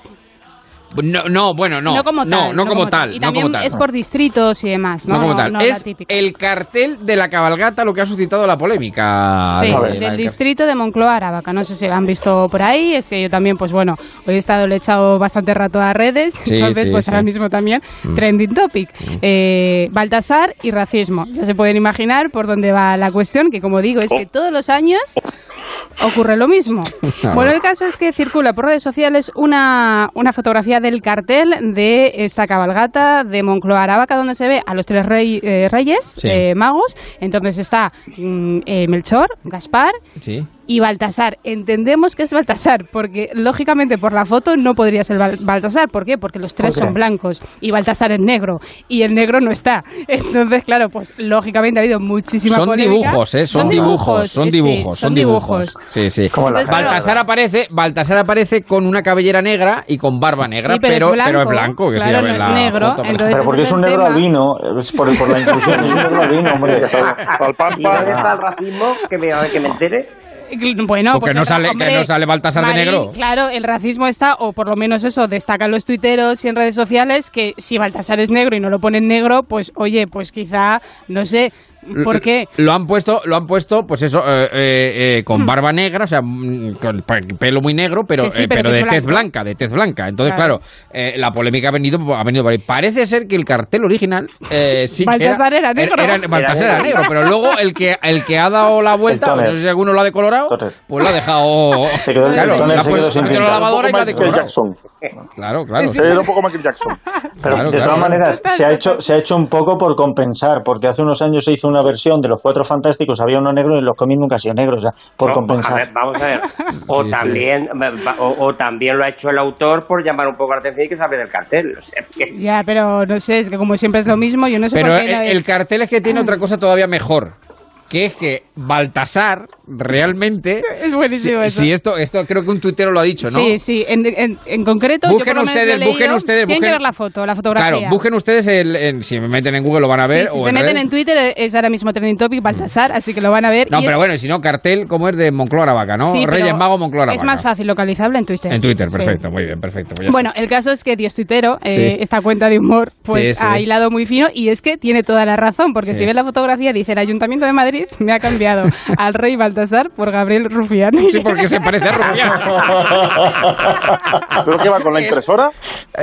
No, no, bueno, no. No como tal. No, como tal. Y no también como tal. es por distritos y demás, ¿no? No como tal. es el cartel de la cabalgata lo que ha suscitado la polémica. Sí, de- del distrito de Moncloa Aravaca. No sé si lo han visto por ahí. Es que yo también, pues bueno, hoy he estado le he echado bastante rato a redes. Sí, entonces, sí, pues sí. ahora mismo también, Mm. trending topic. Eh, Baltasar y racismo. Ya se pueden imaginar por dónde va la cuestión, que como digo, es que todos los años ocurre lo mismo. Bueno, el caso es que circula por redes sociales una, una fotografía del cartel de esta cabalgata de Moncloa Aravaca, donde se ve a los tres rey- eh, reyes Sí. eh, magos. Entonces está mm, eh, Melchor, Gaspar Sí. Y Baltasar. Entendemos que es Baltasar, porque lógicamente por la foto no podría ser Bal- Baltasar. ¿Por qué? Porque los tres son blancos y Baltasar es negro y el negro no está. Entonces, claro, pues lógicamente ha habido muchísima Son polémica. dibujos, ¿eh? Son, dibujos, son sí, dibujos, son son dibujos. Sí, sí. Entonces, claro, Baltasar aparece, Baltasar aparece con una cabellera negra y con barba negra, Sí, pero es blanco. pero es blanco. que Claro, no es la negro, foto. entonces Pero porque es un negro tema. albino, es por, por la inclusión, es un negro albino, hombre. ¿Y dónde está el racismo? Que me, que me entere. Bueno, Porque pues no sale- que no sale Baltasar de negro. Claro, el racismo está, o por lo menos eso, destacan los tuiteros y en redes sociales que si Baltasar es negro y no lo ponen negro, pues oye, pues quizá, no sé, ¿por qué? Lo han puesto, lo han puesto, pues eso, eh, eh, eh, con barba negra, o sea, mm, con pelo muy negro, pero, sí, eh, pero de tez blanca, de tez blanca. Entonces, Claro. claro, eh, la polémica ha venido, ha venido por ahí. Parece ser que el cartel original eh, sí que Baltasar era negro. Baltasar era Era negro, negro. pero luego el que el que ha dado la vuelta, no sé si alguno lo ha decolorado, pues lo ha dejado. Se quedó- el claro, se quedó sin la lavadora y lo ha Michael decolorado. Jackson. Claro, claro. Era un poco Michael Jackson. Pero Claro, de claro. todas maneras, se ha, hecho, se ha hecho un poco por compensar, porque hace unos años se hizo una versión de los Cuatro Fantásticos, había uno negro y los cómics nunca han sido negros, o sea, por No, compensar. a ver, vamos a ver. O Sí, sí. también o, o también lo ha hecho el autor por llamar un poco la atención y que se hable del cartel. O sea, que- Ya, pero no sé, es que como siempre es lo mismo, yo no sé Pero por qué... el, el cartel es que tiene otra cosa todavía mejor. Que es que Baltasar realmente Es buenísimo si, eso. si esto, esto creo que un tuitero lo ha dicho, ¿no? Sí, sí, en, en- en concreto, yo Busquen menos ustedes, he busquen leído. ustedes, busquen- ver la foto, la fotografía. Claro, busquen ustedes el, en- si me meten en Google lo van a ver Sí, si o se en meten en Twitter es ahora mismo trending topic Baltasar, así que lo van a ver. No, y pero es- bueno, y si no, cartel, como es de Moncloa Vaca, ¿no? Sí, Reyes Mago Moncloa Es Vaca. más fácil localizable en Twitter. En Twitter, Sí. perfecto, muy bien, perfecto. pues Bueno, el caso es que Dios Tuitero, eh, esta cuenta de humor, pues ha hilado muy fino y es que tiene toda la razón, porque si ves la fotografía dice el Ayuntamiento de Madrid me ha cambiado al rey Baltasar por Gabriel Rufián. Sí, porque se parece a Rufián. ¿Pero qué va con la impresora?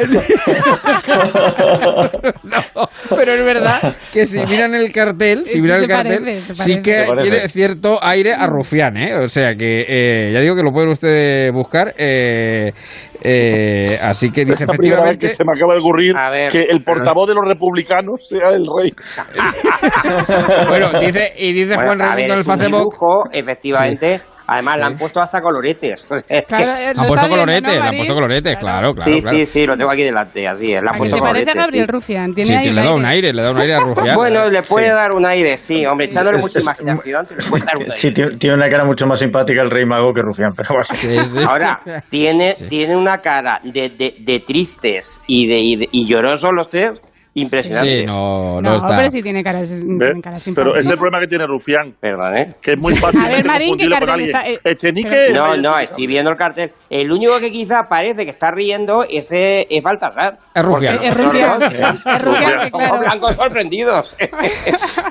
No, pero es verdad que si miran el cartel, si miran el cartel, parece, sí que tiene cierto aire a rufián, ¿eh? O sea que eh, ya digo que lo pueden ustedes buscar. eh, eh, así que dice Es la primera vez efectivamente. que se me acaba de ocurrir ver. que el portavoz de los republicanos sea el rey. Bueno, dice, y dice Bueno, Juan Raimundo en el Facebook. Efectivamente. Además, le han puesto hasta coloretes. Claro, eh, Han puesto coloretes, ¿no, le han puesto coloretes, claro, claro. sí, claro. sí, sí, lo tengo aquí delante, así es. Le han puesto se parece a coloretes, Gabriel sí. Rufián. Tiene Sí, ahí le da un aire. le da un aire a rufián. Bueno, le puede Sí. dar un aire, sí, hombre, echándole mucha imaginación, le puede dar un aire. Sí, tiene, tiene una cara mucho más simpática el rey mago que Rufián, pero bueno. Sí, sí. Ahora, tiene, tiene una cara de, de, de tristes y, de, y, de- y llorosos los tres impresionantes. Sí, no, no, No, está. pero sí tiene caras, caras Pero es el problema que tiene Rufián, Perdón, ¿eh? que es muy fácil A ver, Marín, ¿qué con alguien. está? Eh, Echenique... No, no, estoy viendo el cartel. El único que quizá parece que está riendo es, eh, es Baltasar. Es Rufián. Es Rufián. Es Rufián, Somos claro. blancos sorprendidos.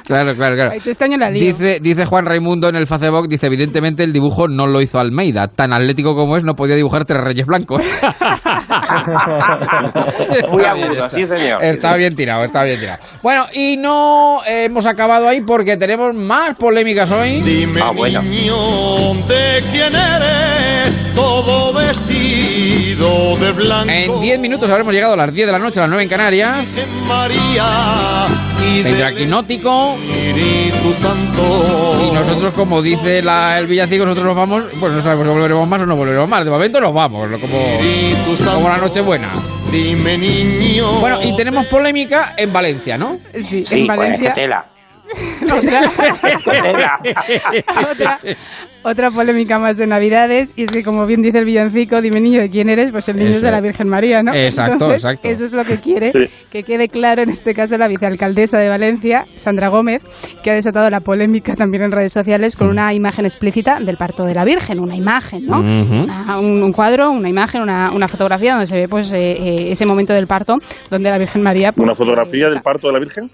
Claro, claro, claro. Este año la. Dice, dice Juan Raimundo en el Facebook, dice, evidentemente el dibujo no lo hizo Almeida. Tan atlético como es, no podía dibujar tres reyes blancos. Muy agudo, sí, señor. Está bien tirado, está bien tirado. Bueno, y no hemos acabado ahí porque tenemos más polémicas hoy. Dime, Ah, bueno. niño, ¿de quién eres? Todo vestido de blanco. En 10 minutos habremos llegado a las 10 de la noche, a las 9 en Canarias. Vendrá Quinótico. Y nosotros, como dice la- el villancico, nosotros nos vamos, pues no sabemos si volveremos más o no volveremos más. De momento nos vamos, como, como la Nochebuena. Dime, niño. Bueno, y tenemos polémica en Valencia, ¿no? Sí, Sí, en pues, Valencia. tela. Otra, Tela. otra, otra polémica más de Navidades, y es que, como bien dice el villancico, dime niño de quién eres, pues el niño Eso es de la. Virgen María, ¿no? Exacto, exacto. Eso es lo que quiere Sí. que quede claro en este caso la vicealcaldesa de Valencia, Sandra Gómez, que ha desatado la polémica también en redes sociales con una imagen explícita del parto de la Virgen, una imagen, ¿no? Una- un, un cuadro, una imagen, una, una fotografía donde se ve pues eh, eh, ese momento del parto donde la Virgen María... pues, ¿Una fotografía eh, del parto de la Virgen?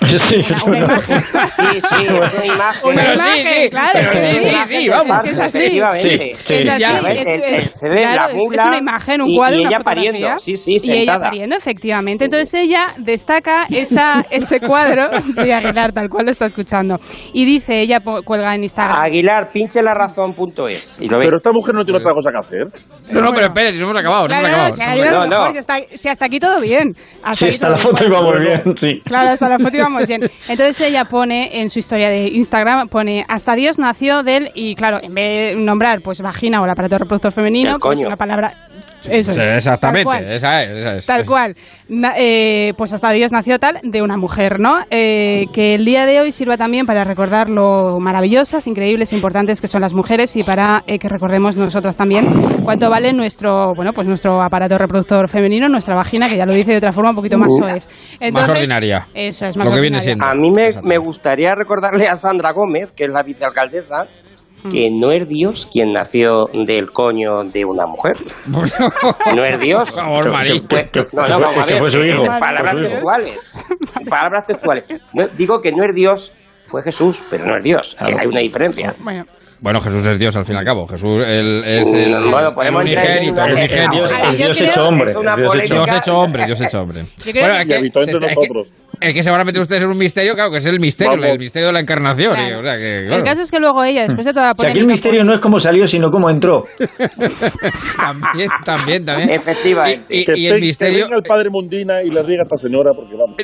Sí, una, una imagen. Sí, sí, es una imagen. Una Pero sí, imagen, sí, claro, pero sí, sí, sí, vamos. Es que es así. Efectivamente. Sí, Es así, ver, es- el- es- el- se ve claro, la es- mula es una imagen, un y- cuadro, y ella pariendo, sí, sí, Y ella sentada. pariendo, efectivamente. Entonces ella destaca esa, ese cuadro, sí, Aguilar, tal cual lo está escuchando. Y dice, ella cuelga en Instagram. Aguilar, pinche la razón.es. Y lo ve. Pero esta mujer no tiene otra cosa que hacer. No, no, pero espere, si no hemos acabado, no Claro, hemos acabado. si, No, no. si hasta, si hasta aquí todo bien. Hasta Sí, hasta la foto íbamos bien, sí. Claro, hasta la foto íbamos bien. Entonces ella pone en su historia de Instagram, pone hasta Dios nació del, y claro, en vez de nombrar pues vagina o el aparato reproductor femenino, pues una palabra... Eso Sí, es. exactamente, Tal cual. esa es, esa es. Tal cual. Na- eh, pues hasta Dios nació tal de una mujer, ¿no? Eh, que el día de hoy sirva también para recordar lo maravillosas, increíbles e importantes que son las mujeres y para eh, que recordemos nosotras también cuánto vale nuestro, bueno, pues nuestro aparato reproductor femenino, nuestra vagina, que ya lo dice de otra forma un poquito más Uh. soez. más ordinaria. Eso es más Lo que viene ordinaria. siendo. A mí me, me gustaría recordarle a Sandra Gómez, que es la vicealcaldesa, que no es Dios quien nació del coño de una mujer. No es Dios. Por favor, No, no, fue- vamos a que ver. fue su hijo. Palabras textuales. Palabras textuales. No, digo que no es Dios, fue Jesús, pero no es Dios. que hay una diferencia. Bueno, Bueno, Jesús es Dios al fin y al cabo. Jesús el- es el, bueno, podemos el entrar en unigénito, el unigénito. Dios, Dios hecho hombre. Es Dios hecho polémica. hombre, Dios hecho hombre. Yo creo que- entre es que- nosotros. Es que se van a meter ustedes en un misterio, claro, que es el misterio, Vamos. el misterio de la encarnación. Claro. y, o sea que, el caso es que luego ella, después de toda la O sea, aquí polémica... el misterio no es cómo salió, sino cómo entró. también, también, también. Efectivamente. Y, Que, y el que misterio... venga el padre Mundina y le riega a esta señora, porque vamos.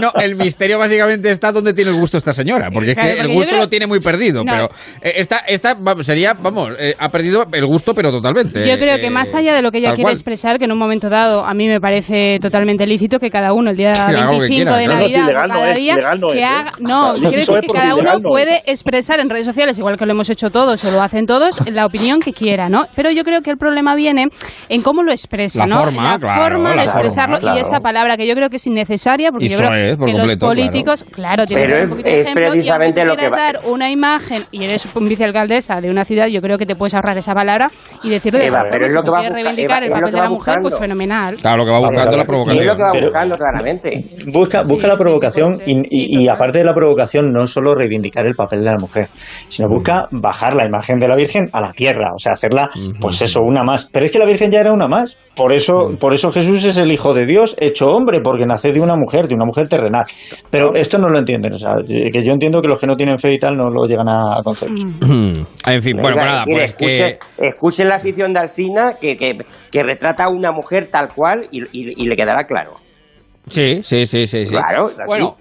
No, el misterio básicamente está donde tiene el gusto esta señora. Porque porque es Claro, que el porque gusto creo- lo tiene muy perdido, No. pero eh, esta, esta sería, vamos, eh, ha perdido el gusto, pero totalmente. Yo creo que eh, más allá de lo que ella quiere cual. expresar, que en un momento dado a mí me parece totalmente lícito que cada uno el día que 25 quiera, de claro. No, Navidad legal no cada es, día legal no que es, ¿eh? haga... No, yo yo quiero decir es que cada uno no es. puede expresar en redes sociales, igual que lo hemos hecho todos o lo hacen todos, la opinión que quiera, ¿no? Pero yo creo que el problema viene en cómo lo expresa, La ¿no? forma, la claro, forma de la expresarlo forma, claro. y esa palabra que yo creo que es innecesaria porque Y yo creo por que completo, los políticos, claro, tienen es- un poquito de es ejemplo y precisamente lo que quieras va- dar una imagen y eres un vicealcaldesa de una ciudad, yo creo que te puedes ahorrar esa palabra y decirlo de Eva, pero es lo que va quieres busca- reivindicar Eva, el es papel de la mujer, pues fenomenal. Claro, lo que va buscando a la es provocación. lo que va Pero- buscando claramente. Busca, busca la provocación y, Sí, y- aparte de la provocación no solo reivindicar el papel de la mujer, sino busca bajar la imagen de la Virgen a la tierra, o sea, hacerla, pues eso, una más. Pero es que la Virgen ya era una más. Por eso, por eso Jesús es el Hijo de Dios hecho hombre, porque nace de una mujer, de una mujer terrenal. Pero esto no lo entienden, o sea, que yo entiendo que los que no tienen fe y tal no lo llegan a concebir. en fin, bueno, Venga, pues nada, pues que... escuchen la afición de Alsina que, que, que retrata a una mujer tal cual y, y- y le quedará claro. Sí, sí, sí, sí. sí. Claro, es así. Bueno,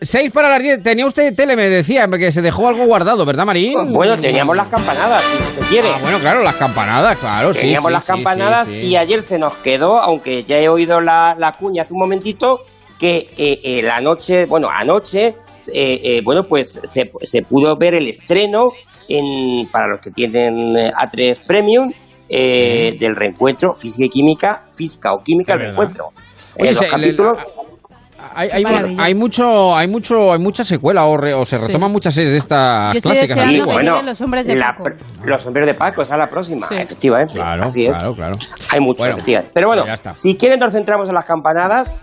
seis para las diez. Tenía usted tele, me decía, que se dejó algo guardado, ¿verdad, Marín? Bueno, teníamos las campanadas, si se quiere. Ah, bueno, claro, las campanadas, claro, sí. Teníamos sí, las sí, campanadas sí, sí. y ayer se nos quedó, aunque ya he oído la, la cuña hace un momentito, que eh, eh, la noche, bueno, anoche, eh, bueno, pues se, se pudo ver el estreno en, para los que tienen eh, A3 Premium del reencuentro Física y Química, Física o Química, el reencuentro. Oye, los se- le- capítulos, Hay, hay, hay mucho, hay mucho, hay mucha secuela o, re- o se Sí. retoman muchas series de estas Yo clásicas que bueno, los hombres de la Paco. pr- los hombres de Paco, esa es la próxima, Sí. efectivamente. Claro, así es. claro, claro. Hay mucho, Bueno, efectivamente. Pero bueno, si quieren nos centramos en las campanadas.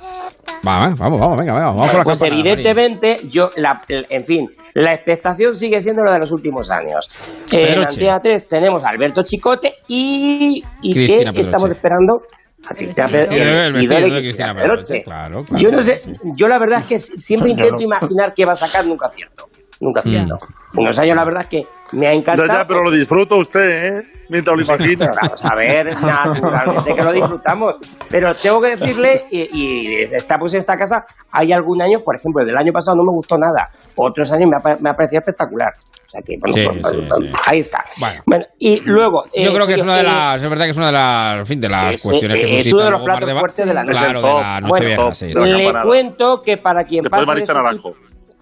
Va, va, vamos, vamos, venga, venga, vamos con las Pues campanadas, evidentemente, yo, la, en fin, la expectación sigue siendo la de los últimos años. En Pedroche. Antena 3 tenemos a Alberto Chicote y, y Cristina ¿qué Pedroche. estamos esperando? A Cristina Pedroche. claro, claro. Yo no sé, yo la verdad es que siempre Yo intento no. imaginar qué va a sacar, nunca acierto. Nunca Mm. acierto. Unos años la verdad es que me ha encantado. ya, pero lo disfruta usted, ¿eh? Mientras lo imagina. Vamos a ver, naturalmente que lo disfrutamos. Pero tengo que decirle, y, y estamos en esta casa, hay algún año, por ejemplo, del año pasado no me gustó nada. Otros años me ha, me ha parecido espectacular. O sea que, bueno, Sí, pues, sí, sí. ahí está. Bueno. y luego. Yo eh, creo que es señor, una de eh, las, es verdad que es una de las, en fin, de las Ese- cuestiones que es uno de los platos fuertes de la noche. Claro, de la Bueno, Nochevieja, sí, Le cuento que para quien Después de pase. Este tipo-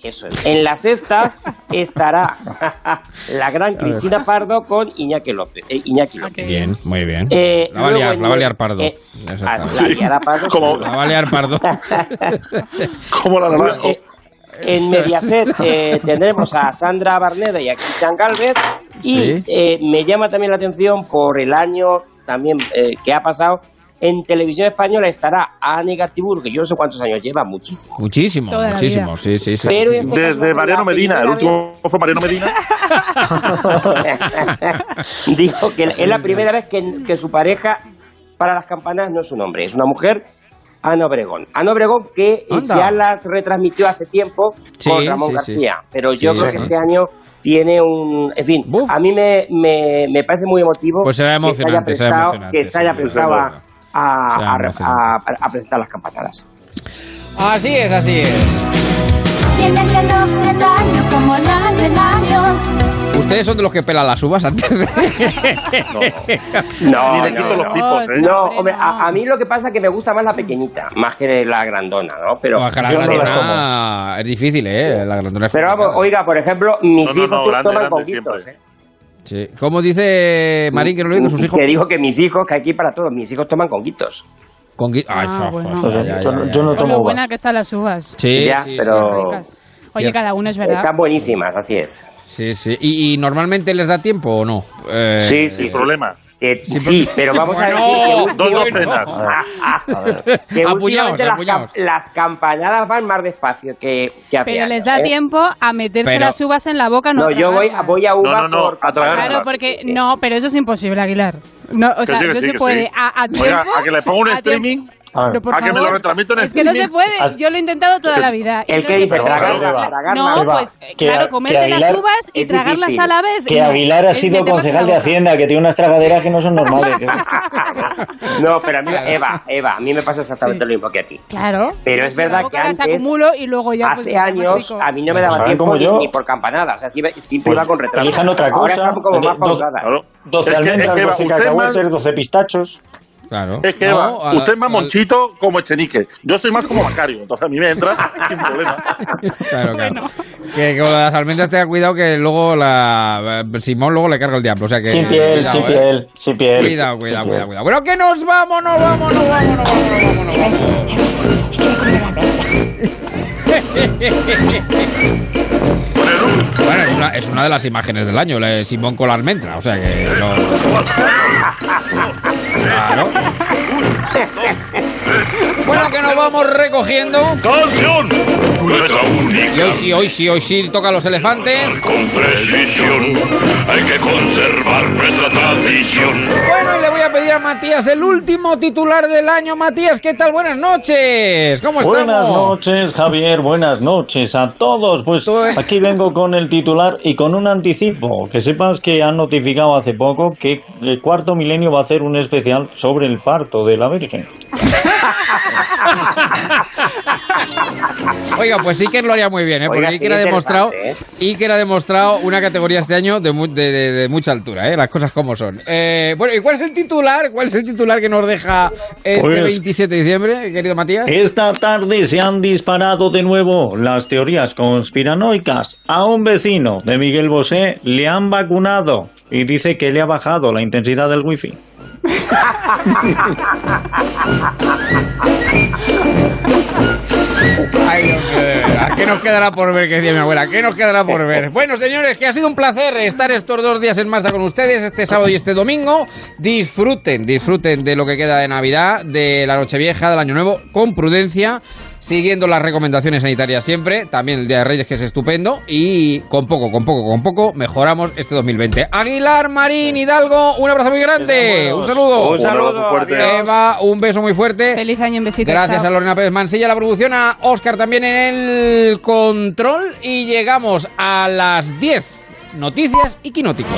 Eso es. En la sexta estará la gran Cristina Pardo con Iñaki López. eh, Iñaki López. Bien, muy bien. Eh, la va liar, en la va a liar Pardo. eh, la liará Pardo, Como- seguro. La va a liar Pardo. Como la naranjo. En Mediaset eh, tendremos a Sandra Barneda y a Cristian Galvez y Sí. eh, me llama también la atención por el año también eh, que ha pasado en televisión española estará Ani Gartibur, que yo no sé cuántos años lleva, muchísimo. Muchísimo, Toda muchísimo, sí, sí, sí. Pero este Desde Mariano Medina, el último fue Mariano Medina. Digo que es la primera vez que, que su pareja para las campanas no es un hombre, es una mujer. Ana Obregón. Ana Obregón que eh, Anda. ya las retransmitió hace tiempo Sí, con Ramón sí, sí. García, pero yo creo que este año tiene un... En fin, Buf. a mí me, me, me parece muy emotivo Pues será que se haya será prestado, que se haya prestado a, a- a presentar las campanadas. Así es, así es. Tiene el reloj de daño como el año en año. Ustedes son de los que pelan las uvas antes de... No, no, los pipos, ¿eh? No, hombre, a, a mí lo que pasa es que me gusta más la pequeñita, más que la grandona, ¿no? Pero, Baja la grandona es difícil, ¿eh? La grandona es Pero vamos, complicada. oiga, por ejemplo, mis No, no, hijos no, to- grande, toman siempre. ¿eh? Sí. ¿Cómo dice Marín que no lo digo? Sus hijos... Que digo que mis hijos, que aquí para todos, mis hijos toman conguitos. Con gui- Ay, Ah, fa, bueno. fa, Pues ya, yo ya, ya, yo no tomo lo buena que están las uvas. Sí, ya, sí, pero Ricas. Oye, Cierto. cada uno es verdad. están buenísimas, así es. Sí, sí. ¿Y, y normalmente les da tiempo o no? Eh, Sí, sí, Sin problema. Eh, Sí, sí, pero- vamos Bueno, a decir que, Dos docenas. Que últimamente las, cam- las campanadas van más despacio que, que hace Pero les años, da ¿eh? tiempo a meterse Pero- las uvas en la boca, no, No, yo voy, voy a uva No, no, no, por a. Claro, porque Sí, sí. no, pero eso es imposible, Aguilar. No, o Que sea, no sí, se puede. sí. A, a Oiga, tiempo- a que le ponga un a tiempo- streaming Pero por a que me lo favor, retransmito en Es que no se puede. Yo lo he intentado toda la vida. ¿El no qué se dice? Tragarla. No, pues que claro, comerte que las Aguilar- uvas y es tragarlas difícil. a la vez. Que no. Aguilar ha Es sido concejal de. Hacienda, que tiene unas tragaderas que no son normales. ¿eh? No, pero a mí, Eva, Eva, a mí me pasa exactamente lo mismo que a ti. Claro. Pero es verdad que antes, acumulo y luego ya pues, hace años, a mí no me Pues daba tiempo ni, por campanada. O sea, siempre, Pues iba con retraso. elijan otra Ahora cosa. están como más. Claro. 12 Es que- es almendras, que, Eva, 12 usted es más- cacahuetes, 12 pistachos. Claro. Es que No, Eva, a- usted es más a- monchito como Echenique. Yo soy más como Macario, entonces a mí me entra sin problema. Claro, claro. Que con las almendras tenga cuidado que luego la eh, Simón luego le carga el diablo. O sea que Sin piel, cuidado, sin eh. piel, sin piel. Cuidado, cuidado, cuidado, cuidado. Bueno, que nos vamos, nos vamos, nos vamos, nos vamos, nos vamos, nos vamos. Bueno, es una, es una de las imágenes del año, la de Simón con la almendra, o sea que... no- Claro. Bueno, que nos vamos recogiendo. ¡Canción! Nuestra única. Y hoy sí, hoy sí, hoy sí toca los elefantes. Con precisión. Hay que conservar nuestra tradición. Bueno, y le voy a pedir a Matías el último titular del año. Matías, ¿qué tal? Buenas noches. ¿Cómo estamos? Buenas noches, Javier. Buenas noches a todos. Pues aquí vengo con el titular y con un anticipo. Que sepas que han notificado hace poco que el cuarto milenio va a hacer un especial sobre el parto de la Virgen. Oiga, pues sí que lo haría muy bien, ¿eh? Oiga, Porque sí, Iker ha demostrado, interesante, Iker ha demostrado una categoría este año de, mu- de- de- de mucha altura, ¿eh? Las cosas como son. Eh, bueno, ¿y cuál es el titular? ¿Cuál es el titular que nos deja este Pues- 27 de diciembre, querido Matías? Esta tarde se han disparado de nuevo las teorías conspiranoicas. A un vecino de Miguel Bosé le han vacunado y dice que le ha bajado la intensidad del wifi. Ay, hombre, ¿a qué nos quedará por ver? Que decía mi abuela, ¿qué nos quedará por ver? Bueno, señores, que ha sido un placer estar estos dos días en marcha con ustedes, este sábado y este domingo. Disfruten, disfruten de lo que queda de Navidad, de la Nochevieja, del Año Nuevo, con prudencia, siguiendo las recomendaciones sanitarias siempre, también el Día de Reyes, que es estupendo, y con poco, con poco, con poco, mejoramos este 2020. Aguilar, Marín, Hidalgo, un abrazo muy grande, un saludo. Un saludo, fuerte. Eva, un beso muy fuerte. Feliz año, un besito. Gracias chao. a Lorena Pérez Mansilla, la producción, a Oscar también en el control y llegamos a las 10 noticias y quinótico.